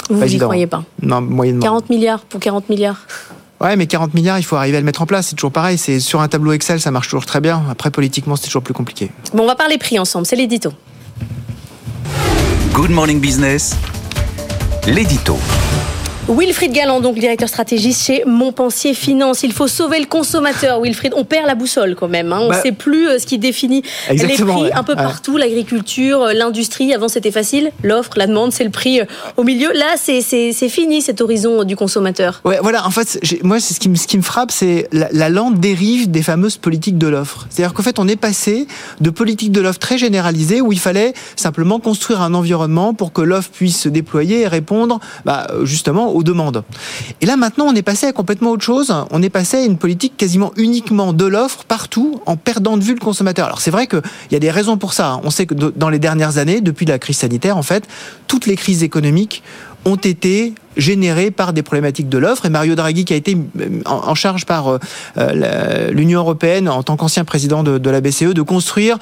Vous n'y croyez pas? Non, moyennement. 40 milliards pour 40 milliards? Ouais, mais 40 milliards, il faut arriver à le mettre en place. C'est toujours pareil. C'est sur un tableau Excel, ça marche toujours très bien. Après, politiquement, c'est toujours plus compliqué. Bon, on va parler prix ensemble. C'est l'édito. Good Morning Business, l'édito. Wilfried Galland, donc directeur stratégiste chez Montpensier Finance. Il faut sauver le consommateur, Wilfried. On perd la boussole quand même. Hein. On ne bah, sait plus euh, ce qui définit les prix un peu partout. L'agriculture, euh, l'industrie. Avant, c'était facile. L'offre, la demande, c'est le prix euh, au milieu. Là, c'est fini cet horizon du consommateur. Ouais, voilà. En fait, moi, ce qui, me, ce qui me frappe, c'est la, la, lente dérive des fameuses politiques de l'offre. C'est-à-dire qu'en fait, on est passé de politiques de l'offre très généralisées où il fallait simplement construire un environnement pour que l'offre puisse se déployer et répondre bah, justement aux aux. Et là maintenant, on est passé à complètement autre chose. On est passé à une politique quasiment uniquement de l'offre partout, en perdant de vue le consommateur. Alors c'est vrai qu'il y a des raisons pour ça. On sait que dans les dernières années, depuis la crise sanitaire, en fait, toutes les crises économiques ont été générés par des problématiques de l'offre. Et Mario Draghi, qui a été euh, en charge par euh, euh, l'Union européenne en tant qu'ancien président de, la BCE, de construire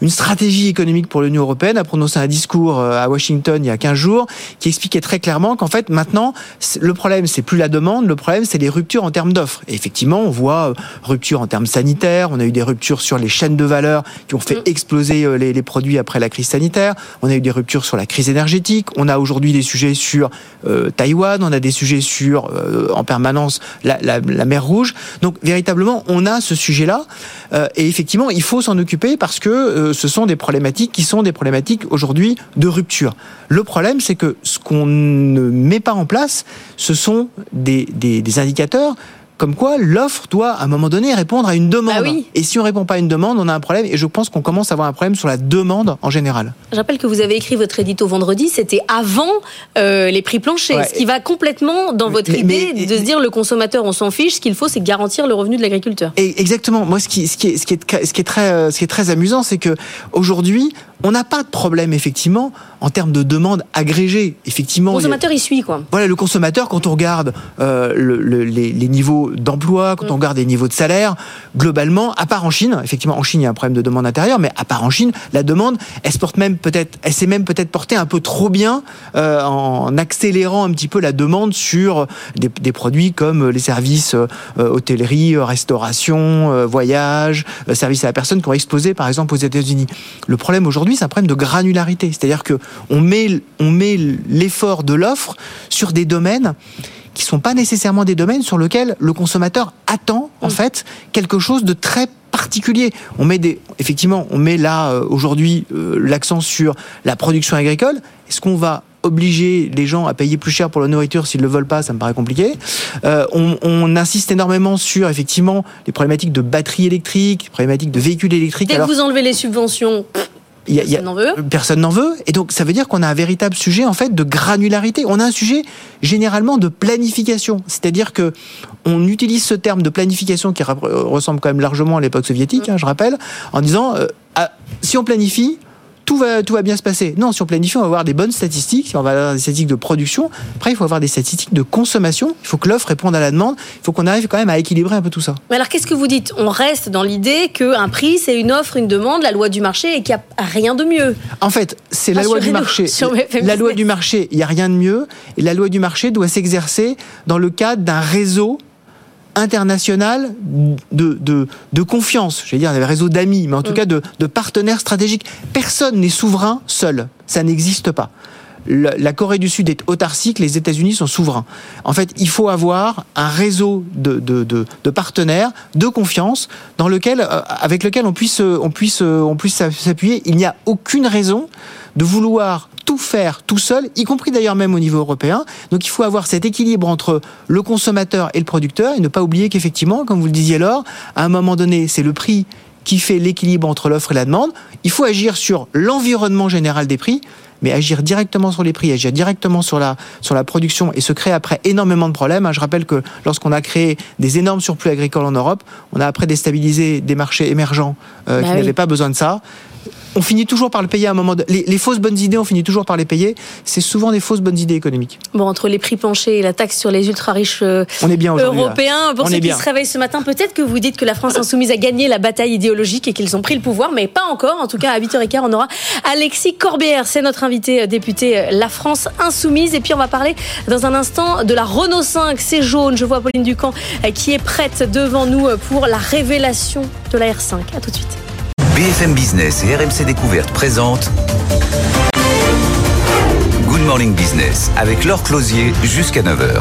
une stratégie économique pour l'Union européenne, a prononcé un discours à Washington il y a 15 jours qui expliquait très clairement qu'en fait maintenant le problème c'est plus la demande, le problème c'est les ruptures en termes d'offres. Et effectivement, on voit ruptures en termes sanitaires, on a eu des ruptures sur les chaînes de valeur qui ont fait mm. exploser les, les produits après la crise sanitaire, on a eu des ruptures sur la crise énergétique, on a aujourd'hui des sujets sur euh, Taïwan, on a des sujets sur euh, en permanence la, mer Rouge. Donc véritablement, on a ce sujet-là euh, et effectivement, il faut s'en occuper parce que ce sont des problématiques qui sont des problématiques aujourd'hui de rupture. Le problème, c'est que ce qu'on ne met pas en place, ce sont des indicateurs comme quoi l'offre doit à un moment donné répondre à une demande. Bah et si on répond pas à une demande, on a un problème. Et je pense qu'on commence à avoir un problème sur la demande en général. Je rappelle que vous avez écrit votre édito vendredi, c'était avant euh, les prix planchers, ce qui va complètement dans votre idée de se dire le consommateur, on s'en fiche. Ce qu'il faut, c'est garantir le revenu de l'agriculteur. Exactement. Moi, ce qui, ce qui est, ce qui est, ce qui est très, ce qui est très amusant, c'est que aujourd'hui, on n'a pas de problème effectivement en termes de demande agrégée. Effectivement, le consommateur il, suit quoi. Voilà, le consommateur quand on regarde euh, le, les, les, niveaux d'emploi, quand on regarde les niveaux de salaire, globalement, à part en Chine, effectivement en Chine il y a un problème de demande intérieure, mais à part en Chine, la demande, elle se même peut-être, s'est même peut-être portée un peu trop bien euh, en accélérant un petit peu la demande sur des, produits comme les services euh, hôtellerie, restauration, voyage, services à la personne qui ont explosé par exemple aux États-Unis. Le problème aujourd'hui c'est un problème de granularité. C'est-à-dire que on met, on met l'effort de l'offre sur des domaines qui sont pas nécessairement des domaines sur lesquels le consommateur attend en fait quelque chose de très particulier. On met des, effectivement, on met là euh, aujourd'hui euh, l'accent sur la production agricole. Est-ce qu'on va obliger les gens à payer plus cher pour la nourriture s'ils ne le veulent pas, ça me paraît compliqué. Euh, on, on, insiste énormément sur effectivement les problématiques de batteries électriques, les problématiques de véhicules électriques. Dès que vous enlevez les subventions, personne n'en veut. Personne n'en veut. Et donc, ça veut dire qu'on a un véritable sujet, en fait, de granularité. On a un sujet, généralement, de planification. C'est-à-dire que on utilise ce terme de planification qui ressemble quand même largement à l'époque soviétique, hein, je rappelle, en disant, euh, ah, si on planifie, tout va, tout va bien se passer. Non, si on planifie, on va avoir des bonnes statistiques, on va avoir des statistiques de production. Après, il faut avoir des statistiques de consommation. Il faut que l'offre réponde à la demande. Il faut qu'on arrive quand même à équilibrer un peu tout ça. Mais alors, qu'est-ce que vous dites? On reste dans l'idée qu'un prix, c'est une offre, une demande, la loi du marché, et qu'il n'y a rien de mieux. En fait, c'est la loi du marché. La loi du marché, il n'y a rien de mieux. Et la loi du marché doit s'exercer dans le cadre d'un réseau international de, de, de confiance. Je vais dire, un réseau d'amis, mais en tout mm. cas de, de partenaires stratégiques. Personne n'est souverain seul. Ça n'existe pas la Corée du Sud est autarcique, les États-Unis sont souverains. En fait, il faut avoir un réseau de, de, de, de partenaires de confiance dans lequel, euh, avec lequel on puisse, on puisse, on puisse s'appuyer. Il n'y a aucune raison de vouloir tout faire tout seul, y compris d'ailleurs même au niveau européen. Donc il faut avoir cet équilibre entre le consommateur et le producteur et ne pas oublier qu'effectivement, comme vous le disiez alors, à un moment donné, c'est le prix qui fait l'équilibre entre l'offre et la demande. Il faut agir sur l'environnement général des prix, mais agir directement sur les prix, agir directement sur la, sur la production et se créer après énormément de problèmes. Je rappelle que lorsqu'on a créé des énormes surplus agricoles en Europe, on a après déstabilisé des marchés émergents euh, bah qui n'avaient pas besoin de ça on finit toujours par le payer à un moment. De... Les, fausses bonnes idées, on finit toujours par les payer. C'est souvent des fausses bonnes idées économiques. Bon, entre les prix planchers et la taxe sur les ultra riches euh, on est bien européens, pour ceux qui se réveillent ce matin, peut-être que vous dites que la France insoumise a gagné la bataille idéologique et qu'ils ont pris le pouvoir, mais pas encore. En tout cas, à 8h15, on aura Alexis Corbière, c'est notre invité euh, député euh, La France insoumise. Et puis, on va parler dans un instant de la Renault 5. C'est jaune. Je vois Pauline Ducamp qui est prête devant nous pour la révélation de la R5. À tout de suite. BFM Business et RMC Découverte présentent Morning Business avec Laure Closier jusqu'à 9h.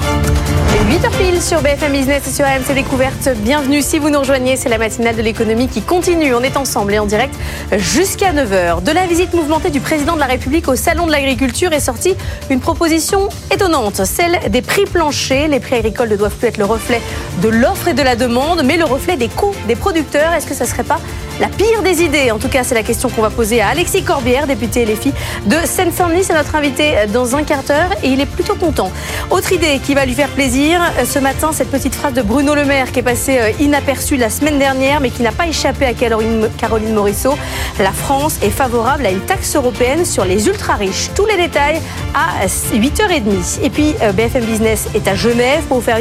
8h pile sur BFM Business et sur RMC Découverte. Bienvenue si vous nous rejoignez, c'est la matinale de l'économie qui continue. On est ensemble et en direct jusqu'à 9h. De la visite mouvementée du président de la République au Salon de l'Agriculture est sortie une proposition étonnante, celle des prix planchers. Les prix agricoles ne doivent plus être le reflet de l'offre et de la demande, mais le reflet des coûts des producteurs. Est-ce que ça ne serait pas la pire des idées? En tout cas, c'est la question qu'on va poser à Alexis Corbière, député LFI de Seine-Saint-Denis. C'est notre invité dans un quart d'heure et il est plutôt content. Autre idée qui va lui faire plaisir, ce matin, cette petite phrase de Bruno Le Maire qui est passée euh, inaperçue la semaine dernière mais qui n'a pas échappé à Caroline Morisseau. La France est favorable à une taxe européenne sur les ultra-riches. Tous les détails à 8h30. Et puis, euh, BFM Business est à Genève pour vous faire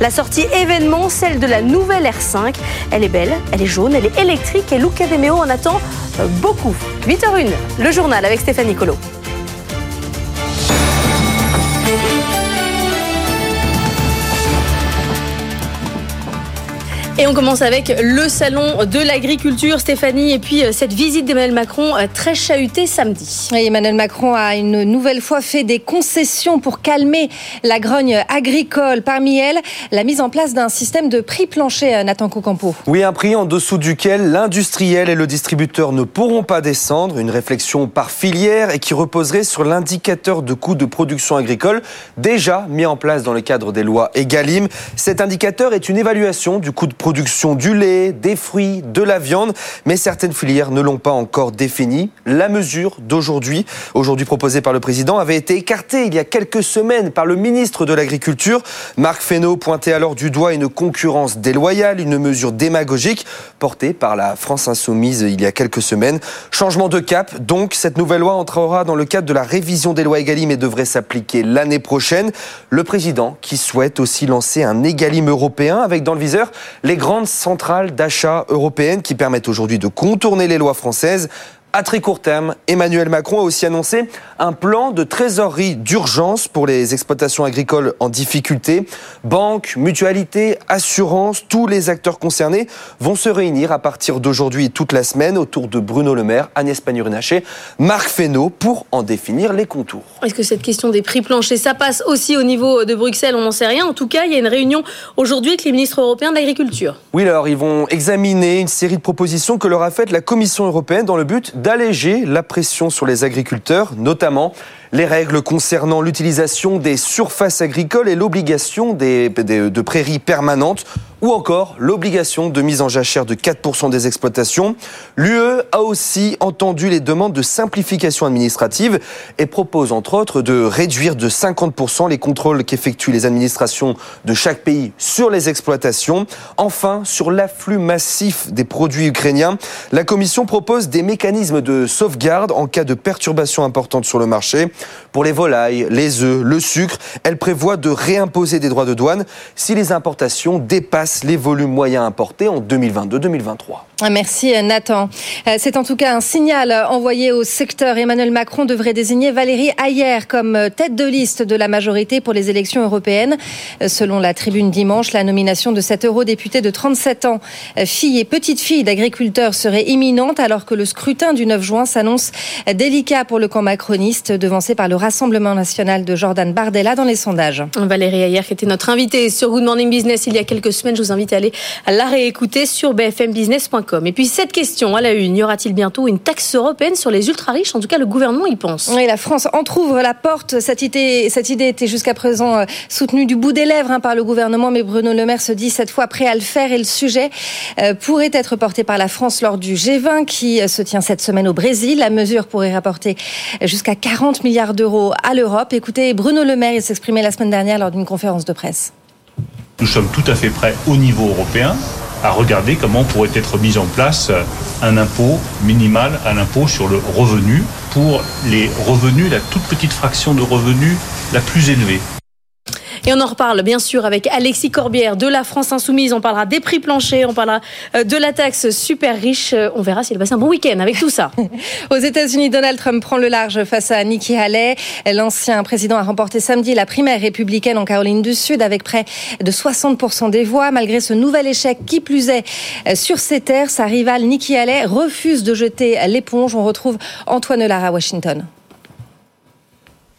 la sortie événement, celle de la nouvelle R5. Elle est belle, elle est jaune, elle est électrique et Luca De Meo en attend euh, beaucoup. 8h01, le journal avec Stéphanie Colo. Et on commence avec le salon de l'agriculture, Stéphanie, et puis euh, cette visite d'Emmanuel Macron euh, très chahutée samedi. Emmanuel Macron a une nouvelle fois fait des concessions pour calmer la grogne agricole. Parmi elles, la mise en place d'un système de prix plancher, euh, Nathan Cocampo. Oui, un prix en dessous duquel l'industriel et le distributeur ne pourront pas descendre. Une réflexion par filière et qui reposerait sur l'indicateur de coût de production agricole déjà mis en place dans le cadre des lois EGalim. Cet indicateur est une évaluation du coût de production du lait, des fruits, de la viande, mais certaines filières ne l'ont pas encore défini. La mesure d'aujourd'hui, aujourd'hui proposée par le président, avait été écartée il y a quelques semaines par le ministre de l'Agriculture. Marc Fesneau pointait alors du doigt une concurrence déloyale, une mesure démagogique portée par la France insoumise il y a quelques semaines. Changement de cap, donc cette nouvelle loi entrera dans le cadre de la révision des lois Egalim et devrait s'appliquer l'année prochaine. Le président qui souhaite aussi lancer un Egalim européen avec dans le viseur les grandes centrales d'achat européennes qui permettent aujourd'hui de contourner les lois françaises. À très court terme, Emmanuel Macron a aussi annoncé un plan de trésorerie d'urgence pour les exploitations agricoles en difficulté. Banques, mutualités, assurances, tous les acteurs concernés vont se réunir à partir d'aujourd'hui toute la semaine autour de Bruno Le Maire, Agnès Pannier-Runacher, Marc Fesneau pour en définir les contours. Est-ce que cette question des prix planchers, ça passe aussi au niveau de Bruxelles? On n'en sait rien. En tout cas, il y a une réunion aujourd'hui avec les ministres européens de l'Agriculture. Oui, alors ils vont examiner une série de propositions que leur a faites la Commission européenne dans le but d'alléger la pression sur les agriculteurs, notamment les règles concernant l'utilisation des surfaces agricoles et l'obligation de prairies permanentes ou encore l'obligation de mise en jachère de 4% des exploitations. L'UE a aussi entendu les demandes de simplification administrative et propose entre autres de réduire de 50% les contrôles qu'effectuent les administrations de chaque pays sur les exploitations. Enfin, sur l'afflux massif des produits ukrainiens, la Commission propose des mécanismes de sauvegarde en cas de perturbations importantes sur le marché. Pour les volailles, les œufs, le sucre, elle prévoit de réimposer des droits de douane si les importations dépassent les volumes moyens importés en 2022-2023. Merci Nathan. Euh, c'est en tout cas un signal envoyé au secteur. Emmanuel Macron devrait désigner Valérie Ayer comme tête de liste de la majorité pour les élections européennes. Euh, selon la tribune dimanche, la nomination de cet eurodéputé de 37 ans, euh, fille et petite fille d'agriculteurs, serait imminente alors que le scrutin du 9 juin s'annonce délicat pour le camp macroniste, par le Rassemblement national de Jordan Bardella dans les sondages. Valérie Ayer qui était notre invitée sur Good Morning Business il y a quelques semaines. Je vous invite à aller la réécouter sur bfmbusiness.com. Et puis cette question à la une, y aura-t-il bientôt une taxe européenne sur les ultra-riches? En tout cas, le gouvernement y pense. Oui, la France entrouvre la porte. Cette idée, cette idée était jusqu'à présent euh, soutenue du bout des lèvres hein, par le gouvernement, mais Bruno Le Maire se dit cette fois prêt à le faire et le sujet euh, pourrait être porté par la France lors du G20 qui euh, se tient cette semaine au Brésil. La mesure pourrait rapporter jusqu'à 40 milliards d'euros à l'Europe. Écoutez, Bruno Le Maire, s'exprimait la semaine dernière lors d'une conférence de presse. Nous sommes tout à fait prêts au niveau européen à regarder comment pourrait être mis en place un impôt minimal à l'impôt sur le revenu pour les revenus, la toute petite fraction de revenus la plus élevée. Et on en reparle bien sûr avec Alexis Corbière de la France Insoumise. On parlera des prix planchers, on parlera euh, de la taxe super riche. Euh, on verra s'il va passer un bon week-end avec tout ça. [LAUGHS] Aux États-Unis, Donald Trump prend le large face à Nikki Haley. L'ancien président a remporté samedi la primaire républicaine en Caroline du Sud avec près de 60% des voix. Malgré ce nouvel échec, qui plus est, euh, sur ses terres, sa rivale Nikki Haley refuse de jeter l'éponge. On retrouve Antoine Lara à Washington.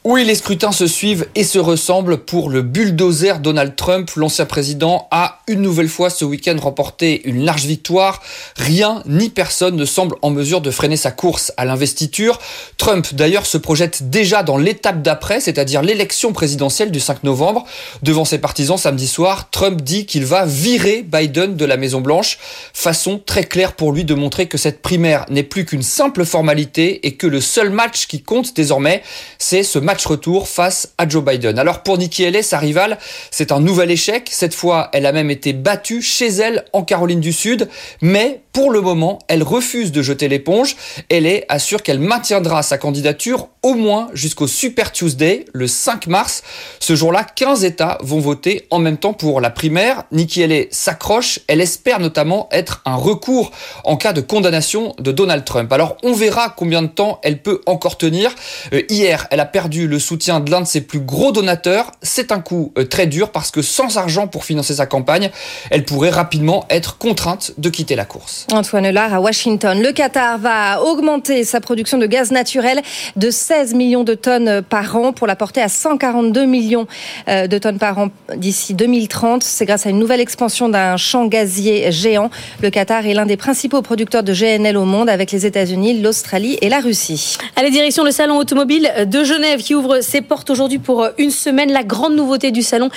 Oui, les scrutins se suivent et se ressemblent pour le bulldozer Donald Trump. L'ancien président a une nouvelle fois ce week-end remporté une large victoire. Rien ni personne ne semble en mesure de freiner sa course à l'investiture. Trump d'ailleurs se projette déjà dans l'étape d'après, c'est-à-dire l'élection présidentielle du 5 novembre. Devant ses partisans samedi soir, Trump dit qu'il va virer Biden de la Maison Blanche. Façon très claire pour lui de montrer que cette primaire n'est plus qu'une simple formalité et que le seul match qui compte désormais, c'est ce match retour face à Joe Biden. Alors pour Nikki Haley, sa rivale, c'est un nouvel échec. Cette fois, elle a même été battue chez elle en Caroline du Sud. Mais pour le moment, elle refuse de jeter l'éponge. Est assure qu'elle maintiendra sa candidature au moins jusqu'au Super Tuesday, le 5 mars. Ce jour-là, 15 États vont voter en même temps pour la primaire. Nikki Haley s'accroche. Elle espère notamment être un recours en cas de condamnation de Donald Trump. Alors on verra combien de temps elle peut encore tenir. Euh, hier, elle a perdu le soutien de l'un de ses plus gros donateurs. C'est un coup euh, très dur parce que sans argent pour financer sa campagne, elle pourrait rapidement être contrainte de quitter la course. Antoine Lard à Washington. Le Qatar va augmenter sa production de gaz naturel de 16 millions de tonnes par an pour la porter à 142 millions euh, de tonnes par an d'ici 2030. C'est grâce à une nouvelle expansion d'un champ gazier géant. Le Qatar est l'un des principaux producteurs de GNL au monde avec les États-Unis, l'Australie et la Russie. Allez, direction le salon automobile de Genève qui ouvre ses portes aujourd'hui pour une semaine. La grande nouveauté du salon,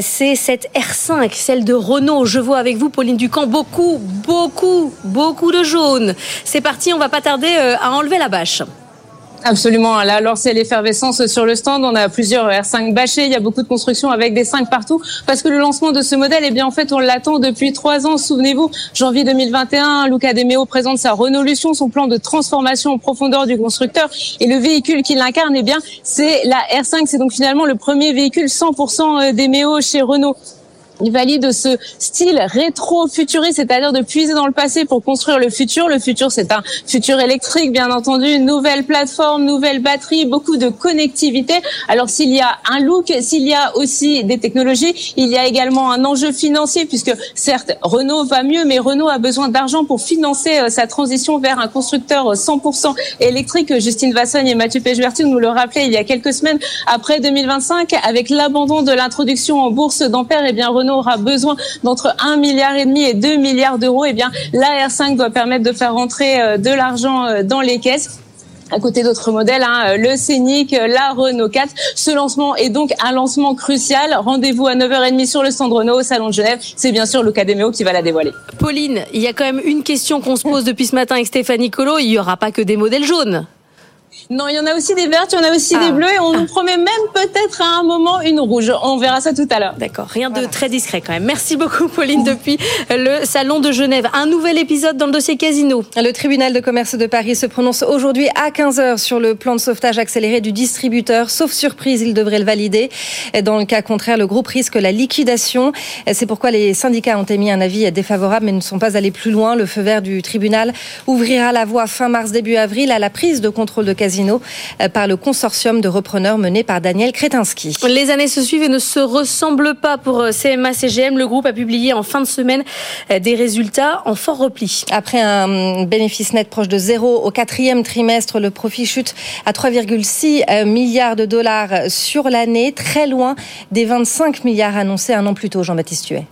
c'est cette R5, celle de Renault. Je vois avec vous, Pauline Ducamp, beaucoup, beaucoup, beaucoup de jaune. C'est parti, on va pas tarder euh, à enlever la bâche. Absolument. Là, alors c'est l'effervescence sur le stand. On a plusieurs R5 bâchés. Il y a beaucoup de constructions avec des 5 partout. Parce que le lancement de ce modèle, eh bien, en fait, on l'attend depuis trois ans. Souvenez-vous, janvier 2021, Luca De Meo présente sa Renaulution, son plan de transformation en profondeur du constructeur. Et le véhicule qui l'incarne, eh bien, c'est la R5. C'est donc finalement le premier véhicule 100% Demeo chez Renault. Il valide ce style rétro-futuriste, c'est-à-dire de puiser dans le passé pour construire le futur. Le futur, c'est un futur électrique, bien entendu, une nouvelle plateforme, nouvelle batterie, beaucoup de connectivité. Alors, s'il y a un look, s'il y a aussi des technologies, il y a également un enjeu financier, puisque certes, Renault va mieux, mais Renault a besoin d'argent pour financer euh, sa transition vers un constructeur 100% électrique. Justine Vassogne et Mathieu Pechberti nous le rappelaient il y a quelques semaines. Après 2025, avec l'abandon de l'introduction en bourse d'Ampère, eh bien, Renault aura besoin d'entre 1 milliard et demi et 2 milliards d'euros, eh bien la R5 doit permettre de faire rentrer euh, de l'argent euh, dans les caisses à côté d'autres modèles, hein, euh, le Scénic, la Renault 4. Ce lancement est donc un lancement crucial. Rendez-vous à 9h30 sur le stand Renault au Salon de Genève. C'est bien sûr Demeo qui va la dévoiler. Pauline, il y a quand même une question qu'on se pose depuis ce matin avec Stéphanie Colo. Il n'y aura pas que des modèles jaunes. Non, il y en a aussi des vertes, il y en a aussi des bleus et on nous promet même peut-être à un moment une rouge. On verra ça tout à l'heure. D'accord, rien de très discret quand même. Merci beaucoup Pauline depuis le salon de Genève. Un nouvel épisode dans le dossier Casino. Le tribunal de commerce de Paris se prononce aujourd'hui à 15h sur le plan de sauvetage accéléré du distributeur. Sauf surprise, il devrait le valider. Dans le cas contraire, le groupe risque la liquidation. C'est pourquoi les syndicats ont émis un avis défavorable mais ne sont pas allés plus loin. Le feu vert du tribunal ouvrira la voie fin mars début avril à la prise de contrôle de Casino euh, par le consortium de repreneurs mené par Daniel Kretinsky. Les années se suivent et ne se ressemblent pas pour euh, CMA CGM. Le groupe a publié en fin de semaine euh, des résultats en fort repli. Après un bénéfice net proche de zéro au quatrième trimestre, le profit chute à 3,6 milliards de dollars sur l'année, très loin des 25 milliards annoncés un an plus tôt, Jean-Baptiste Huet.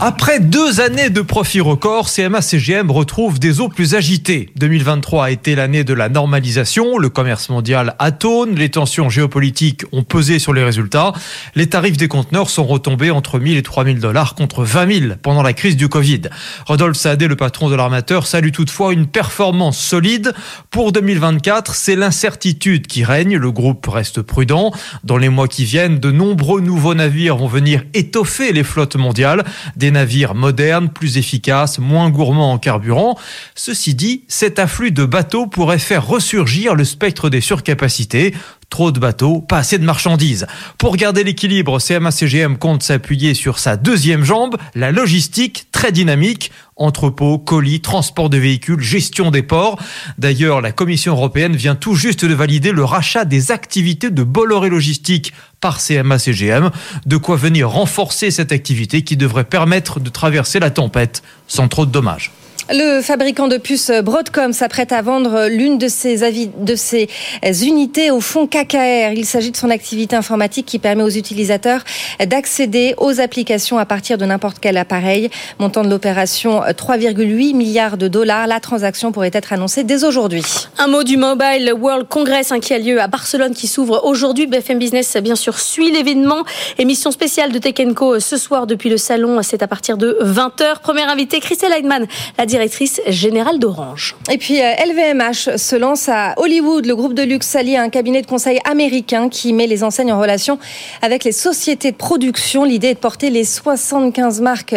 Après deux années de profit record, CMA-CGM retrouve des eaux plus agitées. 2023 a été l'année de la normalisation, le commerce mondial atone, les tensions géopolitiques ont pesé sur les résultats, les tarifs des conteneurs sont retombés entre 1000 et 3000 dollars contre 20 000 pendant la crise du Covid. Rodolphe Saadé, le patron de l'armateur, salue toutefois une performance solide. Pour 2024, c'est l'incertitude qui règne, le groupe reste prudent. Dans les mois qui viennent, de nombreux nouveaux navires vont venir étoffer les flottes mondiales. Navires modernes, plus efficaces, moins gourmands en carburant. Ceci dit, cet afflux de bateaux pourrait faire ressurgir le spectre des surcapacités. Trop de bateaux, pas assez de marchandises. Pour garder l'équilibre, CMA-CGM compte s'appuyer sur sa deuxième jambe, la logistique très dynamique, entrepôt, colis, transport de véhicules, gestion des ports. D'ailleurs, la Commission européenne vient tout juste de valider le rachat des activités de Bolloré Logistique par CMA-CGM, de quoi venir renforcer cette activité qui devrait permettre de traverser la tempête sans trop de dommages. Le fabricant de puces Broadcom s'apprête à vendre l'une de ses, unités au fonds KKR. Il s'agit de son activité informatique qui permet aux utilisateurs d'accéder aux applications à partir de n'importe quel appareil. Montant de l'opération 3,8 milliards de dollars. La transaction pourrait être annoncée dès aujourd'hui. Un mot du Mobile World Congress hein, qui a lieu à Barcelone qui s'ouvre aujourd'hui. BFM Business bien sûr suit l'événement. Émission spéciale de Tech Co ce soir depuis le salon. C'est à partir de 20h. Première invitée Christelle Heidman, la directrice générale d'Orange. Et puis LVMH se lance à Hollywood. Le groupe de luxe s'allie à un cabinet de conseil américain qui met les enseignes en relation avec les sociétés de production. L'idée est de porter les 75 marques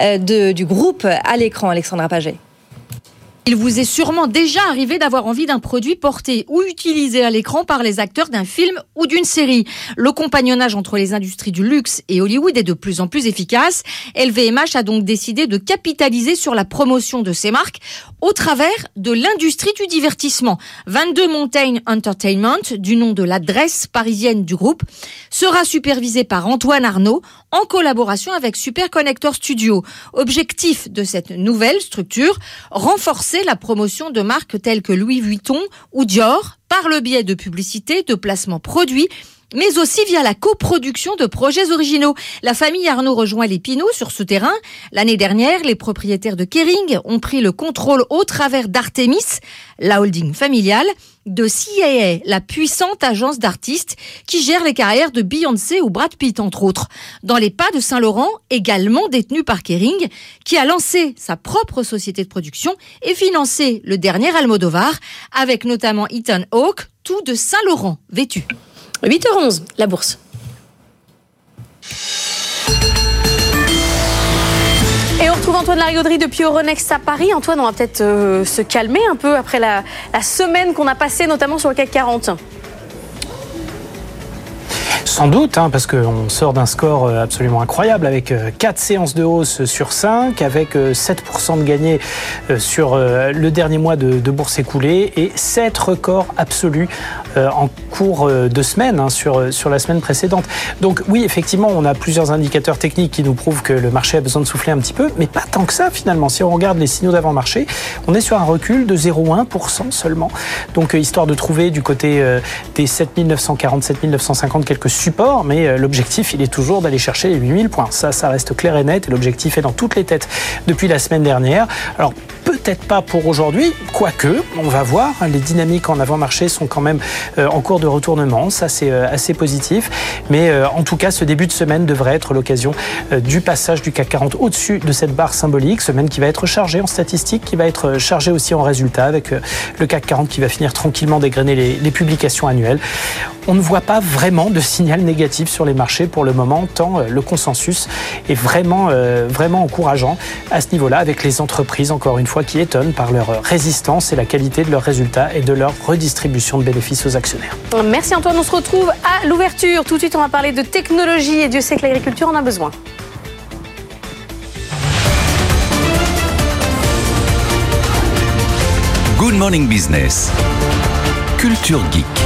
euh, du groupe à l'écran. Alexandra Paget. Il vous est sûrement déjà arrivé d'avoir envie d'un produit porté ou utilisé à l'écran par les acteurs d'un film ou d'une série. Le compagnonnage entre les industries du luxe et Hollywood est de plus en plus efficace. LVMH a donc décidé de capitaliser sur la promotion de ses marques au travers de l'industrie du divertissement. 22 Mountain Entertainment, du nom de l'adresse parisienne du groupe, sera supervisé par Antoine Arnaud en collaboration avec Super Connector Studio. Objectif de cette nouvelle structure, renforcer la promotion de marques telles que Louis Vuitton ou Dior par le biais de publicités, de placements produits mais aussi via la coproduction de projets originaux. La famille Arnaud rejoint les Pinault sur ce terrain. L'année dernière, les propriétaires de Kering ont pris le contrôle au travers d'Artemis, la holding familiale, de CIA, la puissante agence d'artistes qui gère les carrières de Beyoncé ou Brad Pitt, entre autres. Dans les pas de Saint-Laurent, également détenu par Kering, qui a lancé sa propre société de production et financé le dernier Almodovar, avec notamment Ethan Hawke, tout de Saint-Laurent vêtu. 8h11, la bourse. Et on retrouve Antoine Larigauderie depuis Euronext à Paris. Antoine, on va peut-être euh, se calmer un peu après la, semaine qu'on a passée, notamment sur le CAC 40. Sans doute, hein, parce qu'on sort d'un score euh, absolument incroyable avec 4 euh, séances de hausse sur 5, avec 7% euh, de gagnés sur le dernier mois de, bourse écoulée et 7 records absolus en cours de semaine hein, sur, sur la semaine précédente. Donc oui, effectivement, on a plusieurs indicateurs techniques qui nous prouvent que le marché a besoin de souffler un petit peu, mais pas tant que ça finalement. Si on regarde les signaux d'avant-marché, on est sur un recul de 0,1% seulement. Donc histoire de trouver du côté des 7940, 7950 quelques support, mais euh, l'objectif, il est toujours d'aller chercher les 8000 points. Ça, ça reste clair et net, et l'objectif est dans toutes les têtes depuis la semaine dernière. Alors, peut-être pas pour aujourd'hui, quoique, on va voir, les dynamiques en avant-marché sont quand même euh, en cours de retournement, ça c'est euh, assez positif, mais en tout cas, ce début de semaine devrait être l'occasion du passage du CAC 40 au-dessus de cette barre symbolique, semaine qui va être chargée en statistiques, qui va être chargée aussi en résultats, avec le CAC 40 qui va finir tranquillement dégrainer les, publications annuelles. On ne voit pas vraiment de signal négatif sur les marchés pour le moment, tant euh, le consensus est vraiment, euh, vraiment encourageant à ce niveau-là, avec les entreprises, encore une fois, qui étonnent par leur résistance et la qualité de leurs résultats et de leur redistribution de bénéfices aux actionnaires. Merci Antoine, on se retrouve à l'ouverture. Tout de suite, on va parler de technologie et Dieu sait que l'agriculture en a besoin. Good Morning Business. Culture Geek.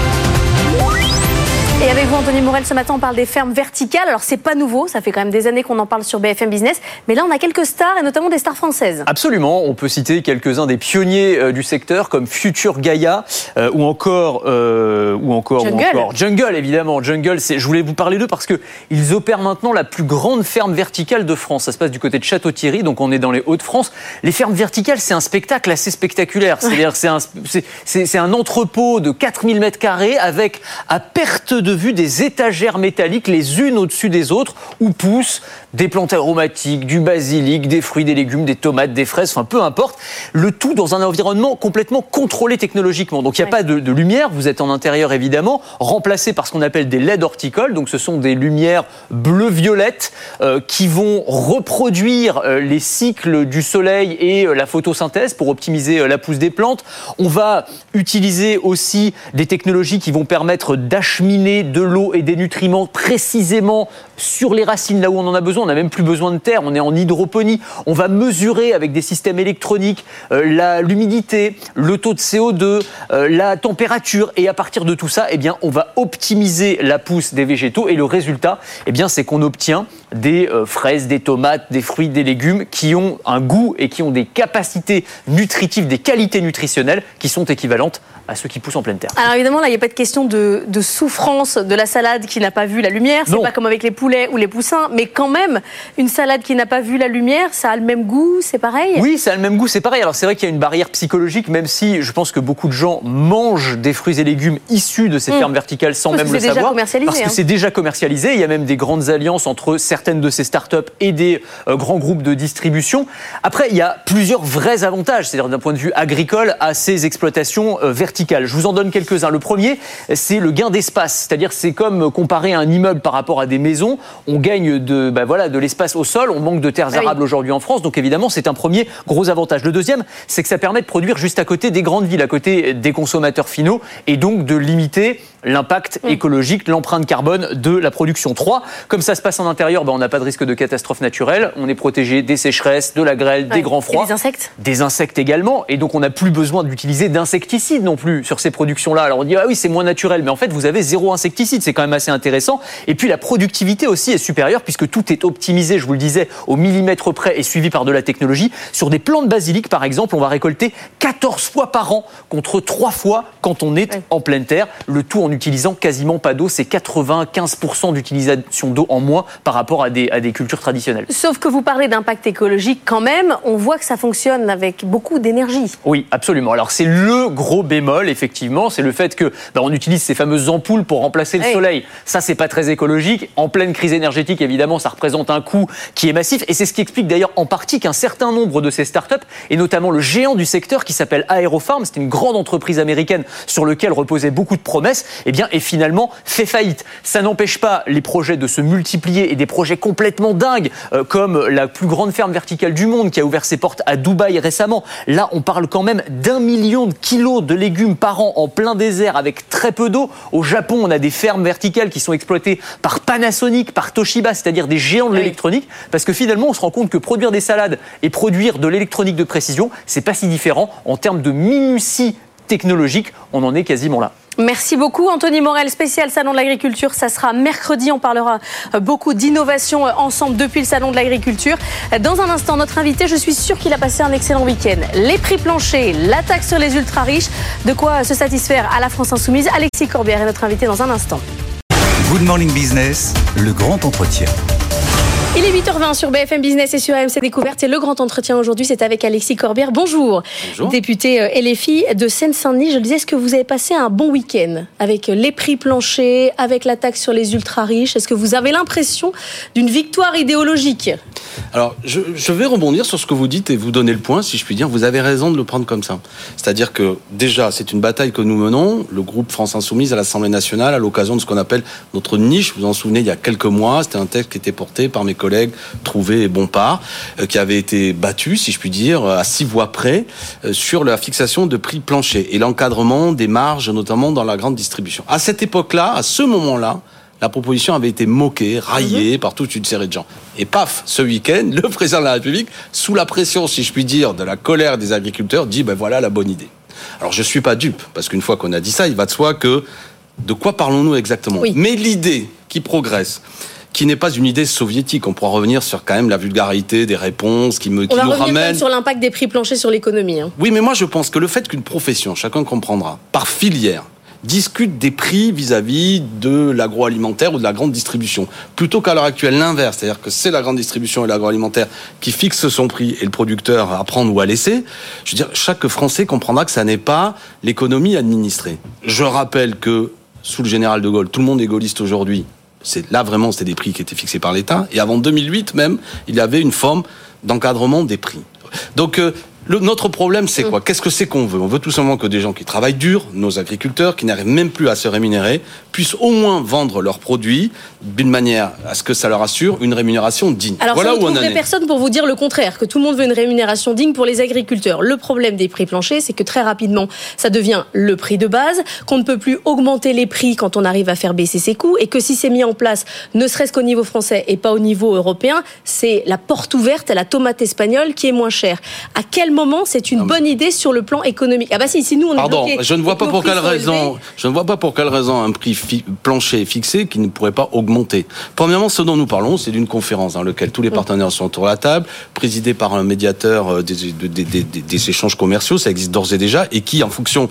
Et avec vous, Anthony Morel, ce matin, on parle des fermes verticales. Alors, c'est pas nouveau, ça fait quand même des années qu'on en parle sur BFM Business. Mais là, on a quelques stars, et notamment des stars françaises. Absolument. On peut citer quelques-uns des pionniers euh, du secteur, comme Future Gaia, euh, ou encore, euh, ou encore, Jungle. ou encore Jungle, évidemment. Jungle, c'est, je voulais vous parler d'eux parce que ils opèrent maintenant la plus grande ferme verticale de France. Ça se passe du côté de Château-Thierry, donc on est dans les Hauts-de-France. Les fermes verticales, c'est un spectacle assez spectaculaire. [LAUGHS] C'est-à-dire, c'est un, c'est, c'est- c'est un entrepôt de 4000 mètres carrés avec, à perte de vue, des étagères métalliques les unes au-dessus des autres où poussent des plantes aromatiques, du basilic, des fruits, des légumes, des tomates, des fraises, enfin peu importe. Le tout dans un environnement complètement contrôlé technologiquement. Donc il n'y a pas de, de lumière, vous êtes en intérieur évidemment, remplacé par ce qu'on appelle des LED horticoles. Donc ce sont des lumières bleu-violettes euh, qui vont reproduire euh, les cycles du soleil et euh, la photosynthèse pour optimiser la pousse des plantes. On va utiliser aussi des technologies qui vont permettre d'acheminer de l'eau et des nutriments précisément sur les racines là où on en a besoin. On n'a même plus besoin de terre, on est en hydroponie. On va mesurer avec des systèmes électroniques euh, l'humidité, le taux de CO2, euh, la température et à partir de tout ça, eh bien, on va optimiser la pousse des végétaux et le résultat, eh c'est qu'on obtient des euh, fraises, des tomates, des fruits, des légumes qui ont un goût et qui ont des capacités nutritives, des qualités nutritionnelles qui sont équivalentes à ceux qui poussent en pleine terre. Alors évidemment, là, il n'y a pas de question de, de souffrance de la salade qui n'a pas vu la lumière. C'est pas comme avec les poulets ou les poussins, mais quand même, une salade qui n'a pas vu la lumière, ça a le même goût, c'est pareil? Oui, ça a le même goût, c'est pareil. Alors c'est vrai qu'il y a une barrière psychologique, même si je pense que beaucoup de gens mangent des fruits et légumes issus de ces Mm. fermes verticales sans Parce même le c'est déjà savoir. commercialisé, parce que hein. c'est déjà commercialisé. Il y a même des grandes alliances entre certaines de ces startups et des euh, grands groupes de distribution. Après, il y a plusieurs vrais avantages, c'est-à-dire d'un point de vue agricole, à ces exploitations euh, verticales. Je vous en donne quelques-uns. Le premier, c'est le gain d'espace, c'est-à-dire c'est comme comparer un immeuble par rapport à des maisons. On gagne de, bah voilà, de l'espace au sol. On manque de terres Ah oui. arables aujourd'hui en France, donc évidemment c'est un premier gros avantage. Le deuxième, c'est que ça permet de produire juste à côté des grandes villes, à côté des consommateurs finaux, et donc de limiter l'impact Mm. écologique, l'empreinte carbone de la production. 3. Comme ça se passe en intérieur, ben, on n'a pas de risque de catastrophe naturelle. On est protégé des sécheresses, de la grêle, Ouais. des grands Et froids. des insectes Des insectes également, et donc on n'a plus besoin d'utiliser d'insecticides non plus sur ces productions-là. Alors on dit ah oui c'est moins naturel, mais en fait vous avez zéro insecticide, c'est quand même assez intéressant. Et puis la productivité aussi est supérieure puisque tout est optimisé, je vous le disais, au millimètre près et suivi par de la technologie. Sur des plants de basilic par exemple, on va récolter 14 fois par an contre 3 fois quand on est en pleine terre. Le tout en utilisant quasiment pas d'eau, c'est 95% d'utilisation d'eau en moins par rapport à des, à des cultures traditionnelles. Sauf que vous parlez d'impact écologique quand même, on voit que ça fonctionne avec beaucoup d'énergie. Oui, absolument. Alors c'est le gros bémol, effectivement, c'est le fait que bah, on utilise ces fameuses ampoules pour remplacer le soleil. Ça, c'est pas très écologique. En pleine crise énergétique, évidemment, ça représente un coût qui est massif, et c'est ce qui explique d'ailleurs en partie qu'un certain nombre de ces startups, et notamment le géant du secteur qui s'appelle Aerofarm, c'est une grande entreprise américaine sur lequel reposaient beaucoup de promesses, eh bien, est finalement fait faillite. Ça n'empêche pas les projets de se multiplier et des projets complètement dingues, euh, comme la plus grande ferme verticale du monde qui a ouvert ses portes à Dubaï récemment. Là, on parle quand même d'un million de kilos de légumes par an en plein désert avec très peu d'eau. Au Japon, on a des fermes verticales qui sont exploitées par Panasonic, par Toshiba, c'est-à-dire des géants de l'électronique, parce que finalement, on se rend compte que produire des salades et produire de l'électronique de précision, c'est pas si différent en termes de minutie technologique. On en est quasiment là. Merci beaucoup Anthony Morel, spécial Salon de l'Agriculture. Ça sera mercredi. On parlera euh, beaucoup d'innovation euh, ensemble depuis le Salon de l'Agriculture. Euh, Dans un instant, notre invité, je suis sûr qu'il a passé un excellent week-end. Les prix planchers, l'attaque sur les ultra riches, de quoi se satisfaire à la France Insoumise. Alexis Corbière est notre invité dans un instant. Good Morning Business, le grand entretien. Il est 8h20 sur BFM Business et sur AMC Découverte. Et le grand entretien aujourd'hui, c'est avec Alexis Corbière. Bonjour. Bonjour. Député euh, LFI de Seine-Saint-Denis. Je le disais, est-ce que vous avez passé un bon week-end avec euh, les prix planchers, avec la taxe sur les ultra riches Est-ce que vous avez l'impression d'une victoire idéologique? Alors, je, je vais rebondir sur ce que vous dites et vous donner le point, si je puis dire. Vous avez raison de le prendre comme ça. C'est-à-dire que, déjà, c'est une bataille que nous menons, le groupe France Insoumise à l'Assemblée nationale, à l'occasion de ce qu'on appelle notre niche. Vous vous en souvenez, il y a quelques mois, c'était un texte qui était porté par mes collègues Trouvé et Bompard, euh, qui avait été battu, si je puis dire, à six voix près, euh, sur la fixation de prix planchers et l'encadrement des marges, notamment dans la grande distribution. À cette époque-là, à ce moment-là, la proposition avait été moquée, raillée par toute une série de gens. Et paf, ce week-end, [LAUGHS] le président de la République, sous la pression, si je puis dire, de la colère des agriculteurs, dit ben voilà la bonne idée. Alors je suis pas dupe, parce qu'une fois qu'on a dit ça, il va de soi que de quoi parlons-nous exactement? Mais l'idée qui progresse, qui n'est pas une idée soviétique, on pourra revenir sur quand même la vulgarité des réponses qui me On qui va nous revenir ramènent. sur l'impact des prix planchers sur l'économie. hein. Oui, mais moi je pense que le fait qu'une profession, chacun comprendra, par filière, discute des prix vis-à-vis de l'agroalimentaire ou de la grande distribution, plutôt qu'à l'heure actuelle l'inverse, c'est-à-dire que c'est la grande distribution et l'agroalimentaire qui fixent son prix et le producteur à prendre ou à laisser. Je veux dire, chaque Français comprendra que ça n'est pas l'économie administrée. Je rappelle que sous le général de Gaulle, tout le monde est gaulliste aujourd'hui. C'est là vraiment c'était des prix qui étaient fixés par l'État et avant 2008 même, il y avait une forme d'encadrement des prix. Donc euh, le- notre problème, c'est quoi? Qu'est-ce que c'est qu'on veut? On veut tout simplement que des gens qui travaillent dur, nos agriculteurs, qui n'arrivent même plus à se rémunérer, puissent au moins vendre leurs produits d'une manière à ce que ça leur assure une rémunération digne. Alors, voilà ça, vous où on personne pour vous dire le contraire, que tout le monde veut une rémunération digne pour les agriculteurs. Le problème des prix planchers, c'est que très rapidement, ça devient le prix de base, qu'on ne peut plus augmenter les prix quand on arrive à faire baisser ses coûts, et que si c'est mis en place, ne serait-ce qu'au niveau français et pas au niveau européen, c'est la porte ouverte à la tomate espagnole qui est moins chère. À quel quel moment c'est une bonne idée sur le plan économique? Ah bah si, si nous on est Pardon, bloqué je ne vois pas pour quelle raison. Je ne vois pas pour quelle raison un prix fi- plancher est fixé qui ne pourrait pas augmenter. Premièrement, ce dont nous parlons, c'est d'une conférence dans laquelle tous les partenaires sont autour de la table, présidée par un médiateur euh, des, des- des- des- des échanges commerciaux, ça existe d'ores et déjà, et qui, en fonction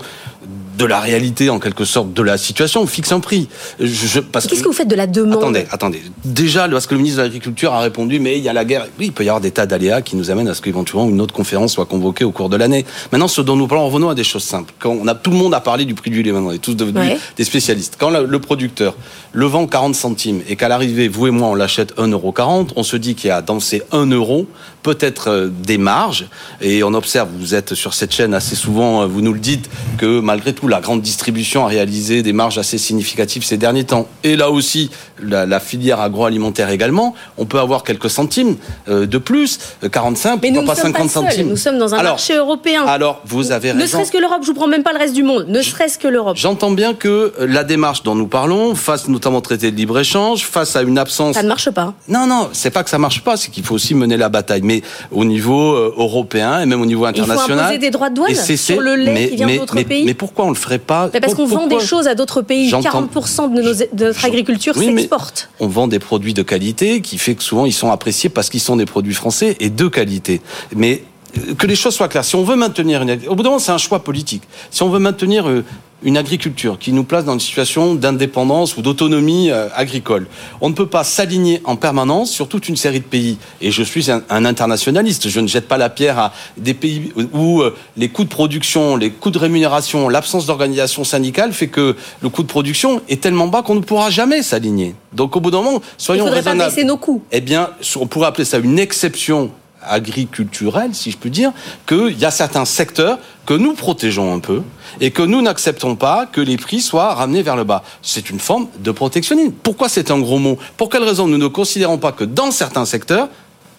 de la réalité, en quelque sorte, de la situation, fixe un prix. Je, je- parce Qu'est-ce que vous faites de la demande Attendez, attendez. Déjà, parce que le ministre de l'Agriculture a répondu, mais il y a la guerre. Oui, il peut y avoir des tas d'aléas qui nous amènent à ce qu'éventuellement une autre conférence soit convoquée au cours de l'année. Maintenant, ce dont nous parlons, revenons à des choses simples. Quand on a, tout le monde a parlé du prix du lait maintenant, on est tous devenus Ouais. des spécialistes. Quand le, le producteur le vend 40 centimes et qu'à l'arrivée, vous et moi, on l'achète 1,40€, on se dit qu'il y a dans ces 1 euro peut-être euh, des marges. Et on observe, vous êtes sur cette chaîne assez souvent, euh, vous nous le dites, que malgré tout, la grande distribution a réalisé des marges assez significatives ces derniers temps. Et là aussi, la, la filière agroalimentaire également, on peut avoir quelques centimes euh, de plus, euh, 45, Mais nous ne pas sommes 50 pas centimes. nous sommes dans un Alors, marché européen. Alors, vous avez ne raison. serait-ce que l'Europe, je vous prends même pas le reste du monde, ne serait-ce que l'Europe. J'entends bien que la démarche dont nous parlons, face notamment au traité de libre-échange, face à une absence... Ça ne marche pas. Non, non, c'est pas que ça marche pas, c'est qu'il faut aussi mener la bataille. Mais au niveau euh, européen et même au niveau Il faut international... imposer des droits de douane sur le lait mais- qui vient d'autres pays. Mais pourquoi on le ferait pas Mais parce qu'on vend des choses à d'autres pays. J'entends- 40% de, nos- de notre agriculture Oui, s'exporte. On vend des produits de qualité qui fait que souvent ils sont appréciés parce qu'ils sont des produits français et de qualité. Mais euh, que les choses soient claires. Si on veut maintenir une, au bout d'un moment, c'est un choix politique. Si on veut maintenir euh, une agriculture qui nous place dans une situation d'indépendance ou d'autonomie euh, agricole, on ne peut pas s'aligner en permanence sur toute une série de pays. Et je suis un, un internationaliste. Je ne jette pas la pierre à des pays où euh, les coûts de production, les coûts de rémunération, l'absence d'organisation syndicale fait que le coût de production est tellement bas qu'on ne pourra jamais s'aligner. Donc au bout d'un moment, Il soyons pas raisonnables. baisser nos coûts. Eh bien, on pourrait appeler ça une exception agriculturelle, si je puis dire, qu'il y a certains secteurs que nous protégeons un peu et que nous n'acceptons pas que les prix soient ramenés vers le bas. C'est une forme de protectionnisme. Pourquoi c'est un gros mot? Pour quelle raison nous ne considérons pas que dans certains secteurs,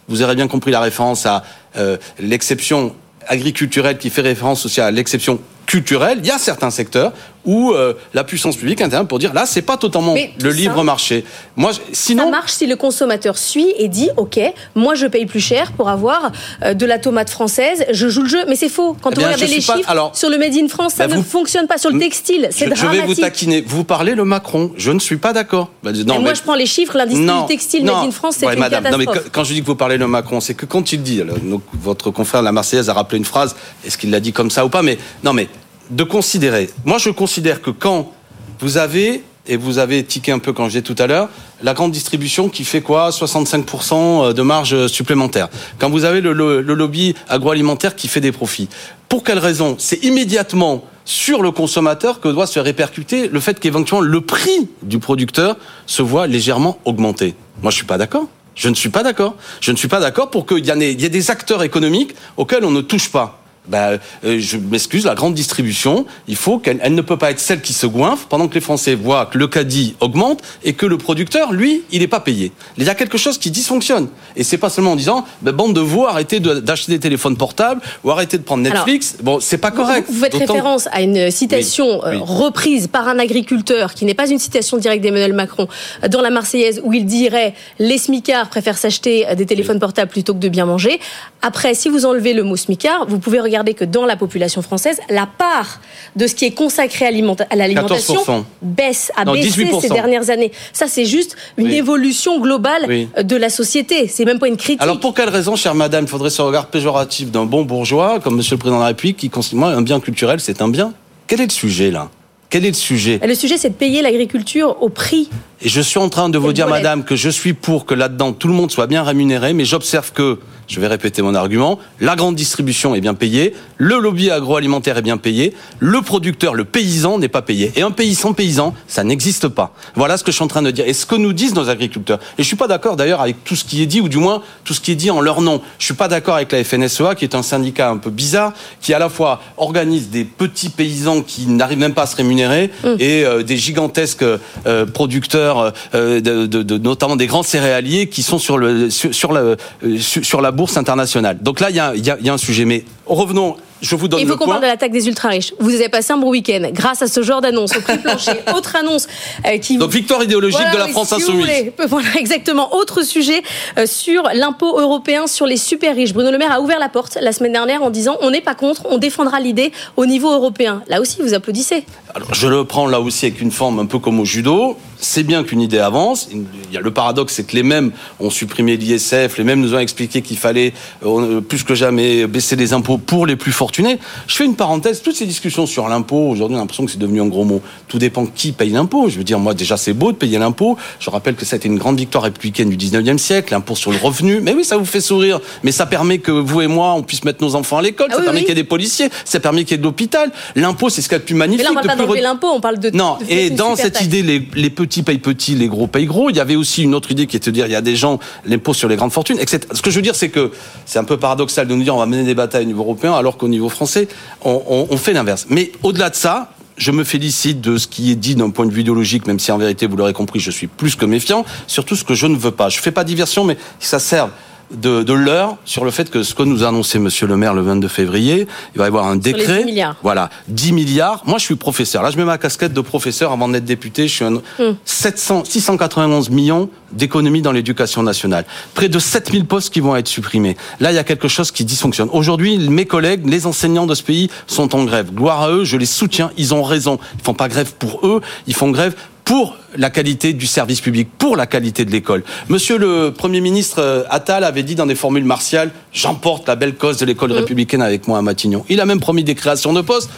vous aurez bien compris la référence à euh, l'exception agriculturelle qui fait référence aussi à l'exception culturelle, il y a certains secteurs où euh, la puissance publique intervient pour dire là c'est pas totalement Mais le libre ça- marché. Moi sinon Ça marche si le consommateur suit et dit OK, moi je paye plus cher pour avoir euh, de la tomate française, je joue le jeu. Mais c'est faux. Quand Eh on regarde les pas- chiffres alors- sur le Made in France, ça Bah, ne vous- fonctionne pas. Sur le textile, c'est je, je vais dramatique. vous taquiner. Vous parlez le Macron. Je ne suis pas d'accord. Bah, non, Et moi, mais- je prends les chiffres, Non, du textile non. Made in France, c'est Ouais, une madame, non, mais catastrophe. quand- quand je dis que vous parlez le Macron, c'est que quand il dit, alors, donc, votre confrère de la Marseillaise a rappelé une phrase, est-ce qu'il l'a dit comme ça ou pas? Mais non, mais de considérer. Moi, je considère que quand vous avez et vous avez tiqué un peu quand disais tout à l'heure, la grande distribution qui fait quoi? 65% de marge supplémentaire. Quand vous avez le, le- lobby agroalimentaire qui fait des profits. Pour quelle raison? C'est immédiatement sur le consommateur que doit se répercuter le fait qu'éventuellement le prix du producteur se voit légèrement augmenter. Moi, je suis pas d'accord. Je ne suis pas d'accord. Je ne suis pas d'accord pour qu'il y ait des acteurs économiques auxquels on ne touche pas. Ben, je m'excuse, la grande distribution, il faut qu'elle elle ne peut pas être celle qui se goinfre pendant que les Français voient que le caddie augmente et que le producteur, lui, il n'est pas payé. Il y a quelque chose qui dysfonctionne. Et c'est pas seulement en disant, ben, bande de vous, arrêtez de- d'acheter des téléphones portables ou arrêtez de prendre Netflix. bon, c'est pas correct. Vous, vous faites référence à une citation Oui, oui. euh, reprise par un agriculteur, qui n'est pas une citation directe d'Emmanuel Macron, euh, dans la Marseillaise, où il dirait les smicards préfèrent s'acheter des téléphones portables plutôt que de bien manger. Après, si vous enlevez le mot smicard, vous pouvez regarder que dans la population française, la part de ce qui est consacré à alimenta- à l'alimentation 14%. baisse, a Non, baissé 18%. ces dernières années. Ça, c'est juste une Oui. évolution globale Oui. de la société. C'est même pas une critique. Alors pour quelle raison, chère madame, il faudrait ce regard péjoratif d'un bon bourgeois, comme monsieur le président de la République, qui considère un bien culturel, c'est un bien? Quel est le sujet là? Quel est le sujet? Et le sujet, c'est de payer l'agriculture au prix Et je suis en train de vous dire, madame, que je suis pour que là-dedans tout le monde soit bien rémunéré, mais j'observe que, je vais répéter mon argument, la grande distribution est bien payée, le lobby agroalimentaire est bien payé, le producteur, le paysan n'est pas payé. Et un pays sans paysan, ça n'existe pas. Voilà ce que je suis en train de dire. Et ce que nous disent nos agriculteurs. Et je suis pas d'accord d'ailleurs avec tout ce qui est dit, ou du moins tout ce qui est dit en leur nom. Je suis pas d'accord avec la FNSEA, qui est un syndicat un peu bizarre, qui à la fois organise des petits paysans qui n'arrivent même pas à se rémunérer, et euh, des gigantesques euh, producteurs, euh, de, de- de- notamment des grands céréaliers, qui sont sur, le, sur, sur la, euh, sur, la bourse internationale. Donc là, il y a, il y a- il y a un sujet. Mais revenons je vous donne Il faut qu'on parle de l'attaque des ultra-riches. Vous avez passé un bon week-end grâce à ce genre d'annonce au prix plancher. [LAUGHS] Autre annonce euh, qui Donc victoire idéologique Voilà, de la France si insoumise. [LAUGHS] Voilà, exactement. Autre sujet euh, sur l'impôt européen sur les super riches. Bruno Le Maire a ouvert la porte la semaine dernière en disant on n'est pas contre, on défendra l'idée au niveau européen. Là aussi, vous applaudissez. Alors, je le prends là aussi avec une forme un peu comme au judo. C'est bien qu'une idée avance. Il y a le paradoxe, c'est que les mêmes ont supprimé l'ISF, les mêmes nous ont expliqué qu'il fallait euh, plus que jamais baisser les impôts pour les plus fortunés. Je fais une parenthèse. Toutes ces discussions sur l'impôt, aujourd'hui, on a l'impression que c'est devenu un gros mot. Tout dépend qui paye l'impôt. Je veux dire, moi, déjà, c'est beau de payer l'impôt. Je rappelle que ça a été une grande victoire républicaine du 19e siècle, l'impôt sur le revenu. Mais oui, ça vous fait sourire. Mais ça permet que vous et moi, on puisse mettre nos enfants à l'école. Ah ça oui, permet oui. qu'il y ait des policiers. Ça permet qu'il y ait de l'hôpital. L'impôt, c'est ce qu'il y a de plus Mais magnifique. là, on parle pas d'enlever re- l'impôt, on parle de. non, de- et dans cette idée, les, les petits payent petits, les gros payent gros, il y avait aussi une autre idée qui est de dire, il y a des gens, l'impôt sur les grandes fortunes, etc. Ce que je veux dire, c'est que c'est un peu paradoxal de nous dire on va mener des batailles au niveau européen, alors qu'au niveau français, on, on- fait l'inverse. Mais au-delà de ça, je me félicite de ce qui est dit d'un point de vue idéologique, même si en vérité, vous l'aurez compris, je suis plus que méfiant, surtout ce que je ne veux pas. Je fais pas diversion, mais ça serve de, de l'heure sur le fait que ce que nous a annoncé Monsieur le maire le 22 février, il va y avoir un Sur les décret. 10 milliards. Voilà, 10 milliards. Moi, je suis professeur. Là, je mets ma casquette de professeur avant d'être député. Je suis un 700, 691 millions d'économies dans l'éducation nationale. Près de 7000 postes qui vont être supprimés. Là, il y a quelque chose qui dysfonctionne. Aujourd'hui, mes collègues, les enseignants de ce pays sont en grève. Gloire à eux, je les soutiens. Ils ont raison. Ils font pas grève pour eux. Ils font grève pour la qualité du service public, pour la qualité de l'école. Monsieur le Premier ministre euh, Attal avait dit dans des formules martiales, j'emporte la belle cause de l'école républicaine avec moi à Matignon. Il a même promis des créations de postes.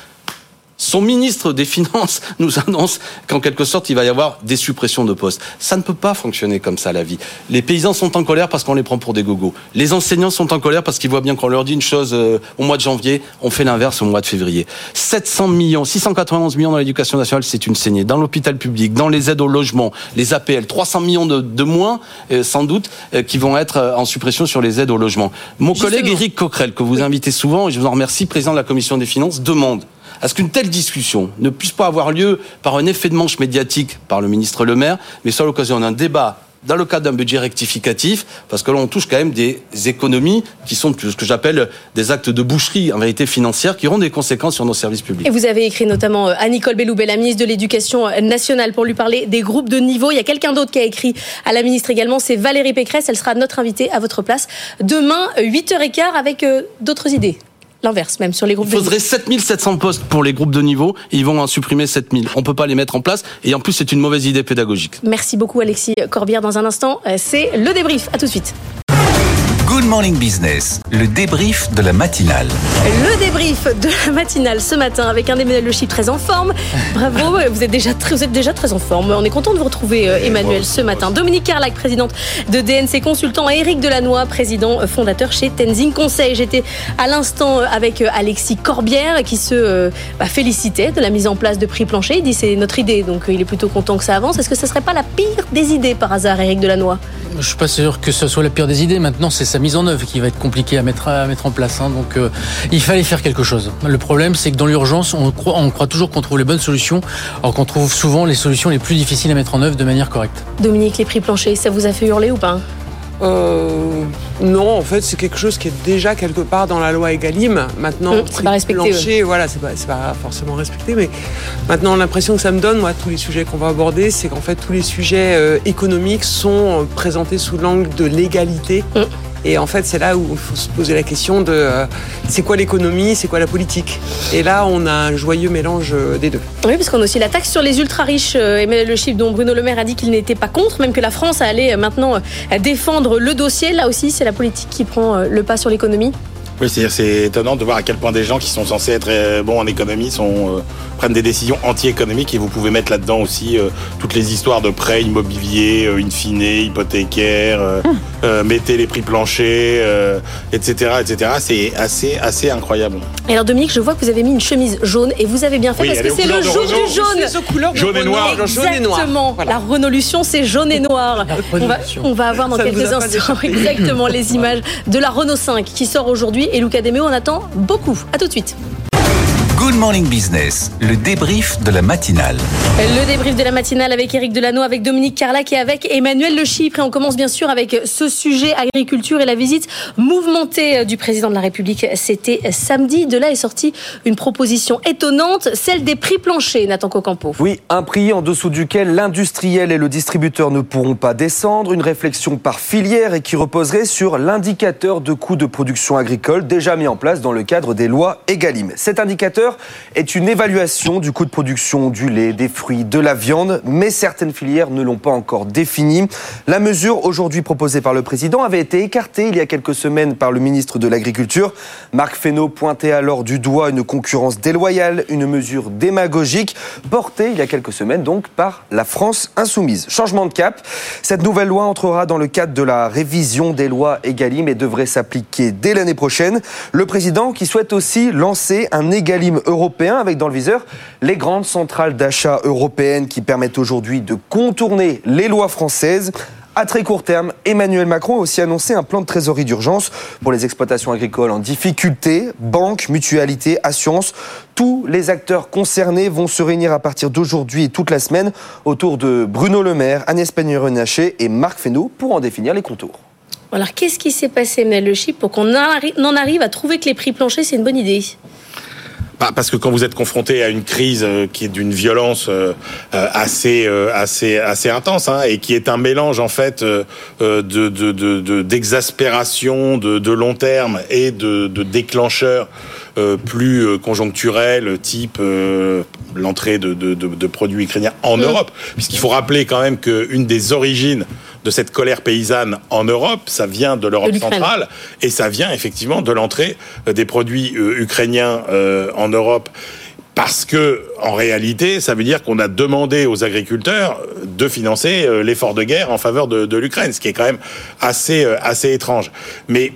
Son ministre des Finances [LAUGHS] nous annonce qu'en quelque sorte, il va y avoir des suppressions de postes. Ça ne peut pas fonctionner comme ça, la vie. Les paysans sont en colère parce qu'on les prend pour des gogos. Les enseignants sont en colère parce qu'ils voient bien qu'on leur dit une chose euh, au mois de janvier, on fait l'inverse au mois de février. 700 millions, 691 millions dans l'éducation nationale, c'est une saignée. Dans l'hôpital public, dans les aides au logement, les APL, 300 millions de, de moins, euh, sans doute, euh, qui vont être en suppression sur les aides au logement. Mon collègue Éric Coquerel, que vous invitez souvent, et je vous en remercie, président de la commission des finances, demande à ce qu'une telle discussion ne puisse pas avoir lieu par un effet de manche médiatique par le ministre Le Maire, mais soit l'occasion d'un débat dans le cadre d'un budget rectificatif, parce que là on touche quand même des économies qui sont ce que j'appelle des actes de boucherie en vérité financière qui auront des conséquences sur nos services publics. Et vous avez écrit notamment euh, à Nicole Belloubet, la ministre de l'Éducation nationale, pour lui parler des groupes de niveau. Il y a quelqu'un d'autre qui a écrit à la ministre également, c'est Valérie Pécresse. Elle sera notre invitée à votre place demain, 8h15, avec euh, d'autres idées. L'inverse, même sur les groupes Il faudrait 7700 postes pour les groupes de niveau et ils vont en supprimer 7000. On peut pas les mettre en place et en plus c'est une mauvaise idée pédagogique. Merci beaucoup, Alexis Corbière. Dans un instant, euh, c'est le débrief. À tout de suite. Good Morning Business, le débrief de la matinale. Le débrief de la matinale ce matin avec un Emmanuel Le Chip très en forme. Bravo, [LAUGHS] vous êtes déjà très, vous êtes déjà très en forme. On est content de vous retrouver, euh, Emmanuel, ce matin. Dominique Carlac, présidente de DNC Consultant, et Éric Delannoy, président euh, fondateur chez Tenzing Conseil. J'étais à l'instant euh, avec Alexis Corbière qui se euh, bah, félicitait de la mise en place de prix plancher. Il dit c'est notre idée, donc euh, il est plutôt content que ça avance. Est-ce que ce serait pas la pire des idées par hasard, Éric Delannoy? Je suis pas sûr que ce soit la pire des idées. Maintenant, c'est sa mise en œuvre qui va être compliquée à mettre, à mettre en place. hein. Donc, euh, il fallait faire quelque chose. Le problème, c'est que dans l'urgence, on croit, on croit toujours qu'on trouve les bonnes solutions, alors qu'on trouve souvent les solutions les plus difficiles à mettre en œuvre de manière correcte. Dominique, les prix planchers, ça vous a fait hurler ou pas? Euh, non, en fait, c'est quelque chose qui est déjà quelque part dans la loi Egalim. Maintenant, Hum, c'est pas respecté, plancher, voilà, c'est pas, c'est pas forcément respecté, mais maintenant, l'impression que ça me donne, moi, tous les sujets qu'on va aborder, c'est qu'en fait, tous les sujets euh, économiques sont euh, présentés sous l'angle de l'égalité. Hum. Et en fait, c'est là où il faut se poser la question de euh, c'est quoi l'économie, c'est quoi la politique? Et là, on a un joyeux mélange des deux. Oui, parce qu'on a aussi la taxe sur les ultra-riches. Emmanuel Le Chiffre, dont Bruno Le Maire a dit qu'il n'était pas contre, même que la France allait maintenant défendre le dossier. Là aussi, c'est la politique qui prend euh, le pas sur l'économie. Oui, c'est-à-dire c'est étonnant de voir à quel point des gens qui sont censés être euh, bons en économie sont, euh, prennent des décisions anti-économiques et vous pouvez mettre là-dedans aussi euh, toutes les histoires de prêts immobiliers, euh, in fine, hypothécaires, euh, euh, mettez les prix planchers, euh, etc., etc. C'est assez, assez incroyable. Et alors, Dominique, je vois que vous avez mis une chemise jaune et vous avez bien fait Oui, parce que c'est le jour Renault. du jaune. De Jaune et noir. Jaune et noir. Exactement. La Renolution, c'est jaune et noir. On va, on va avoir dans Ça quelques instants exactement les [LAUGHS] images de la Renault 5 qui sort aujourd'hui et Luca Demeo en attend beaucoup. À tout de suite. Good Morning Business, le débrief de la matinale. Le débrief de la matinale avec Eric Delano, avec Dominique Carlac et avec Emmanuel Le Chypre. Et on commence bien sûr avec ce sujet agriculture et la visite mouvementée du président de la République. C'était samedi. De là est sortie une proposition étonnante, celle des prix planchers, Nathan Cocampo. Oui, un prix en dessous duquel l'industriel et le distributeur ne pourront pas descendre. Une réflexion par filière et qui reposerait sur l'indicateur de coût de production agricole déjà mis en place dans le cadre des lois Egalim. Cet indicateur est une évaluation du coût de production du lait, des fruits, de la viande, mais certaines filières ne l'ont pas encore défini. La mesure aujourd'hui proposée par le président avait été écartée il y a quelques semaines par le ministre de l'Agriculture. Marc Fesneau pointait alors du doigt une concurrence déloyale, une mesure démagogique portée il y a quelques semaines donc par la France insoumise. Changement de cap, cette nouvelle loi entrera dans le cadre de la révision des lois Egalim et devrait s'appliquer dès l'année prochaine. Le président qui souhaite aussi lancer un Egalim européen avec dans le viseur les grandes centrales d'achat européennes qui permettent aujourd'hui de contourner les lois françaises. À très court terme, Emmanuel Macron a aussi annoncé un plan de trésorerie d'urgence pour les exploitations agricoles en difficulté. Banques, mutualités, assurances, tous les acteurs concernés vont se réunir à partir d'aujourd'hui et toute la semaine autour de Bruno Le Maire, Agnès Pannier-Runacher et Marc Fesneau pour en définir les contours. Alors qu'est-ce qui s'est passé, Emmanuel Le Chypre, pour qu'on en arrive à trouver que les prix planchers, c'est une bonne idée? Parce que quand vous êtes confronté à une crise euh, qui est d'une violence euh, euh, assez assez assez intense hein, et qui est un mélange en fait de d'exaspération de, de, de, long terme et de, de déclencheurs plus conjoncturels type l'entrée de, de, de, produits ukrainiens en Europe. Puisqu'il faut rappeler quand même qu'une des origines de cette colère paysanne en Europe, ça vient de l'Europe centrale et ça vient effectivement de l'entrée euh, des produits euh, ukrainiens euh, en Europe parce que en réalité, ça veut dire qu'on a demandé aux agriculteurs de financer l'effort de guerre en faveur de, de l'Ukraine, ce qui est quand même assez assez étrange. Mais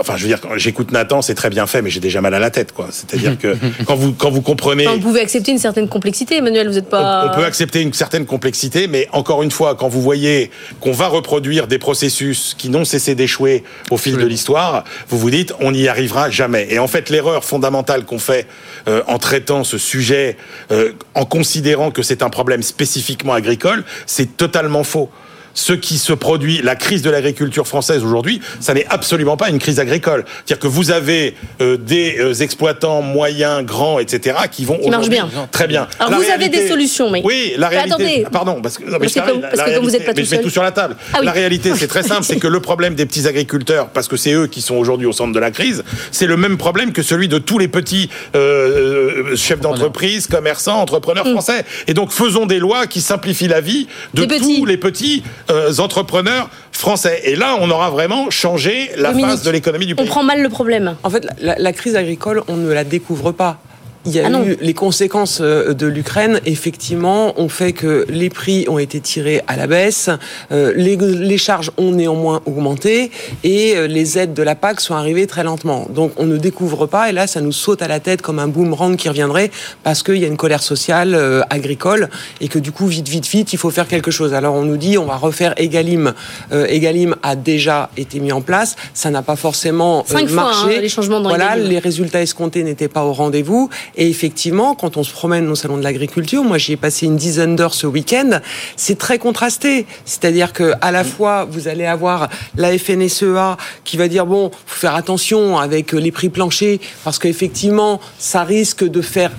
enfin, je veux dire, quand j'écoute Nathan, c'est très bien fait, mais j'ai déjà mal à la tête, quoi. C'est-à-dire que [LAUGHS] quand vous quand vous comprenez, vous pouvez accepter une certaine complexité, Emmanuel. Vous n'êtes pas. On, peut accepter une certaine complexité, mais encore une fois, quand vous voyez qu'on va reproduire des processus qui n'ont cessé d'échouer au fil de l'histoire, vous vous dites, on n'y arrivera jamais. Et en fait, l'erreur fondamentale qu'on fait euh, en traitant ce sujet, euh, en considérant que c'est un problème spécifiquement agricole, c'est totalement faux ce qui se produit, la crise de l'agriculture française aujourd'hui, ça n'est absolument pas une crise agricole. C'est-à-dire que vous avez euh, des euh, exploitants moyens, grands, etc., qui vont qui marchent bien. Très bien. Alors vous avez des solutions, mais oui, la réalité. attendez, pardon, parce que, non, mais parce, que, parce que comme vous n'êtes pas mais tout je mets seul. tout sur la table. Ah oui. La réalité, c'est très simple, c'est que le problème des petits agriculteurs, parce que c'est eux qui sont aujourd'hui au centre de la crise, c'est le même problème que celui de tous les petits euh, chefs d'entreprise, commerçants, entrepreneurs Mm. français. Et donc faisons des lois qui simplifient la vie de tous les petits euh, entrepreneurs français. Et là, on aura vraiment changé la Dominique, face de l'économie du On pays. prend mal le problème. En fait, la, la crise agricole, on ne la découvre pas. Il y a Ah eu les conséquences euh, de l'Ukraine, effectivement, ont fait que les prix ont été tirés à la baisse, euh, les, les charges ont néanmoins augmenté et euh, les aides de la PAC sont arrivées très lentement. Donc on ne découvre pas et là ça nous saute à la tête comme un boomerang qui reviendrait parce qu'il y a une colère sociale euh, agricole et que du coup vite vite vite il faut faire quelque chose. Alors on nous dit on va refaire Egalim. Euh, Egalim a déjà été mis en place, ça n'a pas forcément euh, Cinq fois, marché. hein, les changements dans voilà, Egalim. les résultats escomptés n'étaient pas au rendez-vous. Et effectivement, quand on se promène au salon de l'agriculture, moi j'y ai passé une dizaine d'heures ce week-end, c'est très contrasté. C'est-à-dire que à la fois vous allez avoir la FNSEA qui va dire bon, faut faire attention avec les prix planchers parce qu'effectivement ça risque de faire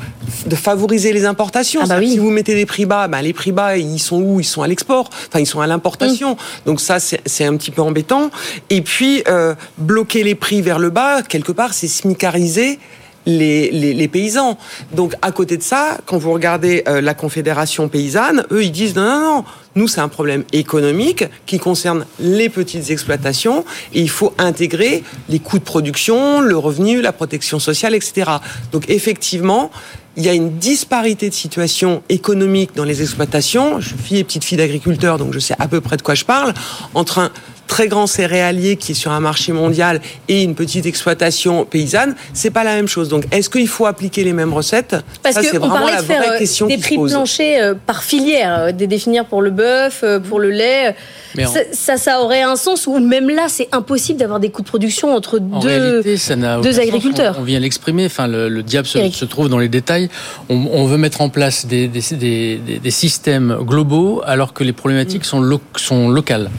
de favoriser les importations. Ah bah que Si vous mettez des prix bas, ben les prix bas ils sont où? Ils sont à l'export. Enfin ils sont à l'importation. Donc ça c'est c'est un petit peu embêtant. Et puis euh, bloquer les prix vers le bas quelque part c'est smicariser les, les, les paysans. Donc à côté de ça, quand vous regardez euh, la Confédération paysanne, eux ils disent non non non, nous c'est un problème économique qui concerne les petites exploitations et il faut intégrer les coûts de production, le revenu, la protection sociale, etc. Donc effectivement. Il y a une disparité de situation économique dans les exploitations. Je suis fille et petite fille d'agriculteur, donc je sais à peu près de quoi je parle. Entre un très grand céréalier qui est sur un marché mondial et une petite exploitation paysanne, c'est pas la même chose. Donc, est-ce qu'il faut appliquer les mêmes recettes? Parce Ça, c'est qu'on vraiment parlait la de faire vraie euh, question des qui se prix pose. planchers euh, par filière, euh, des définir pour le bœuf, pour le lait. Mais en- Ça, ça, ça aurait un sens ou même là, c'est impossible d'avoir des coûts de production entre En deux, réalité, ça n'a aucun deux sens. agriculteurs. On, on vient l'exprimer. Enfin, le, le diable se, se trouve dans les détails. On, on veut mettre en place des, des, des- des- des systèmes globaux alors que les problématiques sont, lo- sont locales.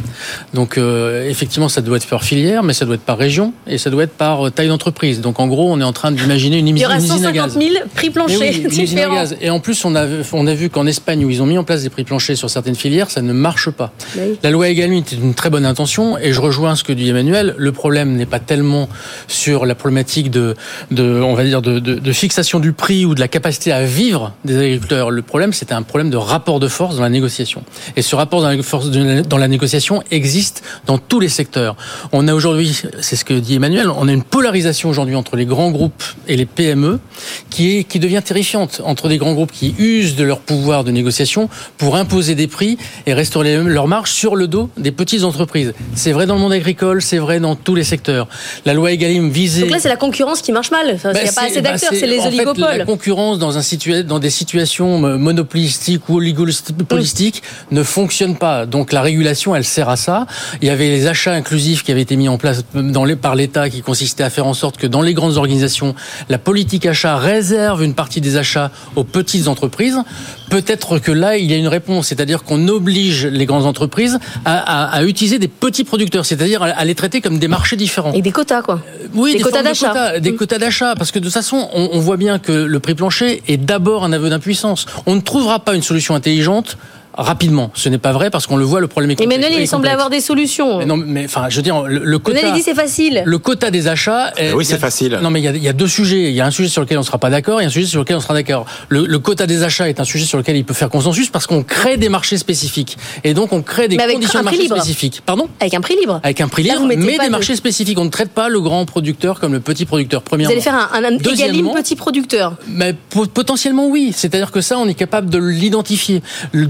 Donc, euh, effectivement, ça doit être par filière, mais ça doit être par région et ça doit être par euh, taille d'entreprise. Donc, en gros, on est en train d'imaginer une, Il y aura une usine à 150 gaz. 000 prix Mais planchers oui, une usine à différents. Et en plus, on a, on a vu qu'en Espagne, où ils ont mis en place des prix planchers sur certaines filières, ça ne marche pas. Oui. La loi Egalim était une très bonne intention, et je rejoins ce que dit Emmanuel. Le problème n'est pas tellement sur la problématique de, de on va dire, de, de, de fixation du prix ou de la capacité à vivre des agriculteurs. Le problème, c'était un problème de rapport de force dans la négociation. Et ce rapport dans la, force de- dans la négociation existe dans tous les secteurs. On a aujourd'hui, c'est ce que dit Emmanuel, on a une polarisation aujourd'hui entre les grands groupes et les PME qui, est, qui devient terrifiante entre des grands groupes qui usent de leur pouvoir de négociation pour imposer des prix et restaurer leur marge sur le dos des petites entreprises. C'est vrai dans le monde agricole, c'est vrai dans tous les secteurs. La loi Egalim visait... Donc là, c'est la concurrence qui marche mal. Enfin, il Bah, n'y a pas assez bah, d'acteurs, c'est les en fait, oligopoles. la concurrence dans, un situa- dans des situations euh, monopolistiques ou oligopolistiques ne fonctionne pas. Donc la régulation, elle sert à ça. Il y avait les achats inclusifs qui avaient été mis en place dans les, par l'État qui consistaient à faire en sorte que dans les grandes organisations, la politique achat réserve une partie des achats aux petites entreprises. Peut-être que là, il y a une réponse, c'est-à-dire qu'on oblige les grandes entreprises à, à- à utiliser des petits producteurs, c'est-à-dire à, à les traiter comme des marchés différents. Et des quotas, quoi. Oui, Des des, quotas d'achat. des quotas d'achat, parce que de toute façon, on, on voit bien que le prix plancher est d'abord un aveu d'impuissance. On ne trouvera pas une solution intelligente rapidement. Ce n'est pas vrai parce qu'on le voit, le problème est complexe. Emmanuel, est il semble complexe. avoir des solutions. Mais non, mais enfin, je veux dire, le, le quota. Dit c'est facile. Le quota des achats. est- oui, c'est facile. Non, mais il y, a, il y a deux sujets. Il y a un sujet sur lequel on ne sera pas d'accord et un sujet sur lequel on sera d'accord. Le, le quota des achats est un sujet sur lequel il peut faire consensus parce qu'on crée des marchés spécifiques. Et donc, on crée des Mais avec conditions un de prix marché libre. spécifiques. Pardon? Avec un prix libre. Avec un prix libre, vous mais des de- marchés spécifiques. On ne traite pas le grand producteur comme le petit producteur. Vous Premièrement. allez faire un, un, un Deuxièmement- petit producteur. mais po- potentiellement oui, c'est-à-dire que ça, on est capable de l'identifier. Le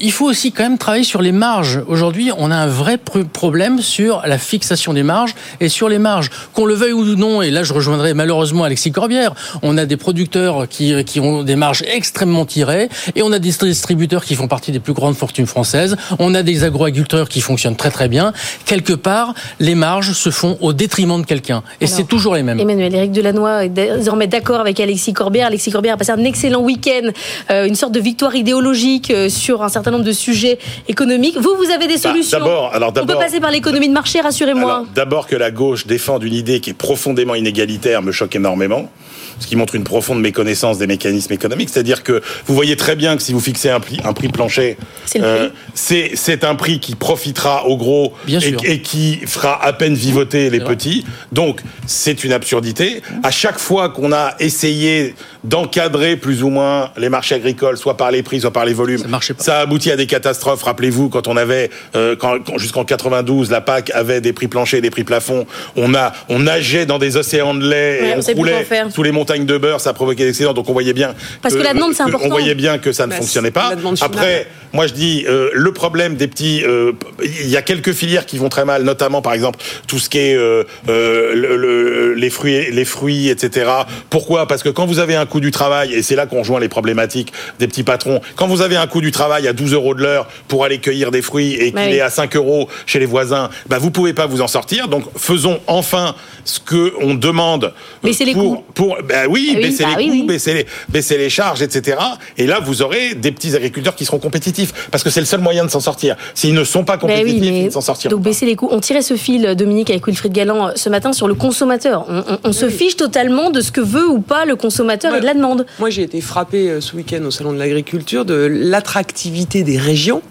il faut aussi quand même travailler sur les marges. Aujourd'hui, on a un vrai pr- problème sur la fixation des marges et sur les marges. Qu'on le veuille ou non, et là je rejoindrai malheureusement Alexis Corbière, on a des producteurs qui, qui ont des marges extrêmement tirées et on a des distributeurs qui font partie des plus grandes fortunes françaises. On a des agroagriculteurs qui fonctionnent très très bien. Quelque part, les marges se font au détriment de quelqu'un. Et c'est toujours les mêmes. Emmanuel, Éric Delannoy est désormais d'accord avec Alexis Corbière. Alexis Corbière a passé un excellent week-end, euh, une sorte de victoire idéologique euh, sur un certain nombre de sujets économiques. Vous, vous avez des Bah, solutions. d'abord- alors On peut passer par l'économie de marché, rassurez-moi. D'abord que la gauche défende une idée qui est profondément inégalitaire me choque énormément. Ce qui montre une profonde méconnaissance des mécanismes économiques. C'est-à-dire que vous voyez très bien que si vous fixez un prix, un prix plancher, C'est euh, prix. c'est un prix qui profitera aux gros Bien et, et qui fera à peine vivoter les petits. Donc c'est une absurdité. À chaque fois qu'on a essayé d'encadrer plus ou moins les marchés agricoles, soit par les prix, soit par les volumes, ça, a abouti à des catastrophes. Rappelez-vous, quand on avait, euh, quand, quand- jusqu'en 92, la PAC avait des prix planchers, des prix plafonds, on a, on nageait dans des océans de lait Ouais, et on on roulait sous les montagnes de beurre, ça provoquait des excédents. Donc on voyait bien. Parce que la demande, c'est important. On voyait bien que ça ne Bah, fonctionnait pas. Après, moi je dis, euh, le problème des petits, euh, il y a quelques filières qui vont très mal, notamment par exemple tout ce qui est euh, euh, le- le- les fruits, les fruits, etc. Pourquoi? Parce que quand vous avez un coût du travail, et c'est là qu'on rejoint les problématiques des petits patrons, quand vous avez un coût du travail à 12 euros de l'heure pour aller cueillir des fruits et qu'il Ouais. est à 5 euros chez les voisins, bah vous pouvez pas vous en sortir. Donc faisons enfin ce que on demande. Les pour, coûts. Pour, bah Ah oui, baisser bah les oui, coûts, oui. baisser les, baisser les charges, etc. Et là, vous aurez des petits agriculteurs qui seront compétitifs. Parce que c'est le seul moyen de s'en sortir. S'ils ne sont pas Ben compétitifs, oui, ils ne s'en sortiront donc baisser les coûts. On tirait ce fil, Dominique, avec Wilfried Galland euh, ce matin sur le consommateur. On, on- on se fiche totalement de ce que veut ou pas le consommateur et de la demande. Moi, j'ai été frappé euh, ce week-end au Salon de l'Agriculture de l'attractivité des régions.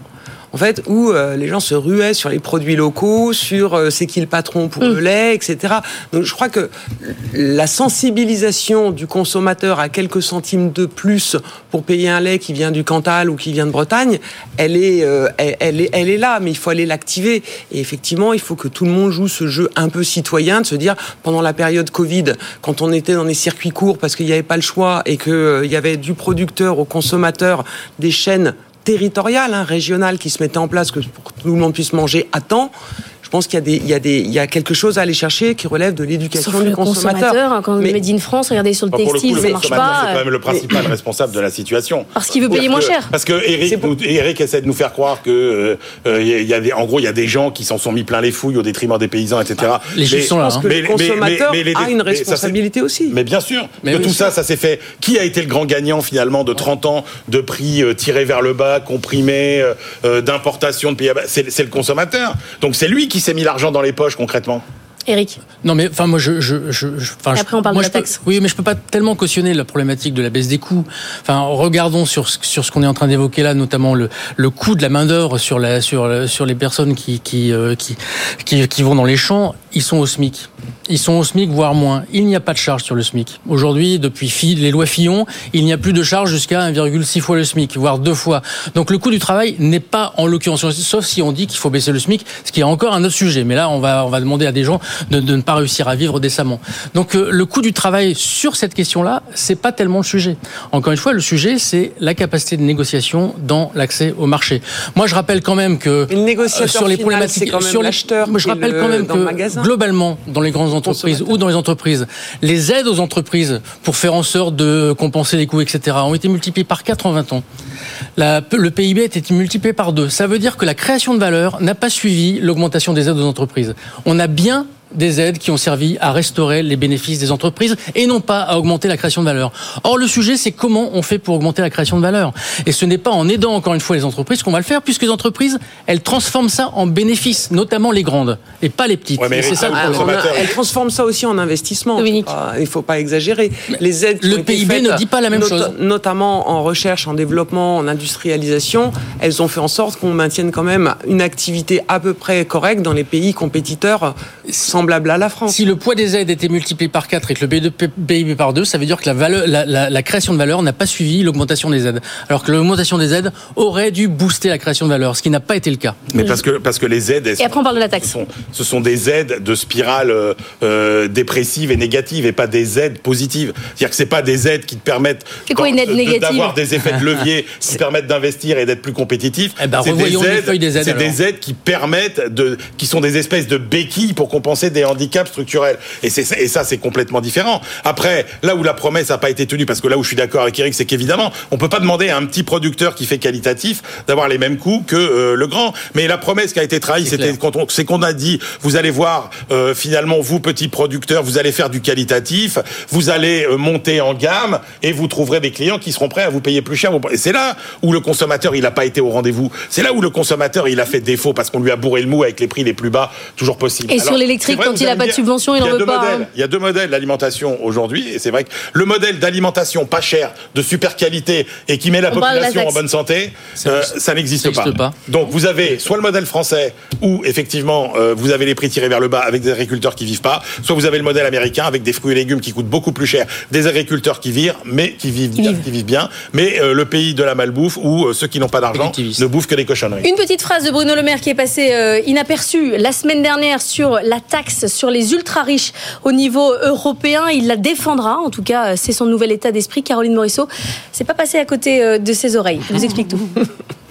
En fait, où euh, les gens se ruaient sur les produits locaux, sur euh, c'est qui le patron pour le lait, etc. Donc, je crois que la sensibilisation du consommateur à quelques centimes de plus pour payer un lait qui vient du Cantal ou qui vient de Bretagne, elle est, euh, elle, elle est, elle est là, mais il faut aller l'activer. Et effectivement, il faut que tout le monde joue ce jeu un peu citoyen, de se dire pendant la période Covid, quand on était dans des circuits courts parce qu'il n'y avait pas le choix et qu'il y avait du producteur au consommateur, des chaînes territoriales, hein, régionales qui se mettaient en place pour que tout le monde puisse manger à temps. Je pense qu'il y a des, il y a des, il y a quelque chose à aller chercher qui relève de l'éducation du le consommateur. consommateur, hein, quand Mais- Made in France, regardez sur le Enfin, pour le coup, textile, le ça marche consommateur, pas. C'est quand même le principal responsable de la situation. Parce qu'il veut payer moins cher. Parce que Eric, nous- Eric essaie de nous faire croire que euh, euh, il y a- des, en gros, il y a des gens qui s'en sont mis plein les fouilles au détriment des paysans, etc. les chiffres sont là, hein. Que le consommateur a une mais ça, responsabilité aussi. Mais bien sûr. Mais que tout ça, ça s'est fait. Qui a été le grand gagnant finalement de 30 ans de prix euh, tirés vers le bas, comprimés, euh, d'importation de pays à bas? C'est c'est le consommateur. Donc c'est lui qui s'est mis l'argent dans les poches concrètement? Eric. Non, mais enfin, moi, je. je, je, je- enfin, après, on parle moi, de la peux- taxe. oui, mais je peux pas tellement cautionner la problématique de la baisse des coûts. Enfin, regardons sur ce- sur ce qu'on est en train d'évoquer là, notamment le le coût de la main d'œuvre sur la sur sur les personnes qui qui, euh, qui qui qui vont dans les champs. Ils sont au SMIC. Ils sont au SMIC, voire moins. Il n'y a pas de charge sur le SMIC. Aujourd'hui, depuis les lois Fillon, il n'y a plus de charge jusqu'à 1,6 fois le SMIC, voire deux fois. Donc le coût du travail n'est pas en l'occurrence, sauf si on dit qu'il faut baisser le SMIC, ce qui est encore un autre sujet. Mais là, on va, on va demander à des gens de, de ne pas réussir à vivre décemment. Donc euh, le coût du travail sur cette question-là, c'est pas tellement le sujet. Encore une fois, le sujet, c'est la capacité de négociation dans l'accès au marché. Moi, je rappelle quand même que le euh, sur les final, problématiques, quand même sur les- je rappelle le- quand même que magasin. globalement, dans les grandes entreprises ou dans les entreprises, les aides aux entreprises pour faire en sorte de compenser les coûts, etc., ont été multipliées par 4 en 20 ans. La- le PIB a été multiplié par 2. Ça veut dire que la création de valeur n'a pas suivi l'augmentation des aides aux entreprises. On a bien des aides qui ont servi à restaurer les bénéfices des entreprises et non pas à augmenter la création de valeur. Or, le sujet, c'est comment on fait pour augmenter la création de valeur. Et ce n'est pas en aidant encore une fois les entreprises qu'on va le faire, puisque les entreprises, elles transforment ça en bénéfices, notamment les grandes, et pas les petites. Et c'est ça le Ah, problème. on a- elle transforme ça aussi en investissement. Ah, il ne faut pas exagérer. Les aides qui le PIB faites, ne dit pas la même not- chose. Notamment en recherche, en développement, en industrialisation, elles ont fait en sorte qu'on maintienne quand même une activité à peu près correcte dans les pays compétiteurs à la France. Si le poids des aides était multiplié par 4 et que le PIB par 2, ça veut dire que la, valeur, la, la- la création de valeur n'a pas suivi l'augmentation des aides. Alors que l'augmentation des aides aurait dû booster la création de valeur, ce qui n'a pas été le cas. Mais parce que, parce que les aides, Et après, on parle de la taxe. Ce sont, ce sont des aides de spirale euh, euh, dépressive et négative et pas des aides positives. C'est-à-dire que c'est pas des aides qui te permettent de- d'avoir des effets de levier qui [LAUGHS] permettent d'investir et d'être plus compétitif. ben, c'est revoyons les feuilles des aides, c'est alors. des aides qui permettent de, qui sont des espèces de béquilles pour compenser des handicaps structurels. Et c'est et ça, c'est complètement différent. Après, là où la promesse n'a pas été tenue, parce que là où je suis d'accord avec Eric, c'est qu'évidemment, on peut pas demander à un petit producteur qui fait qualitatif d'avoir les mêmes coûts que euh, le grand. Mais la promesse qui a été trahie, c'était quand on, c'est qu'on a dit, vous allez voir, euh, finalement, vous petits producteurs, vous allez faire du qualitatif, vous allez euh, monter en gamme et vous trouverez des clients qui seront prêts à vous payer plus cher. Et c'est là où le consommateur, il n'a pas été au rendez-vous. C'est là où le consommateur, il a fait défaut parce qu'on lui a bourré le mou avec les prix les plus bas toujours possible. Et sur l'électrique, vrai, quand il a allez pas de subvention, il en y a veut deux pas, modèles. hein. Il y a deux modèles d'alimentation aujourd'hui, et c'est vrai que le modèle d'alimentation pas cher, de super qualité et qui met la On population en bonne santé, euh, ça n'existe pas. Donc vous avez soit le modèle français où effectivement euh, vous avez les prix tirés vers le bas avec des agriculteurs qui vivent pas, soit vous avez le modèle américain avec des fruits et légumes qui coûtent beaucoup plus cher, des agriculteurs qui virent mais qui vivent bien, qui vivent bien, mais euh, le pays de la malbouffe où euh, ceux qui n'ont pas d'argent ne bouffent que des cochonneries. Une petite phrase de Bruno Le Maire qui est passée euh, inaperçue la semaine dernière sur la taxe sur les ultra riches au niveau européen. Il la défendra. En tout cas, c'est son nouvel état d'esprit. Caroline Morisseau, c'est pas passé à côté euh, de ses oreilles. Je vous explique tout. [LAUGHS]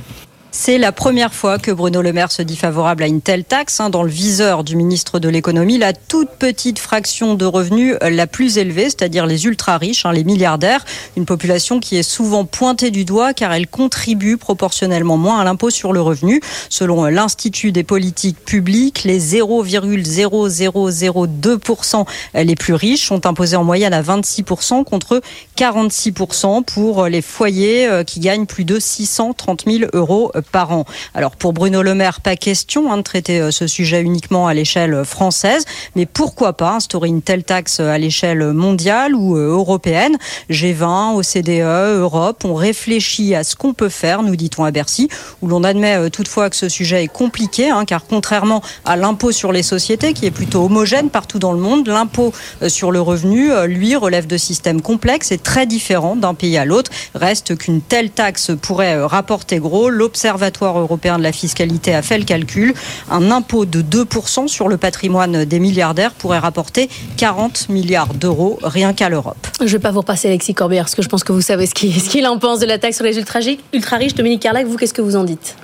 C'est la première fois que Bruno Le Maire se dit favorable à une telle taxe. hein. Dans le viseur du ministre de l'économie, la toute petite fraction de revenus la plus élevée, c'est-à-dire les ultra riches, hein, les milliardaires, une population qui est souvent pointée du doigt car elle contribue proportionnellement moins à l'impôt sur le revenu. Selon l'Institut des politiques publiques, les 0,0002% les plus riches sont imposés en moyenne à 26% contre 46% pour les foyers euh, qui gagnent plus de 630 000 euros par an. Alors pour Bruno Le Maire, pas question hein, de traiter euh, ce sujet uniquement à l'échelle française, mais pourquoi pas instaurer une telle taxe à l'échelle mondiale ou euh, européenne? G20, OCDE, Europe, on réfléchit à ce qu'on peut faire, nous dit-on à Bercy, où l'on admet euh, toutefois que ce sujet est compliqué, hein, car contrairement à l'impôt sur les sociétés, qui est plutôt homogène partout dans le monde, l'impôt sur le revenu, lui, relève de systèmes complexes et très différents d'un pays à l'autre. Reste qu'une telle taxe pourrait rapporter gros. L'Observatoire européen de la fiscalité a fait le calcul. Un impôt de 2% sur le patrimoine des milliardaires pourrait rapporter 40 milliards d'euros rien qu'à l'Europe. Je vais pas vous repasser Alexis Corbière, parce que je pense que vous savez ce [LAUGHS] qu'il en pense de la taxe sur les ultra, ultra riches. Dominique Carlac, vous, qu'est-ce que vous en dites?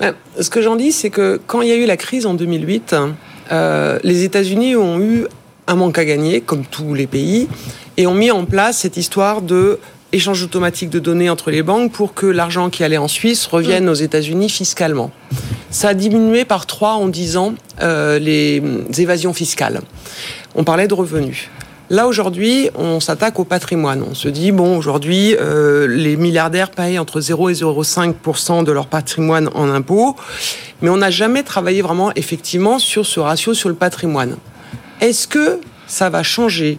Ouais, Ce que j'en dis, c'est que quand il y a eu la crise en 2008, euh, les États-Unis ont eu un manque à gagner, comme tous les pays, et ont mis en place cette histoire de échange automatique de données entre les banques pour que l'argent qui allait en Suisse revienne aux États-Unis fiscalement. Ça a diminué par trois en dix ans euh, les évasions fiscales. On parlait de revenus. Là aujourd'hui, on s'attaque au patrimoine. On se dit bon, aujourd'hui, euh, les milliardaires payent entre 0 et 0,5 de leur patrimoine en impôts, mais on n'a jamais travaillé vraiment effectivement sur ce ratio sur le patrimoine. Est-ce que ça va changer